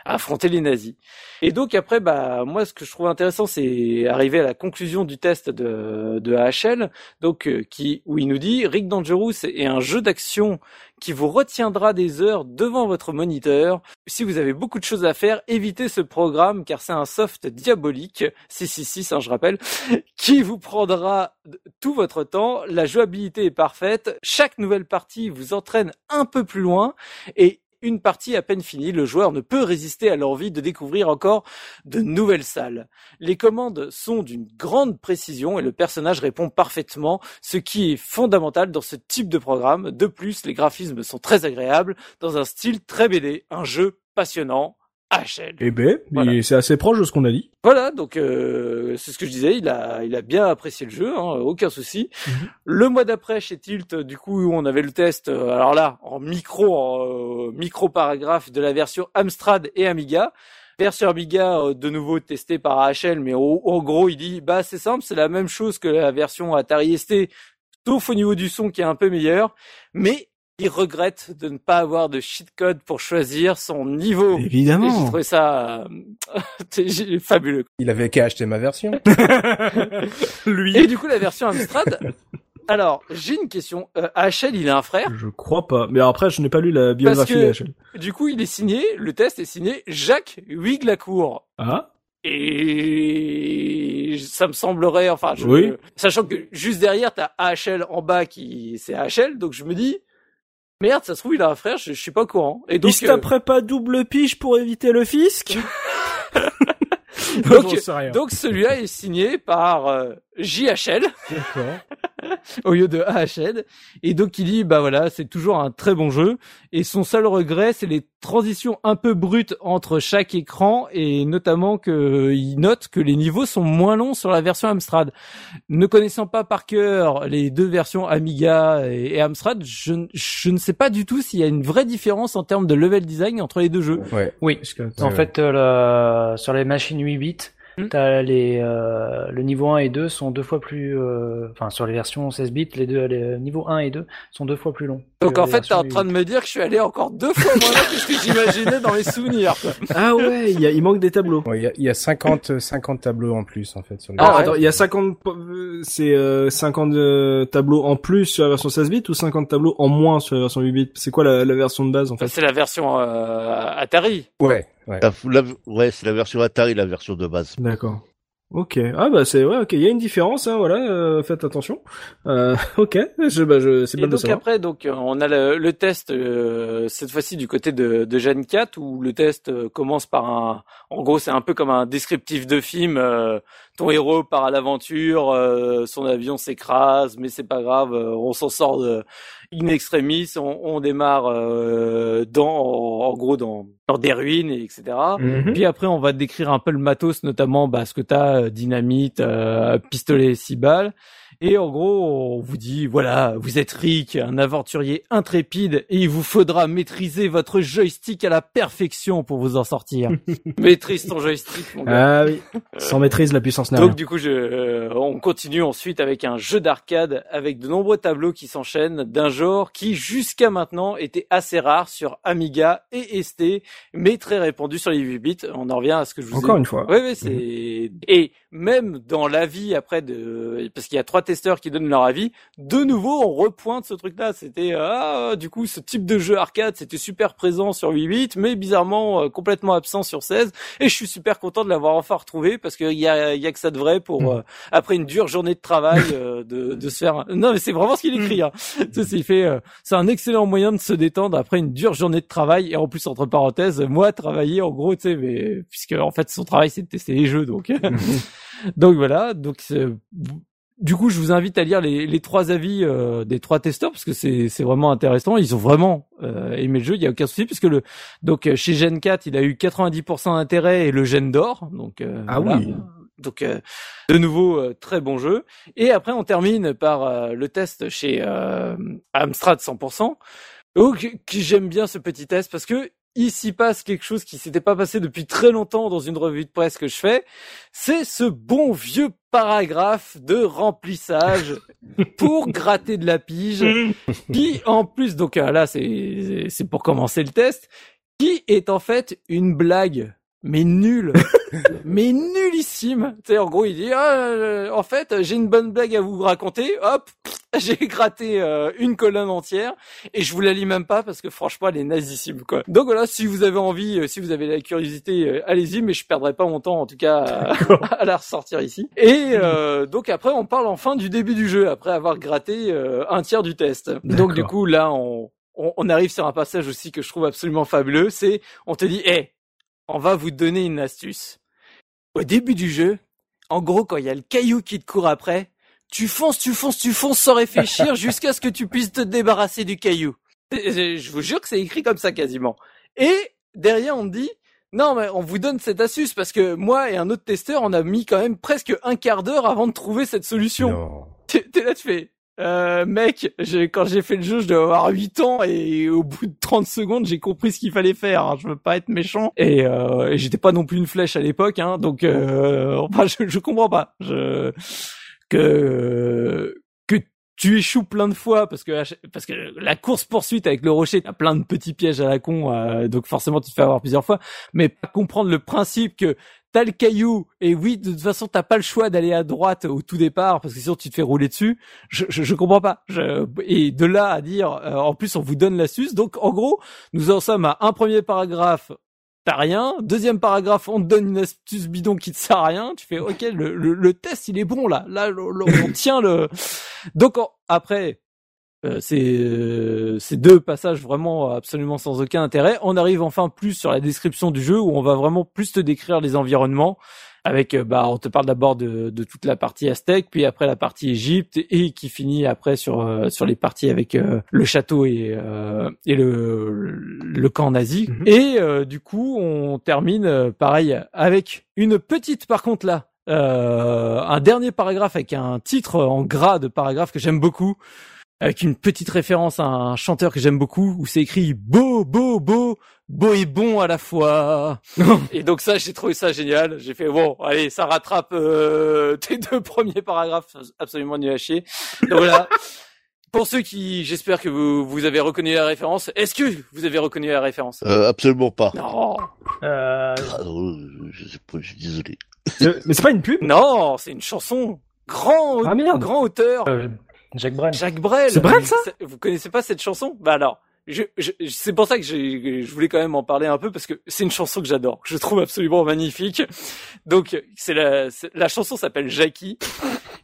affronter les nazis. Et donc après, bah moi, ce que je trouve intéressant, c'est arriver à la conclusion du test de, de AHL, donc euh, qui où il nous dit Rick Dangerous est un jeu d'action qui vous retiendra des heures devant votre moniteur. Si vous avez beaucoup de choses à faire, évitez ce programme car c'est un soft diabolique, 666 hein, je rappelle, [LAUGHS] qui vous prendra tout votre temps. La jouabilité est parfaite. Chaque nouvelle partie vous entraîne un peu plus loin et une partie à peine finie, le joueur ne peut résister à l'envie de découvrir encore de nouvelles salles. Les commandes sont d'une grande précision et le personnage répond parfaitement, ce qui est fondamental dans ce type de programme. De plus, les graphismes sont très agréables, dans un style très BD, un jeu passionnant, HL. Eh ben, c'est assez proche de ce qu'on a dit. Voilà, donc euh, c'est ce que je disais. Il a, il a bien apprécié le jeu, hein, aucun souci. Mhm. Le mois d'après chez Tilt, du coup, on avait le test. Euh, alors là, en micro, en euh, micro paragraphe de la version Amstrad et Amiga. Version Amiga de nouveau testée par AHL, mais en gros, il dit bah c'est simple, c'est la même chose que la version Atari ST, sauf au niveau du son qui est un peu meilleur. Mais il regrette de ne pas avoir de cheat code pour choisir son niveau. Évidemment. J'ai trouvé ça euh, [LAUGHS] fabuleux. Il avait qu'à acheter ma version. [LAUGHS] Lui. Et du coup, la version Amstrad. Alors, j'ai une question. Euh, HL, il a un frère? Je crois pas. Mais après, je n'ai pas lu la biographie Parce que- d'HL. Du coup, il est signé, le test est signé Jacques Huyglacourt. Ah Et ça me semblerait, enfin, je, Oui. sachant que juste derrière, t'as AHL en bas qui c'est AHL, donc je me dis, merde, ça se trouve, il a un frère, je, je suis pas au courant. Et donc, Il se taperait pas double pige pour éviter le fisc [LAUGHS] Donc- donc celui-là est signé par euh, JHL [LAUGHS] au lieu de AHL. Et donc il dit, bah voilà, c'est toujours un très bon jeu. Et son seul regret, c'est les transitions un peu brutes entre chaque écran et notamment que il note que les niveaux sont moins longs sur la version Amstrad. Ne connaissant pas par cœur les deux versions Amiga et, et Amstrad, je, ne- je ne sais pas du tout s'il y a une vraie différence en termes de level design entre les deux jeux. Ouais. Oui. Parce que- En Ouais, fait, euh, le- sur les machines 8 bits, Hmm. t'as les euh, le niveau 1 et 2 sont deux fois plus, euh, enfin sur les versions 16 bits, les deux les niveaux 1 et 2 sont deux fois plus longs. Donc en les fait, t'es en train de me dire que je suis allé encore deux fois moins loin que ce que j'imaginais dans mes souvenirs. quoi. [LAUGHS] Ah ouais, il, y a, il manque des tableaux. Ouais, il y a, il y a 50, 50 tableaux en plus, en fait, sur le Ah ouais. attends, il y a 50, po- euh, c'est euh, 50 euh, tableaux en plus sur la version 16 bits ou 50 tableaux en moins sur la version 8 bits? C'est quoi la, la version de base en Enfin, fait? c'est la version euh, Atari. Ouais, ouais. La- la- ouais, c'est la version Atari, la version de base. D'accord. Ok. Ah bah c'est ouais. Ok. Il y a une différence. Hein, voilà. euh, faites attention. Euh, [LAUGHS] ok. Je, bah, je, c'est bien de donc après, donc euh, on a le, le test euh, cette fois-ci du côté de, de Gen 4 où le test euh, commence par un, en gros c'est un peu comme un descriptif de film. Ton héros part à l'aventure, euh, son avion s'écrase, mais c'est pas grave, euh, on s'en sort de, in extremis, on, on démarre euh, dans, en, gros dans, dans des ruines, et etc. Mhm. Puis après, on va décrire un peu le matos, notamment bah, ce que t'as, euh, dynamite, euh, pistolet 6 balles. Et en gros, on vous dit, voilà, vous êtes Rick, un aventurier intrépide, et il vous faudra maîtriser votre joystick à la perfection pour vous en sortir. [LAUGHS] Maîtrise ton joystick, mon gars. Ah oui. Sans maîtrise, la puissance n'a. Donc du coup, je, euh, on continue ensuite avec un jeu d'arcade avec de nombreux tableaux qui s'enchaînent d'un genre qui jusqu'à maintenant était assez rare sur Amiga et ST, mais très répandu sur les 8 bits. On en revient à ce que je vous ai Encore une fois. oui, oui, c'est et même dans l'avis après de parce qu'il y a trois testeurs qui donnent leur avis, de nouveau on repointe ce truc-là. C'était ah du coup ce type de jeu arcade c'était super présent sur 8 bits, mais bizarrement euh, complètement absent sur 16. Et je suis super content de l'avoir enfin retrouvé parce qu'il y a y a que ça de vrai pour Mm. euh, après une dure journée de travail euh, de de se faire. Non mais c'est vraiment ce qu'il écrit. Hein. C'est- fait euh, c'est un excellent moyen de se détendre après une dure journée de travail et en plus entre parenthèses moi travailler en gros tu sais mais puisque en fait son travail c'est de tester les jeux donc [LAUGHS] donc voilà donc c'est- du coup je vous invite à lire les, les trois avis euh, des trois testeurs parce que c'est vraiment intéressant. Ils ont vraiment euh, aimé le jeu. Il y a aucun souci puisque le donc euh, chez Gen 4 il a eu 90% d'intérêt et le Gen d'or. Donc euh, Ah voilà. oui. donc euh, de nouveau très bon jeu. Et après on termine par le test chez euh, Amstrad 100% donc j'aime bien ce petit test parce que il s'y passe quelque chose qui s'était pas passé depuis très longtemps dans une revue de presse que je fais, c'est ce bon vieux paragraphe de remplissage [LAUGHS] pour gratter de la pige, qui en plus, donc euh, là c'est c'est pour commencer le test, qui est en fait une blague, mais nulle, [LAUGHS] mais nullissime. Tu sais, en gros, il dit, ah, euh, en fait, j'ai une bonne blague à vous raconter, hop, [LAUGHS] j'ai gratté euh, une colonne entière et je vous la lis même pas parce que franchement elle est nazissime quoi. Donc voilà, si vous avez envie, euh, si vous avez la curiosité, euh, allez-y, mais je perdrai pas mon temps en tout cas [LAUGHS] à, à la ressortir ici. Et euh, donc après on parle enfin du début du jeu après avoir gratté un tiers du test. Donc du coup là on, on on arrive sur un passage aussi que je trouve absolument fabuleux, c'est on te dit, hé, on va vous donner une astuce. Au début du jeu, en gros quand il y a le caillou qui te court après, tu fonces, tu fonces, tu fonces sans réfléchir [LAUGHS] jusqu'à ce que tu puisses te débarrasser du caillou. Je vous jure que c'est écrit comme ça quasiment. Et derrière, on te dit, non, mais on vous donne cette astuce parce que moi et un autre testeur, on a mis quand même presque un quart d'heure avant de trouver cette solution. T'es là, tu fais, euh, mec, quand j'ai fait le jeu, je devais avoir 8 ans et au bout de 30 secondes, j'ai compris ce qu'il fallait faire. hein. Je veux pas être méchant et, euh, et j'étais pas non plus une flèche à l'époque, hein, donc euh, [LAUGHS] enfin, je, je comprends pas. Je que que tu échoues plein de fois parce que parce que la course poursuite avec le rocher, t'as plein de petits pièges à la con, euh, donc forcément tu te fais avoir plusieurs fois. Mais pas comprendre le principe que t'as le caillou et oui de toute façon t'as pas le choix d'aller à droite au tout départ parce que sinon tu te fais rouler dessus. Je je, comprends pas. Et de là à dire euh, en plus on vous donne l'astuce. Donc en gros nous en sommes à un premier paragraphe t'as rien. Deuxième paragraphe, on te donne une astuce bidon qui te sert à rien. Tu fais, ok, le, le, test, il est bon là. Là, on tient le. Donc après, euh, c'est euh, ces deux passages vraiment absolument sans aucun intérêt. On arrive enfin plus sur la description du jeu où on va vraiment plus te décrire les environnements avec euh, bah on te parle d'abord de, de, toute la partie aztèque puis après la partie Égypte et, qui finit après sur euh, sur les parties avec euh, le château et et le le camp nazi mhm. et du coup on termine pareil avec une petite par contre là un dernier paragraphe avec un titre en gras de paragraphe que j'aime beaucoup avec une petite référence à un chanteur que j'aime beaucoup où c'est écrit beau beau beau beau et bon à la fois. [LAUGHS] et donc ça j'ai trouvé ça génial. J'ai fait bon allez ça rattrape euh, [LAUGHS] tes deux premiers paragraphes absolument nul à chier. Donc voilà. [LAUGHS] Pour ceux qui, j'espère que vous, vous avez reconnu la référence. Est-ce que vous avez reconnu la référence? Euh, Absolument pas. Non. Euh... Ah, je, sais pas, je suis désolé. Mais c'est pas une pub? Non, c'est une chanson. Grand, ah, grand auteur. Jacques Brel. Jacques Brel. C'est Brel ça Vous connaissez pas cette chanson? Bah alors, je, je, c'est pour ça que je voulais quand même en parler un peu parce que c'est une chanson que j'adore, que je trouve absolument magnifique. Donc c'est la, la chanson s'appelle Jackie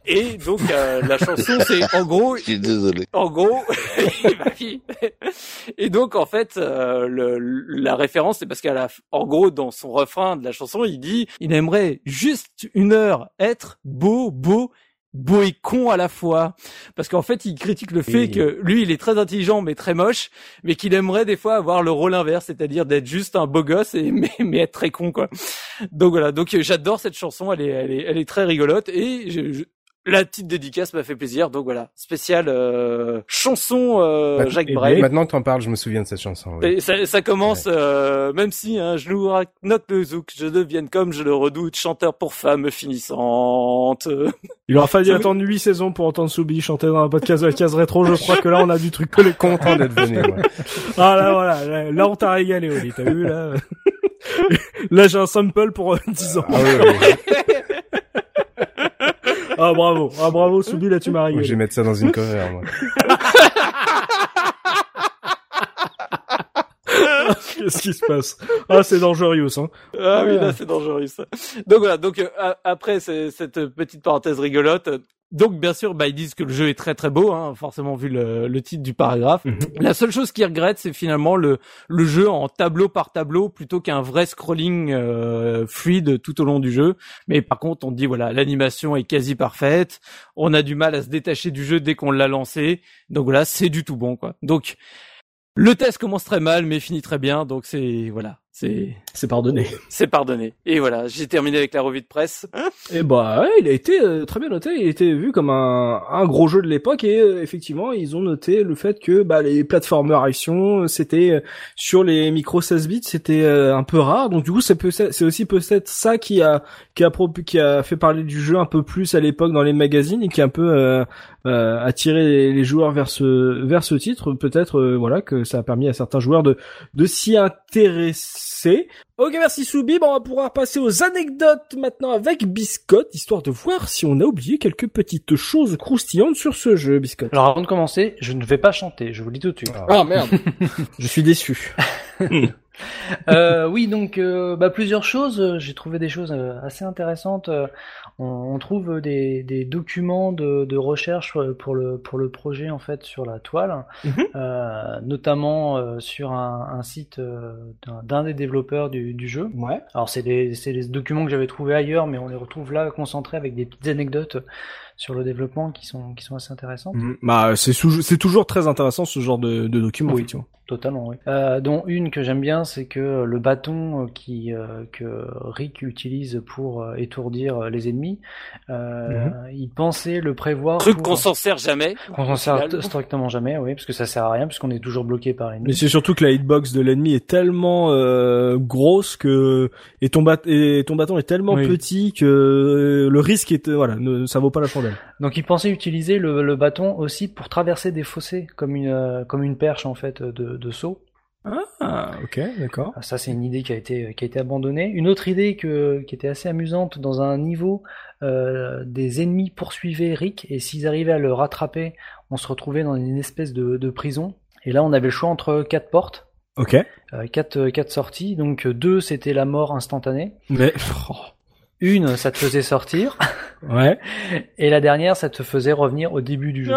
et donc euh, la chanson c'est en gros. Je suis désolé. En gros, [LAUGHS] et donc en fait euh, le, la référence c'est parce qu'à la, en gros dans son refrain de la chanson il dit il aimerait juste une heure être beau beau beau et con à la fois. Parce qu'en fait il critique le fait que lui il est très intelligent mais très moche mais qu'il aimerait des fois avoir le rôle inverse c'est-à-dire d'être juste un beau gosse et [LAUGHS] mais, mais être très con quoi. Donc voilà. Donc j'adore cette chanson. Elle est elle est elle est très rigolote. Et je, la petite dédicace m'a fait plaisir, donc voilà, spécial euh, chanson euh, Jacques Brel. Maintenant que t'en parles, je me souviens de cette chanson. Et ça, ça commence, euh, même si hein, je nous note le zouk, je devienne comme je le redoute, chanteur pour femmes finissante. Il aura fallu [LAUGHS] attendre huit saisons pour entendre Soubi chanter dans un podcast de la case rétro. Je crois que là, on a du truc que les content d'être venu. [LAUGHS] ah là, voilà, là, on t'a régalé, Oli, t'as vu là? [LAUGHS] Là, j'ai un sample pour 10 ans. Ah, ah bravo, ah bravo, Soubi, là tu m'as rigolé. Je vais mettre ça dans une cover, moi. [LAUGHS] [LAUGHS] Qu'est-ce qui se passe? Ah, c'est dangereux, hein. Ah oui, là, c'est dangereux. Donc voilà. Donc euh, après cette petite parenthèse rigolote, donc bien sûr, bah, ils disent que le jeu est très très beau, hein, forcément vu le, le, titre du paragraphe. Mhm. La seule chose qu'ils regrettent, c'est finalement le, le jeu en tableau par tableau plutôt qu'un vrai scrolling euh, fluide tout au long du jeu. Mais par contre, on dit voilà, l'animation est quasi parfaite. On a du mal à se détacher du jeu dès qu'on l'a lancé. Donc voilà, c'est du tout bon quoi. Donc le test commence très mal, mais finit très bien. Donc c'est voilà, c'est c'est pardonné. C'est pardonné. Et voilà, j'ai terminé avec la revue de presse. et bah ouais, il a été euh, très bien noté, il a été vu comme un, un gros jeu de l'époque et euh, effectivement, ils ont noté le fait que bah les plateformers action, c'était euh, sur les micro 16 bits, c'était un peu rare. Donc du coup, c'est c'est aussi peut-être ça qui a qui a qui a fait parler du jeu un peu plus à l'époque dans les magazines et qui a un peu attiré les, joueurs vers ce vers ce titre, peut-être voilà que ça a permis à certains joueurs de de s'y intéresser c'est. Ok, merci Soubi. Bon, on va pouvoir passer aux anecdotes maintenant avec Biscotte, histoire de voir si on a oublié quelques petites choses croustillantes sur ce jeu, Biscotte. Alors avant de commencer, je ne vais pas chanter, je vous le dis tout de suite. Ah merde, [LAUGHS] je suis déçu. [LAUGHS] euh, oui, donc euh, bah, plusieurs choses. J'ai trouvé des choses euh, assez intéressantes. On, trouve des, des documents de, de, recherche pour le pour le projet en fait sur la toile, mhm. euh, notamment sur un, un site d'un des développeurs du, du, jeu. Ouais. Alors c'est des documents que j'avais trouvés ailleurs, mais on les retrouve là concentrés avec des petites anecdotes sur le développement qui sont qui sont assez intéressantes. Mhm. Bah c'est c'est toujours très intéressant ce genre de, de documents. Oui, totalement, oui. Euh, dont une que j'aime bien, c'est que le bâton qui euh, que Rick utilise pour euh, étourdir les ennemis, euh, mhm. il pensait le prévoir. Truc qu'on s'en sert jamais. Qu'on s'en sert strictement jamais, oui, parce que ça sert à rien, puisqu'on est toujours bloqué par l'ennemi. Mais c'est surtout que la hitbox de l'ennemi est tellement grosse que et ton, et ton bâton est tellement petit que le risque est voilà, ne, ça vaut pas la chandelle. Donc il pensait utiliser le, le bâton aussi pour traverser des fossés comme une comme une perche en fait de de saut. Ah, ok, d'accord. Ça, c'est une idée qui a été qui a été abandonnée. Une autre idée que, qui était assez amusante dans un niveau, euh, des ennemis poursuivaient Rick et s'ils arrivaient à le rattraper, on se retrouvait dans une espèce de, de prison. Et là, on avait le choix entre quatre portes. Ok. Euh, quatre quatre sorties. Donc deux, c'était la mort instantanée. Mais oh. [LAUGHS] une, ça te faisait sortir. Ouais. Et la dernière, ça te faisait revenir au début du jeu.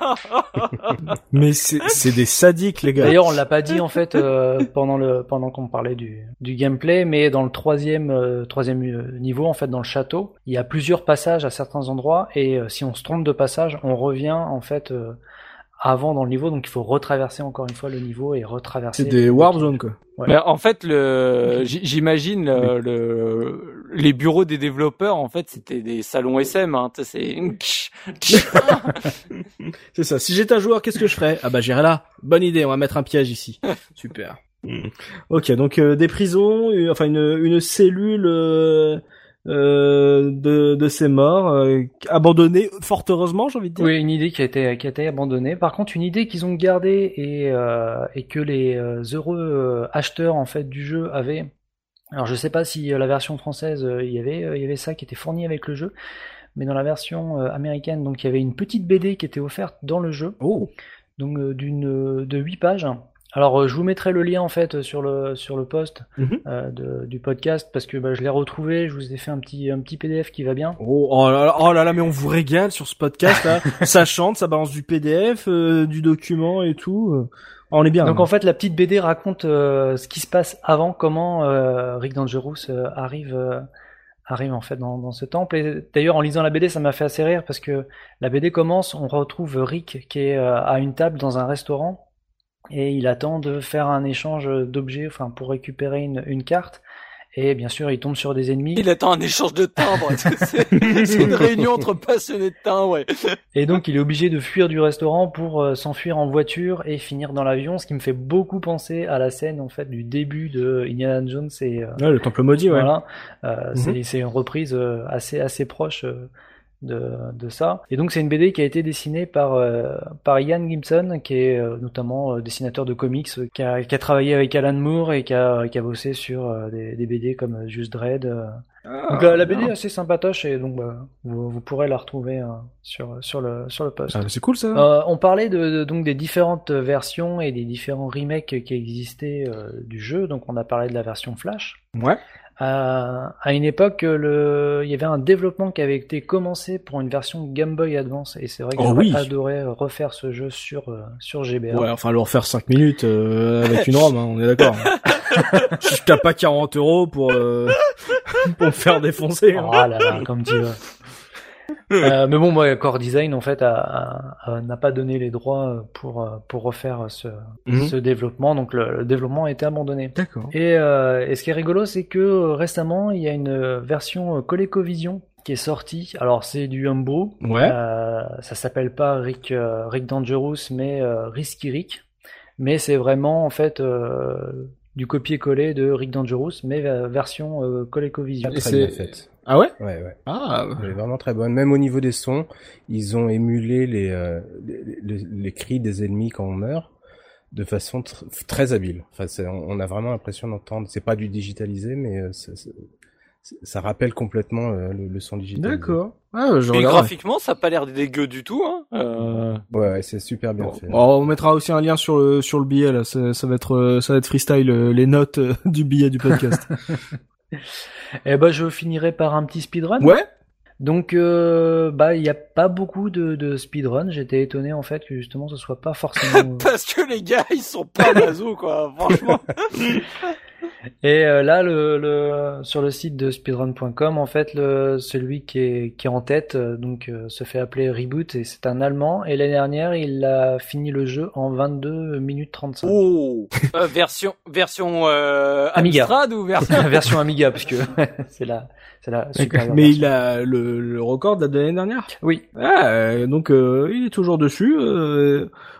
[LAUGHS] Mais c'est des sadiques les gars. D'ailleurs, on l'a pas dit en fait euh, pendant le pendant qu'on parlait du du gameplay, mais dans le troisième euh, troisième euh, niveau en fait dans le château, il y a plusieurs passages à certains endroits et si on se trompe de passage, on revient en fait avant dans le niveau, donc il faut retraverser encore une fois le niveau et retraverser. C'est des warp zones quoi. Ouais. en fait, le, [LAUGHS] j'imagine le, les bureaux des développeurs, en fait, c'était des salons SM. Hein, c'est [LAUGHS] c'est ça. Si j'étais un joueur, qu'est-ce que je ferais? Ah bah j'irais là. Bonne idée. On va mettre un piège ici. [LAUGHS] Super. Ok, donc euh, des prisons, enfin une, une cellule euh, euh, de, de ces morts, euh, abandonnés, fort heureusement, j'ai envie de dire. Oui, une idée qui a été qui a été abandonnée. Par contre, une idée qu'ils ont gardée et euh, et que les heureux acheteurs en fait du jeu avaient. Alors, je sais pas si la version française il y avait il y avait ça qui était fourni avec le jeu, mais dans la version américaine, donc il y avait une petite BD qui était offerte dans le jeu. Oh. Donc d'une de 8 pages alors, euh, je vous mettrai le lien en fait sur le sur le post mhm. euh, de, du podcast parce que bah, je l'ai retrouvé. Je vous ai fait un petit un petit PDF qui va bien. Oh, oh, là, là, oh là là, mais on vous régale sur ce podcast là. [LAUGHS] ça chante, ça balance du PDF, euh, du document et tout. on est bien. Donc en fait, la petite BD raconte ce qui se passe avant, comment Rick Dangerous arrive arrive en fait dans, dans ce temple. Et d'ailleurs, en lisant la BD, ça m'a fait assez rire parce que la BD commence, on retrouve Rick qui est à une table dans un restaurant et il attend de faire un échange d'objets, enfin pour récupérer une, une, carte. Et bien sûr, il tombe sur des ennemis. Il attend un échange de timbres. [LAUGHS] c'est une réunion entre passionnés de timbres, ouais. Et donc, il est obligé de fuir du restaurant pour euh, s'enfuir en voiture et finir dans l'avion, ce qui me fait beaucoup penser à la scène en fait du début de Indiana Jones et euh, le Temple maudit, ouais. Voilà, euh, mhm. c'est une reprise euh, assez assez proche de, de ça. Et donc c'est une BD qui a été dessinée par euh, par Ian Gibson, qui est euh, notamment euh, dessinateur de comics, qui a, qui a, travaillé avec Alan Moore et qui a, qui a bossé sur des, des, BD comme Just Dread. Ah, donc la, BD est assez sympatoche et donc bah, vous, vous, pourrez la retrouver sur sur le sur le post. Ah, c'est cool ça. on parlait de, donc des différentes versions et des différents remakes qui existaient du jeu. Donc on a parlé de la version Flash. Ouais. À, à, une époque, le, il y avait un développement qui avait été commencé pour une version Game Boy Advance, et c'est vrai que oh, j'aurais adoré refaire ce jeu sur euh, sur GBA. Ouais, enfin le refaire 5 minutes euh, avec une ROM, hein, on est d'accord. [LAUGHS] Je tape pas 40 euros pour euh, [LAUGHS] pour me faire défoncer. Hein. Oh là là, comme tu veux. Euh, mais bon, moi, Core Design, en fait, n'a pas donné les droits pour pour refaire ce, mhm. ce développement, donc le, développement a été abandonné. D'accord. Et, euh, et, ce qui est rigolo, c'est que euh, récemment, il y a une version ColecoVision qui est sortie. Alors, c'est du homebrew. Ouais. Euh, ça s'appelle pas Rick Rick Dangerous, mais Risky Rick. Mais c'est vraiment en fait du copier-coller de Rick Dangerous, mais version ColecoVision. Très bien faite. Ah ouais? Ouais, ouais. Ah, Elle est vraiment très bonne. Même au niveau des sons, ils ont émulé les, euh, les, les, cris des ennemis quand on meurt de façon très habile. Enfin, on, a vraiment l'impression d'entendre. C'est pas du digitalisé, mais euh, ça rappelle complètement euh, le, son digital. D'accord. Ah, Et graphiquement, ça a pas l'air dégueu du tout. Hein euh... Ouais, c'est super bien fait. on mettra aussi un lien sur le sur le billet là. Ça, ça va être ça va être freestyle les notes [LAUGHS] du billet du podcast. [LAUGHS] Eh ben, je finirai par un petit speedrun. Ouais. Donc, euh, bah, il n'y a pas beaucoup de, de speedrun. J'étais étonné en fait que justement ce soit pas forcément. [LAUGHS] Parce que les gars, ils sont pas nazo quoi. Franchement. Et euh, là, le, le, sur le site de speedrun.com, en fait, le, celui qui est, qui est en tête, euh, donc, euh, se fait appeler Reboot et c'est un Allemand. Et l'année dernière, il a fini le jeu en 22 minutes 35. Oh Version version Amiga Amstrad ou version [LAUGHS] version Amiga, parce que [LAUGHS] c'est la c'est la super. Mais il a le, le record de l'année dernière? Oui. Ah, donc il est toujours dessus.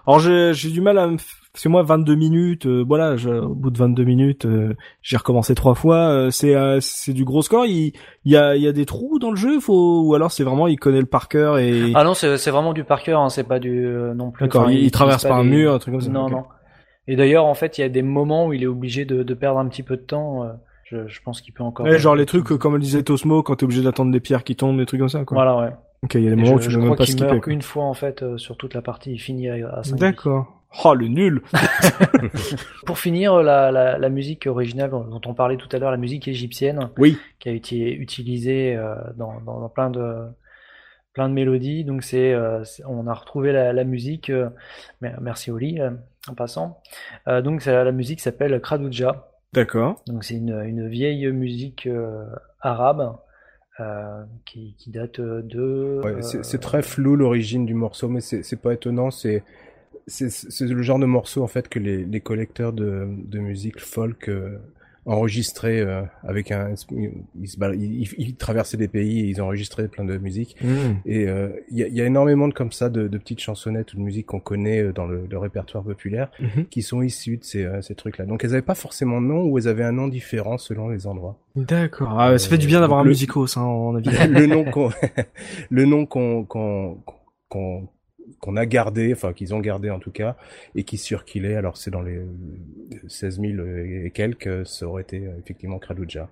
alors j'ai j'ai du mal à me parce que moi 22 minutes euh, voilà je, au bout de 22 minutes euh, j'ai recommencé trois fois euh, c'est c'est du gros score il, il y a il y a des trous dans le jeu faut ou alors c'est vraiment il connaît le par cœur et ah non c'est c'est vraiment du par cœur hein, c'est pas du non plus d'accord il, traverse pas, un mur un truc comme ça non non. Et d'ailleurs en fait il y a des moments où il est obligé de, de perdre un petit peu de temps je, je pense qu'il peut encore ouais, genre les trucs comme le disait Tosmo quand t'es obligé d'attendre des pierres qui tombent des trucs comme ça quoi. Voilà ouais. Ok il y a des moments où tu peux même pas skipper meurt une fois en fait sur toute la partie il finit à, à d'accord Oh le nul [LAUGHS] Pour finir, la, la, la, musique originale dont on parlait tout à l'heure, la musique égyptienne, oui. qui a été utilisée euh, dans, dans, dans, plein de plein de mélodies. Donc c'est, euh, on a retrouvé la, la musique. Euh, merci Oli, en passant. donc la musique s'appelle Kradouja. D'accord. Donc c'est une, une vieille musique arabe. Euh, qui, qui, date de. Ouais, c'est très flou l'origine du morceau, mais c'est pas étonnant. C'est c'est le genre de morceau en fait que les, les collecteurs de, de musique folk euh, enregistraient euh, avec un ils, se, ils, ils, traversaient des pays et ils enregistraient plein de musique. Mmh. et euh, il y, a, y, a, énormément de comme ça de, de petites chansonnettes ou de musique qu'on connaît euh, dans le, le répertoire populaire mmh. qui sont issues de ces, ces trucs là donc elles avaient pas forcément de nom ou elles avaient un nom différent selon les endroits. D'accord. Ah, ça fait du bien d'avoir un musicos hein, en [LAUGHS] le nom qu'on [LAUGHS] le nom qu'on qu'on qu'on a gardé, enfin qu'ils ont gardé en tout cas, et qui circulait. Alors c'est dans les 16 000 et quelques, ça aurait été euh, effectivement Kraluja.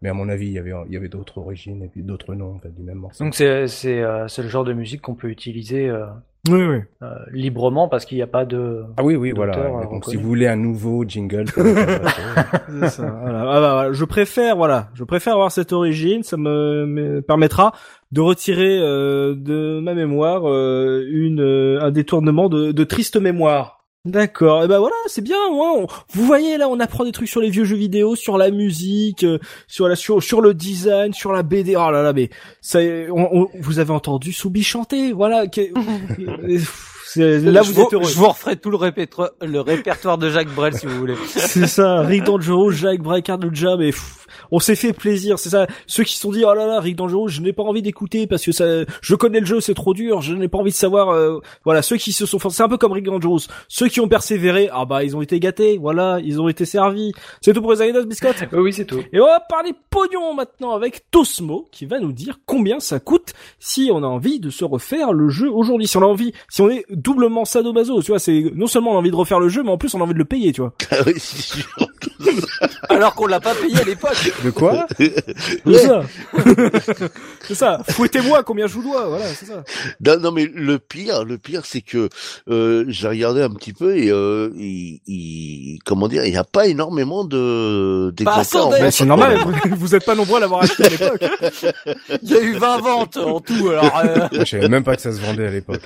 Mais à mon avis, il y avait, il y avait d'autres origines et puis d'autres noms en fait, du même morceau. Donc c'est c'est euh, c'est le genre de musique qu'on peut utiliser. Euh... Oui, oui. Euh, librement parce qu'il n'y a pas de ah oui oui voilà donc si vous voulez un nouveau jingle [LAUGHS] ça, voilà. Ah, bah, je préfère voilà je préfère avoir cette origine ça me, me permettra de retirer euh, de ma mémoire euh, une euh, un détournement de, de triste mémoire. D'accord. Et ben voilà, c'est bien. vous voyez là, on apprend des trucs sur les vieux jeux vidéo, sur la musique, sur la sur, sur le design, sur la BD. Oh là là, mais ça, on, vous avez entendu Soubi chanter. Voilà. [LAUGHS] là, vous êtes heureux. Je vous referai tout le répertoire, le répertoire de Jacques Brel si vous voulez. [LAUGHS] c'est ça. Rick Dangerous, Jacques Brel, Carl Jam et on s'est fait plaisir, c'est ça. Ceux qui se sont dit oh là là, Rick Dangerous, je n'ai pas envie d'écouter parce que ça, je connais le jeu, c'est trop dur, je n'ai pas envie de savoir. Euh, voilà, ceux qui se sont, c'est un peu comme Rick Dangerous. Ceux qui ont persévéré, ah bah ils ont été gâtés, voilà, ils ont été servis. C'est tout pour les anecdotes, biscottes. oui, c'est tout. Et on va parler pognon maintenant avec Tosmo qui va nous dire combien ça coûte si on a envie de se refaire le jeu aujourd'hui. Si on a envie, si on est doublement sadomaso, tu vois, c'est non seulement on a envie de refaire le jeu, mais en plus on a envie de le payer, tu vois. [LAUGHS] Ah oui, c'est sûr. [LAUGHS] Alors qu'on l'a pas payé à l'époque. De quoi? C'est ça. [LAUGHS] c'est ça. Fouettez-moi combien je vous dois. Voilà, c'est ça. Non, non, mais le pire, le pire, c'est que euh, j'ai regardé un petit peu et euh, il, il, comment dire, il n'y a pas énormément de d'exemplaires. Bah, c'est normal. vous êtes pas nombreux à l'avoir acheté à l'époque. Il y a eu 20 ventes en tout. Alors, euh... je savais même pas que ça se vendait à l'époque.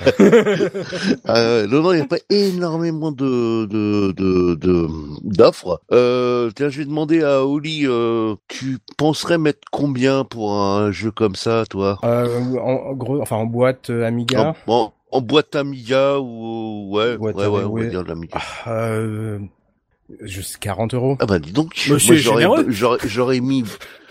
Euh, non, non, il n'y a pas énormément de de d'offres. De, euh, tiens, je vais demander à Oli. Euh, tu penserais mettre combien pour un jeu comme ça, toi? Euh, en, gros, enfin en boîte euh, Amiga? En, en, boîte Amiga ou ouais, ouais, ouais, ouais, on va dire de l'Amiga. Ah, euh, juste 40 euros. Ah bah dis donc, j'aurais mis.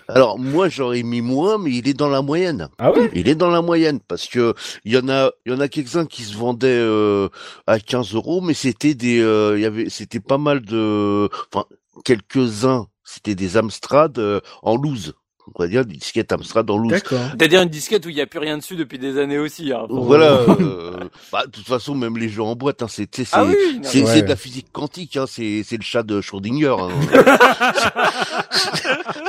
Alors moi j'aurais mis moins, mais il est dans la moyenne. Ah oui Il est dans la moyenne parce que il y en a, il y en a quelques-uns qui se vendaient euh, à 15 euros, mais c'était des, euh, il y avait, c'était pas mal de, enfin quelques-uns c'était des Amstrad euh, en loose. On va dire des disquettes Amstrad en loose. D'accord. C'est-à-dire une disquette où il n'y a plus rien dessus depuis des années aussi. Hein, voilà. euh, [LAUGHS] bah, de toute façon, même les jeux en boîte, hein, c'est c'est ah oui, c'est ouais. de la physique quantique. Hein, c'est c'est le chat de Schrödinger. Hein. [LAUGHS]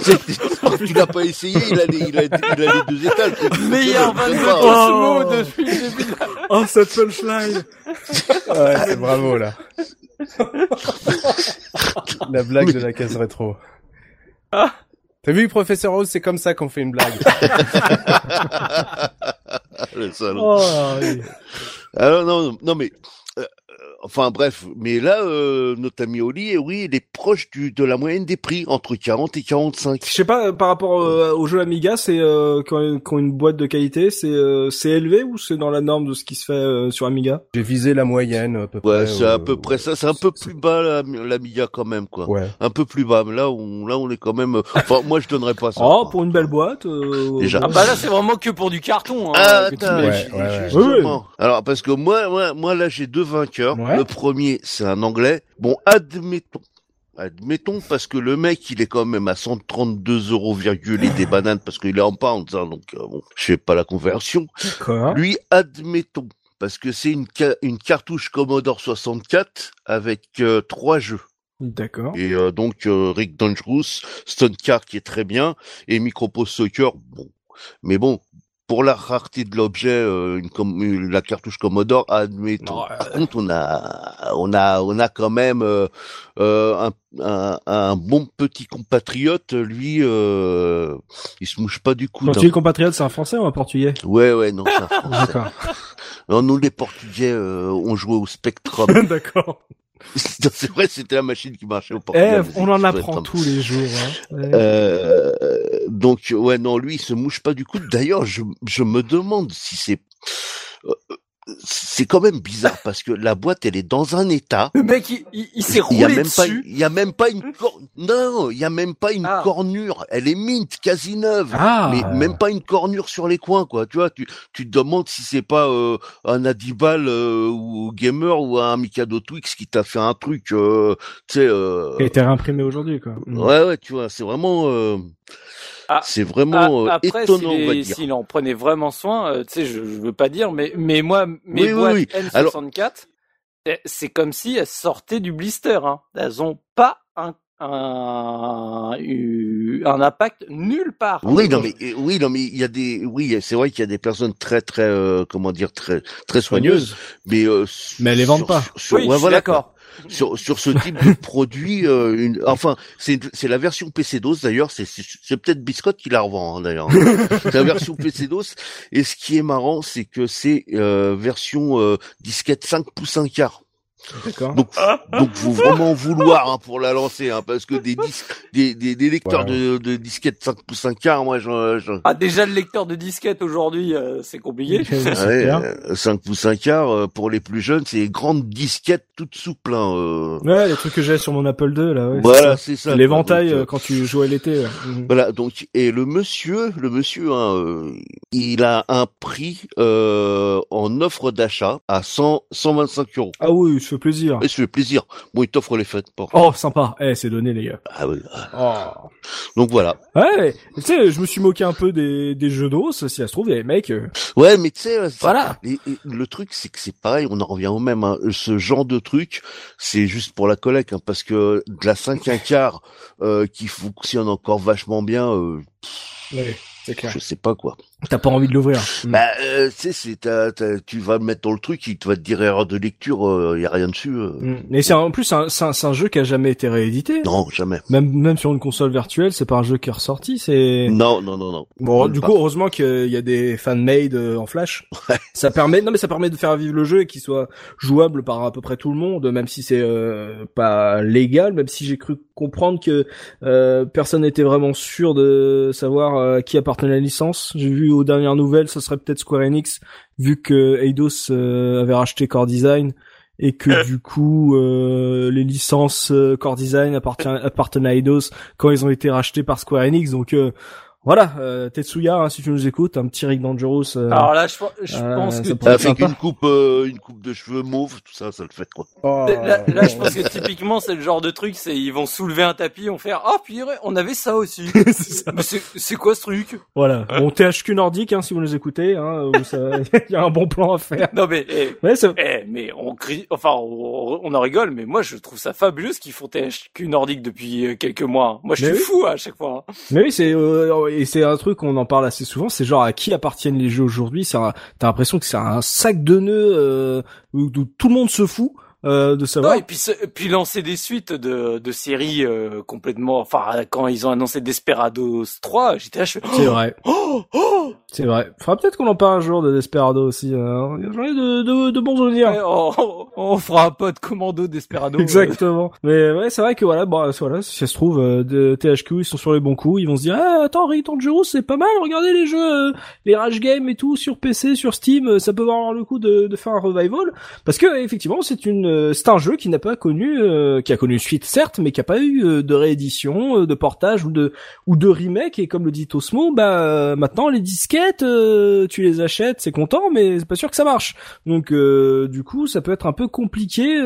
[LAUGHS] tu l'as pas essayé, il a les, il a, il a les deux étages. Meilleur 22 oh, depuis le début. Oh, cette punchline. ouais, c'est bravo là. la blague de la case rétro. Ah. T'as vu, professeur Rose, c'est comme ça qu'on fait une blague. [LAUGHS] Le salaud. Oh, oui. Alors non, non, mais enfin bref, mais là, euh, notre ami Oli, oui, il est proche du de la moyenne des prix entre 40 et 45. Je sais pas euh, par rapport euh, au jeu Amiga, c'est euh, quand, quand une boîte de qualité, c'est euh, c'est élevé ou c'est dans la norme de ce qui se fait euh, sur Amiga? J'ai visé la moyenne à peu Ouais, près. c'est à euh, peu près ça. C'est un peu plus bas la- l'Amiga quand même, quoi. Ouais. Un peu plus bas. Mais là, on, là, on est quand même. Enfin, moi, je donnerais pas ça. [LAUGHS] Oh, quoi. pour une belle boîte. euh, Déjà. Ah bah là c'est vraiment que pour du carton. Hein, Ah, attends. Ouais, ouais, ouais. Alors, parce que moi, moi, moi, là, j'ai deux vainqueurs. Ouais. Le premier, c'est un Anglais. Bon, admettons. Admettons, parce que le mec, il est quand même à 132 euros virgule et des [LAUGHS] bananes, parce qu'il est en pounds, hein, donc euh, bon, je fais pas la conversion. Lui, admettons, parce que c'est une, ca- une cartouche Commodore 64 avec euh, trois jeux. D'accord. Et euh, donc euh, Rick Dangerous, Stone Car qui est très bien, et Micropose Soccer, bon. Mais bon, pour la rareté de l'objet, euh, une com- une- la cartouche Commodore, admettons. Par contre, on a, on a, on a quand même euh, euh, un, un, un bon petit compatriote, lui, euh, il se mouche pas du coup. Quand tu dis compatriote, c'est un français ou un portugais? Ouais, ouais, non, c'est un [LAUGHS] Français. D'accord. Non, nous les Portugais, euh, on jouait au Spectrum. [LAUGHS] D'accord. [LAUGHS] c'est vrai, c'était la machine qui marchait au Eh, Portugal. on en apprend tous les jours. Hein. Euh, donc ouais non lui il se mouche pas du coup. D'ailleurs je je me demande si c'est euh, c'est quand même bizarre parce que la boîte elle est dans un état. Le mec il, il, il s'est Il y a roulé même pas dessus. il y a même pas une cor- non il y a même pas une Ah. cornure. Elle est mint quasi neuve. Ah. Mais même pas une cornure sur les coins quoi tu vois tu tu te demandes si c'est pas euh, un Adibal euh, ou gamer ou un Mikado Twix qui t'a fait un truc euh, tu sais euh, Qui a été réimprimé aujourd'hui, quoi. Mm. Ouais, ouais, tu vois, c'est vraiment, euh, Ah, c'est vraiment Ah, euh, après, étonnant, s'il s'il en prenait vraiment soin, euh, tu sais, je, je veux pas dire, mais mais moi, mes Oui, oui, boîtes oui. N64, eh, c'est comme si elles sortaient du blister. Hein. Elles ont pas un un, eu- un impact nulle part. Oui, non, mais euh, oui, non, mais il y a des, oui, c'est vrai qu'il y a des personnes très, très, euh, comment dire, très, très soigneuses, mais euh, Mais elles les vendent sur- pas. Sur, Oui, ouais, je suis voilà, d'accord. Sur, sur ce type de produit, euh, une, enfin, c'est la version PC DOS d'ailleurs. C'est c'est c'est peut-être Biscotte qui la revend hein, d'ailleurs. c'est [LAUGHS] la version PC DOS. Et ce qui est marrant, c'est que c'est euh, version euh, disquette 5 pouces 1 quart. D'accord. Donc, donc faut vraiment vouloir hein, pour la lancer, hein, parce que des disques, des, des, des lecteurs de, de disquettes 5 pouces 1 quart, moi, j'en, j'en- Ah, déjà le lecteur de disquette aujourd'hui, euh, c'est compliqué. [LAUGHS] C'est ouais, clair. euh, 5 pouces 1 quart, euh, pour les plus jeunes, c'est grandes disquettes toutes souples. Hein, euh. Ouais, les trucs que j'ai sur mon Apple II, là, ouais. Voilà, c'est ça. ça. L'éventail euh, quand tu jouais l'été. Voilà, donc et le monsieur, le monsieur, hein, euh, il a un prix euh, en offre d'achat à 100, 125 euros. Ah oui, ça fait plaisir. Fait plaisir. Bon, il t'offre les fêtes. Oh, sympa. Eh, c'est donné, les gars. Ah oui. Oh. Donc voilà. Ouais, tu sais, je me suis moqué un peu des, des jeux d'os. Si ça se trouve, les mecs, euh, Ouais, mais tu sais, euh, voilà. Et, et le truc, c'est que c'est pareil, on en revient au même. Hein. Ce genre de truc, c'est juste pour la collecte, hein, parce que de la 5 un quart euh, qui fonctionne encore vachement bien, euh, Ouais, c'est clair. je sais pas quoi. T'as pas envie de l'ouvrir. Bah, euh, tu sais, c'est t'as- t'as- tu vas le mettre dans le truc, il te va te dire erreur de lecture, euh, y a rien dessus. euh. Mm. Mais c'est en plus c'est un, c'est un, c'est un jeu qui a jamais été réédité. Non, jamais. Même même sur une console virtuelle, c'est pas un jeu qui est ressorti. C'est Non, non, non, non. bon. Du pas. coup, heureusement qu'il y a des fan made euh, en Flash. Ça permet non mais ça permet de faire vivre le jeu et qu'il soit jouable par à peu près tout le monde, même si c'est euh, pas légal. Même si j'ai cru comprendre que euh, personne n'était vraiment sûr de savoir euh, qui appartenait à la licence. J'ai vu aux dernières nouvelles, ce serait peut-être Square Enix, vu que Eidos euh, avait racheté Core Design et que du coup euh, les licences euh, Core Design appartien- appartenaient à Eidos quand ils ont été rachetés par Square Enix. Donc euh, voilà, euh, Tetsuya, hein, si tu nous écoutes, un petit Rick Dangerous. euh, Alors là, je, pense- je Euh, pense ça que pourrait être Avec sympa. une coupe, euh, une coupe de cheveux mauve, tout ça, ça le fait quoi. Oh. Là, là, je pense que typiquement, c'est le genre de truc, c'est ils vont soulever un tapis, ils vont faire oh puis on avait ça aussi. [LAUGHS] C'est ça. Mais c'est c'est quoi ce truc? Voilà. Bon, THQ Nordique, hein, si vous nous écoutez, hein, où ça- [LAUGHS] il y a un bon plan à faire. Non mais eh, Ouais, eh, mais on crie, enfin on, on en rigole, mais moi je trouve ça fabuleux ce qu'ils font THQ Nordique depuis quelques mois. Moi je Mais suis oui. fou à chaque fois. hein. Mais oui, c'est euh, et c'est un truc qu'on en parle assez souvent. C'est genre à qui appartiennent les jeux aujourd'hui. T'as l'impression que c'est un sac de nœuds euh, où, où tout le monde se fout. Euh, de savoir. et puis puis lancer des suites de, de séries euh, complètement. Enfin, quand ils ont annoncé Desperados 3, j'étais là, je fais. C'est vrai. [GASPS] Oh, oh c'est vrai. Faudra peut-être qu'on en parle un jour de Desperado aussi. Hein. J'en ai de, de, de bons souvenirs. on, on, fera un pote commando Desperado. [LAUGHS] Exactement. Mais ouais, c'est vrai que voilà, bon, voilà, si ça se trouve, euh, de THQ, ils sont sur les bons coups, ils vont se dire, ah, attends, Rick Dangerous, c'est pas mal, regardez les jeux, euh, les Rage Games et tout, sur PC, sur Steam, euh, ça peut avoir le coup de, de faire un revival. Parce que, effectivement, c'est une, c'est un jeu qui n'a pas connu, qui a connu une suite, certes, mais qui a pas eu de réédition, de portage ou de, ou de remake, et comme le dit Tosmo, bah, maintenant, les disquettes, tu les achètes, c'est content, mais c'est pas sûr que ça marche. Donc, du coup, ça peut être un peu compliqué,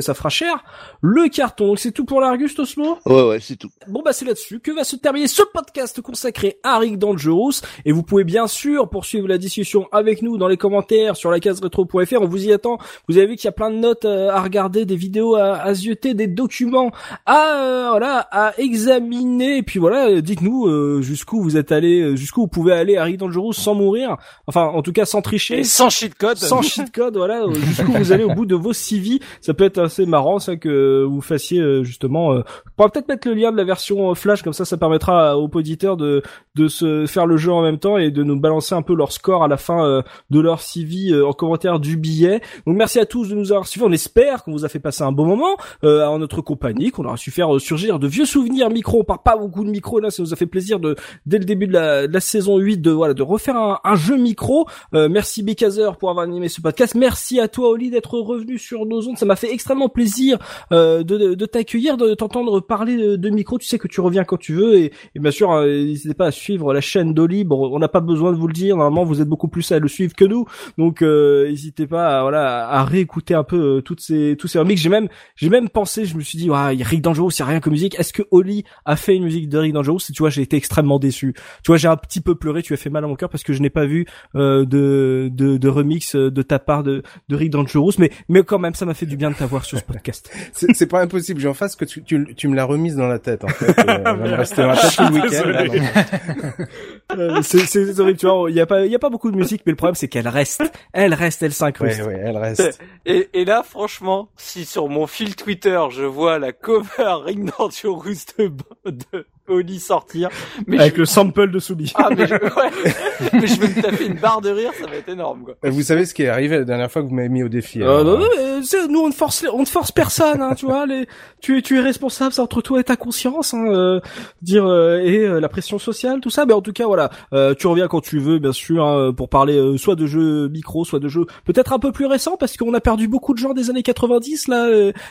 ça fera cher le carton. Donc c'est tout pour l'Argus, Osmo Ouais, ouais, c'est tout. Bon bah c'est là-dessus que va se terminer ce podcast consacré à Rick Dangerous. Et vous pouvez bien sûr poursuivre la discussion avec nous dans les commentaires sur la case rétro.fr. On vous y attend. Vous avez vu qu'il y a plein de notes euh, à regarder, des vidéos à, à zioter, des documents à euh, voilà à examiner. Et puis voilà, dites-nous euh, jusqu'où vous êtes allé, jusqu'où vous pouvez aller à Rick Dangerous sans mourir. Enfin, en tout cas sans tricher, Et sans cheat code, sans cheat code. Voilà, jusqu'où vous allez au bout de vos CV. Ça peut être assez marrant ça que vous fassiez euh, justement. Euh, on pourra peut-être mettre le lien de la version euh, Flash comme ça, ça permettra aux auditeurs de de se faire le jeu en même temps et de nous balancer un peu leur score à la fin de leur CV en commentaire du billet. Donc merci à tous de nous avoir suivis. On espère qu'on vous a fait passer un bon moment euh, en notre compagnie, qu'on aura su faire surgir de vieux souvenirs micro. On parle pas beaucoup de micro là, ça nous a fait plaisir de dès le début de la, de la saison 8 de voilà de refaire un, un jeu micro. Euh, merci Bekazer pour avoir animé ce podcast. Merci à toi Oli d'être revenu sur nos ondes. Ça m'a fait extrêmement plaisir euh, de, de, t'accueillir, de t'entendre parler de, micro. Tu sais que tu reviens quand tu veux et, bien sûr, euh, n'hésitez pas à suivre la chaîne d'Oli. Bon, on n'a pas besoin de vous le dire. Normalement, vous êtes beaucoup plus à le suivre que nous, donc euh, n'hésitez pas, à, voilà, à réécouter un peu toutes ces tous ces remixes. J'ai même j'ai même pensé, je me suis dit, ouais, Rick Dangerous, c'est rien que musique. Est-ce que Oli a fait une musique de Rick Dangerous Et tu vois, j'ai été extrêmement déçu. Tu vois, j'ai un petit peu pleuré. Tu as fait mal à mon cœur parce que je n'ai pas vu de, de, de remix de ta part de, de Rick Dangerous, mais mais quand même, ça m'a fait du bien de t'avoir sur ce podcast. [LAUGHS] C'est pas impossible, j'en fasse que tu, tu, tu me l'as remise dans la tête en fait. [LAUGHS] Euh, va me rester dans la tête tout le week-end. [LAUGHS] Euh, c'est horrible, tu vois. Il y a pas, il y a pas beaucoup de musique, mais le problème c'est qu'elle reste, elle reste, elle s'incruste. Ouais, ouais, elle reste. Et, et là, franchement, si sur mon fil Twitter je vois la cover Ring Dangerous de, de Oli sortir. Mais Avec le sample de Soubi. Ah, mais je, [LAUGHS] ouais. mais je vais me taper une barre de rire, ça va être énorme, quoi. Vous savez ce qui est arrivé la dernière fois que vous m'avez mis au défi. Euh, non, non, mais, nous, on ne force, on ne force personne, hein, tu vois, les, tu, tu es responsable, c'est entre toi et ta conscience, hein, euh, dire, euh, et euh, la pression sociale, tout ça, mais en tout cas, voilà, euh, tu reviens quand tu veux, bien sûr, hein, pour parler soit de jeux micro, soit de jeux peut-être un peu plus récents, parce qu'on a perdu beaucoup de gens des années 90, là,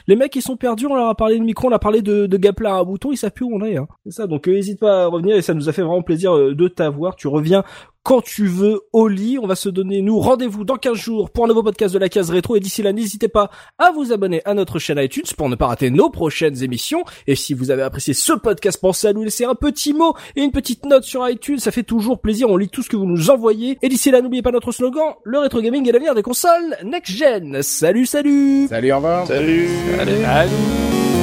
les mecs, ils sont perdus, on leur a parlé de micro, on a parlé de, de gameplay à un bouton, ils savent plus où on est, hein. C'est ça, donc n'hésite pas à revenir, et ça nous a fait vraiment plaisir de t'avoir, tu reviens quand tu veux au lit. On va se donner, nous, rendez-vous dans 15 jours pour un nouveau podcast de la case rétro. Et d'ici là, n'hésitez pas à vous abonner à notre chaîne iTunes pour ne pas rater nos prochaines émissions. Et si vous avez apprécié ce podcast, pensez à nous laisser un petit mot et une petite note sur iTunes. Ça fait toujours plaisir. On lit tout ce que vous nous envoyez. Et d'ici là, n'oubliez pas notre slogan, le rétro gaming est l'avenir des consoles next gen. Salut, salut! Salut, au revoir! Salut! salut. salut.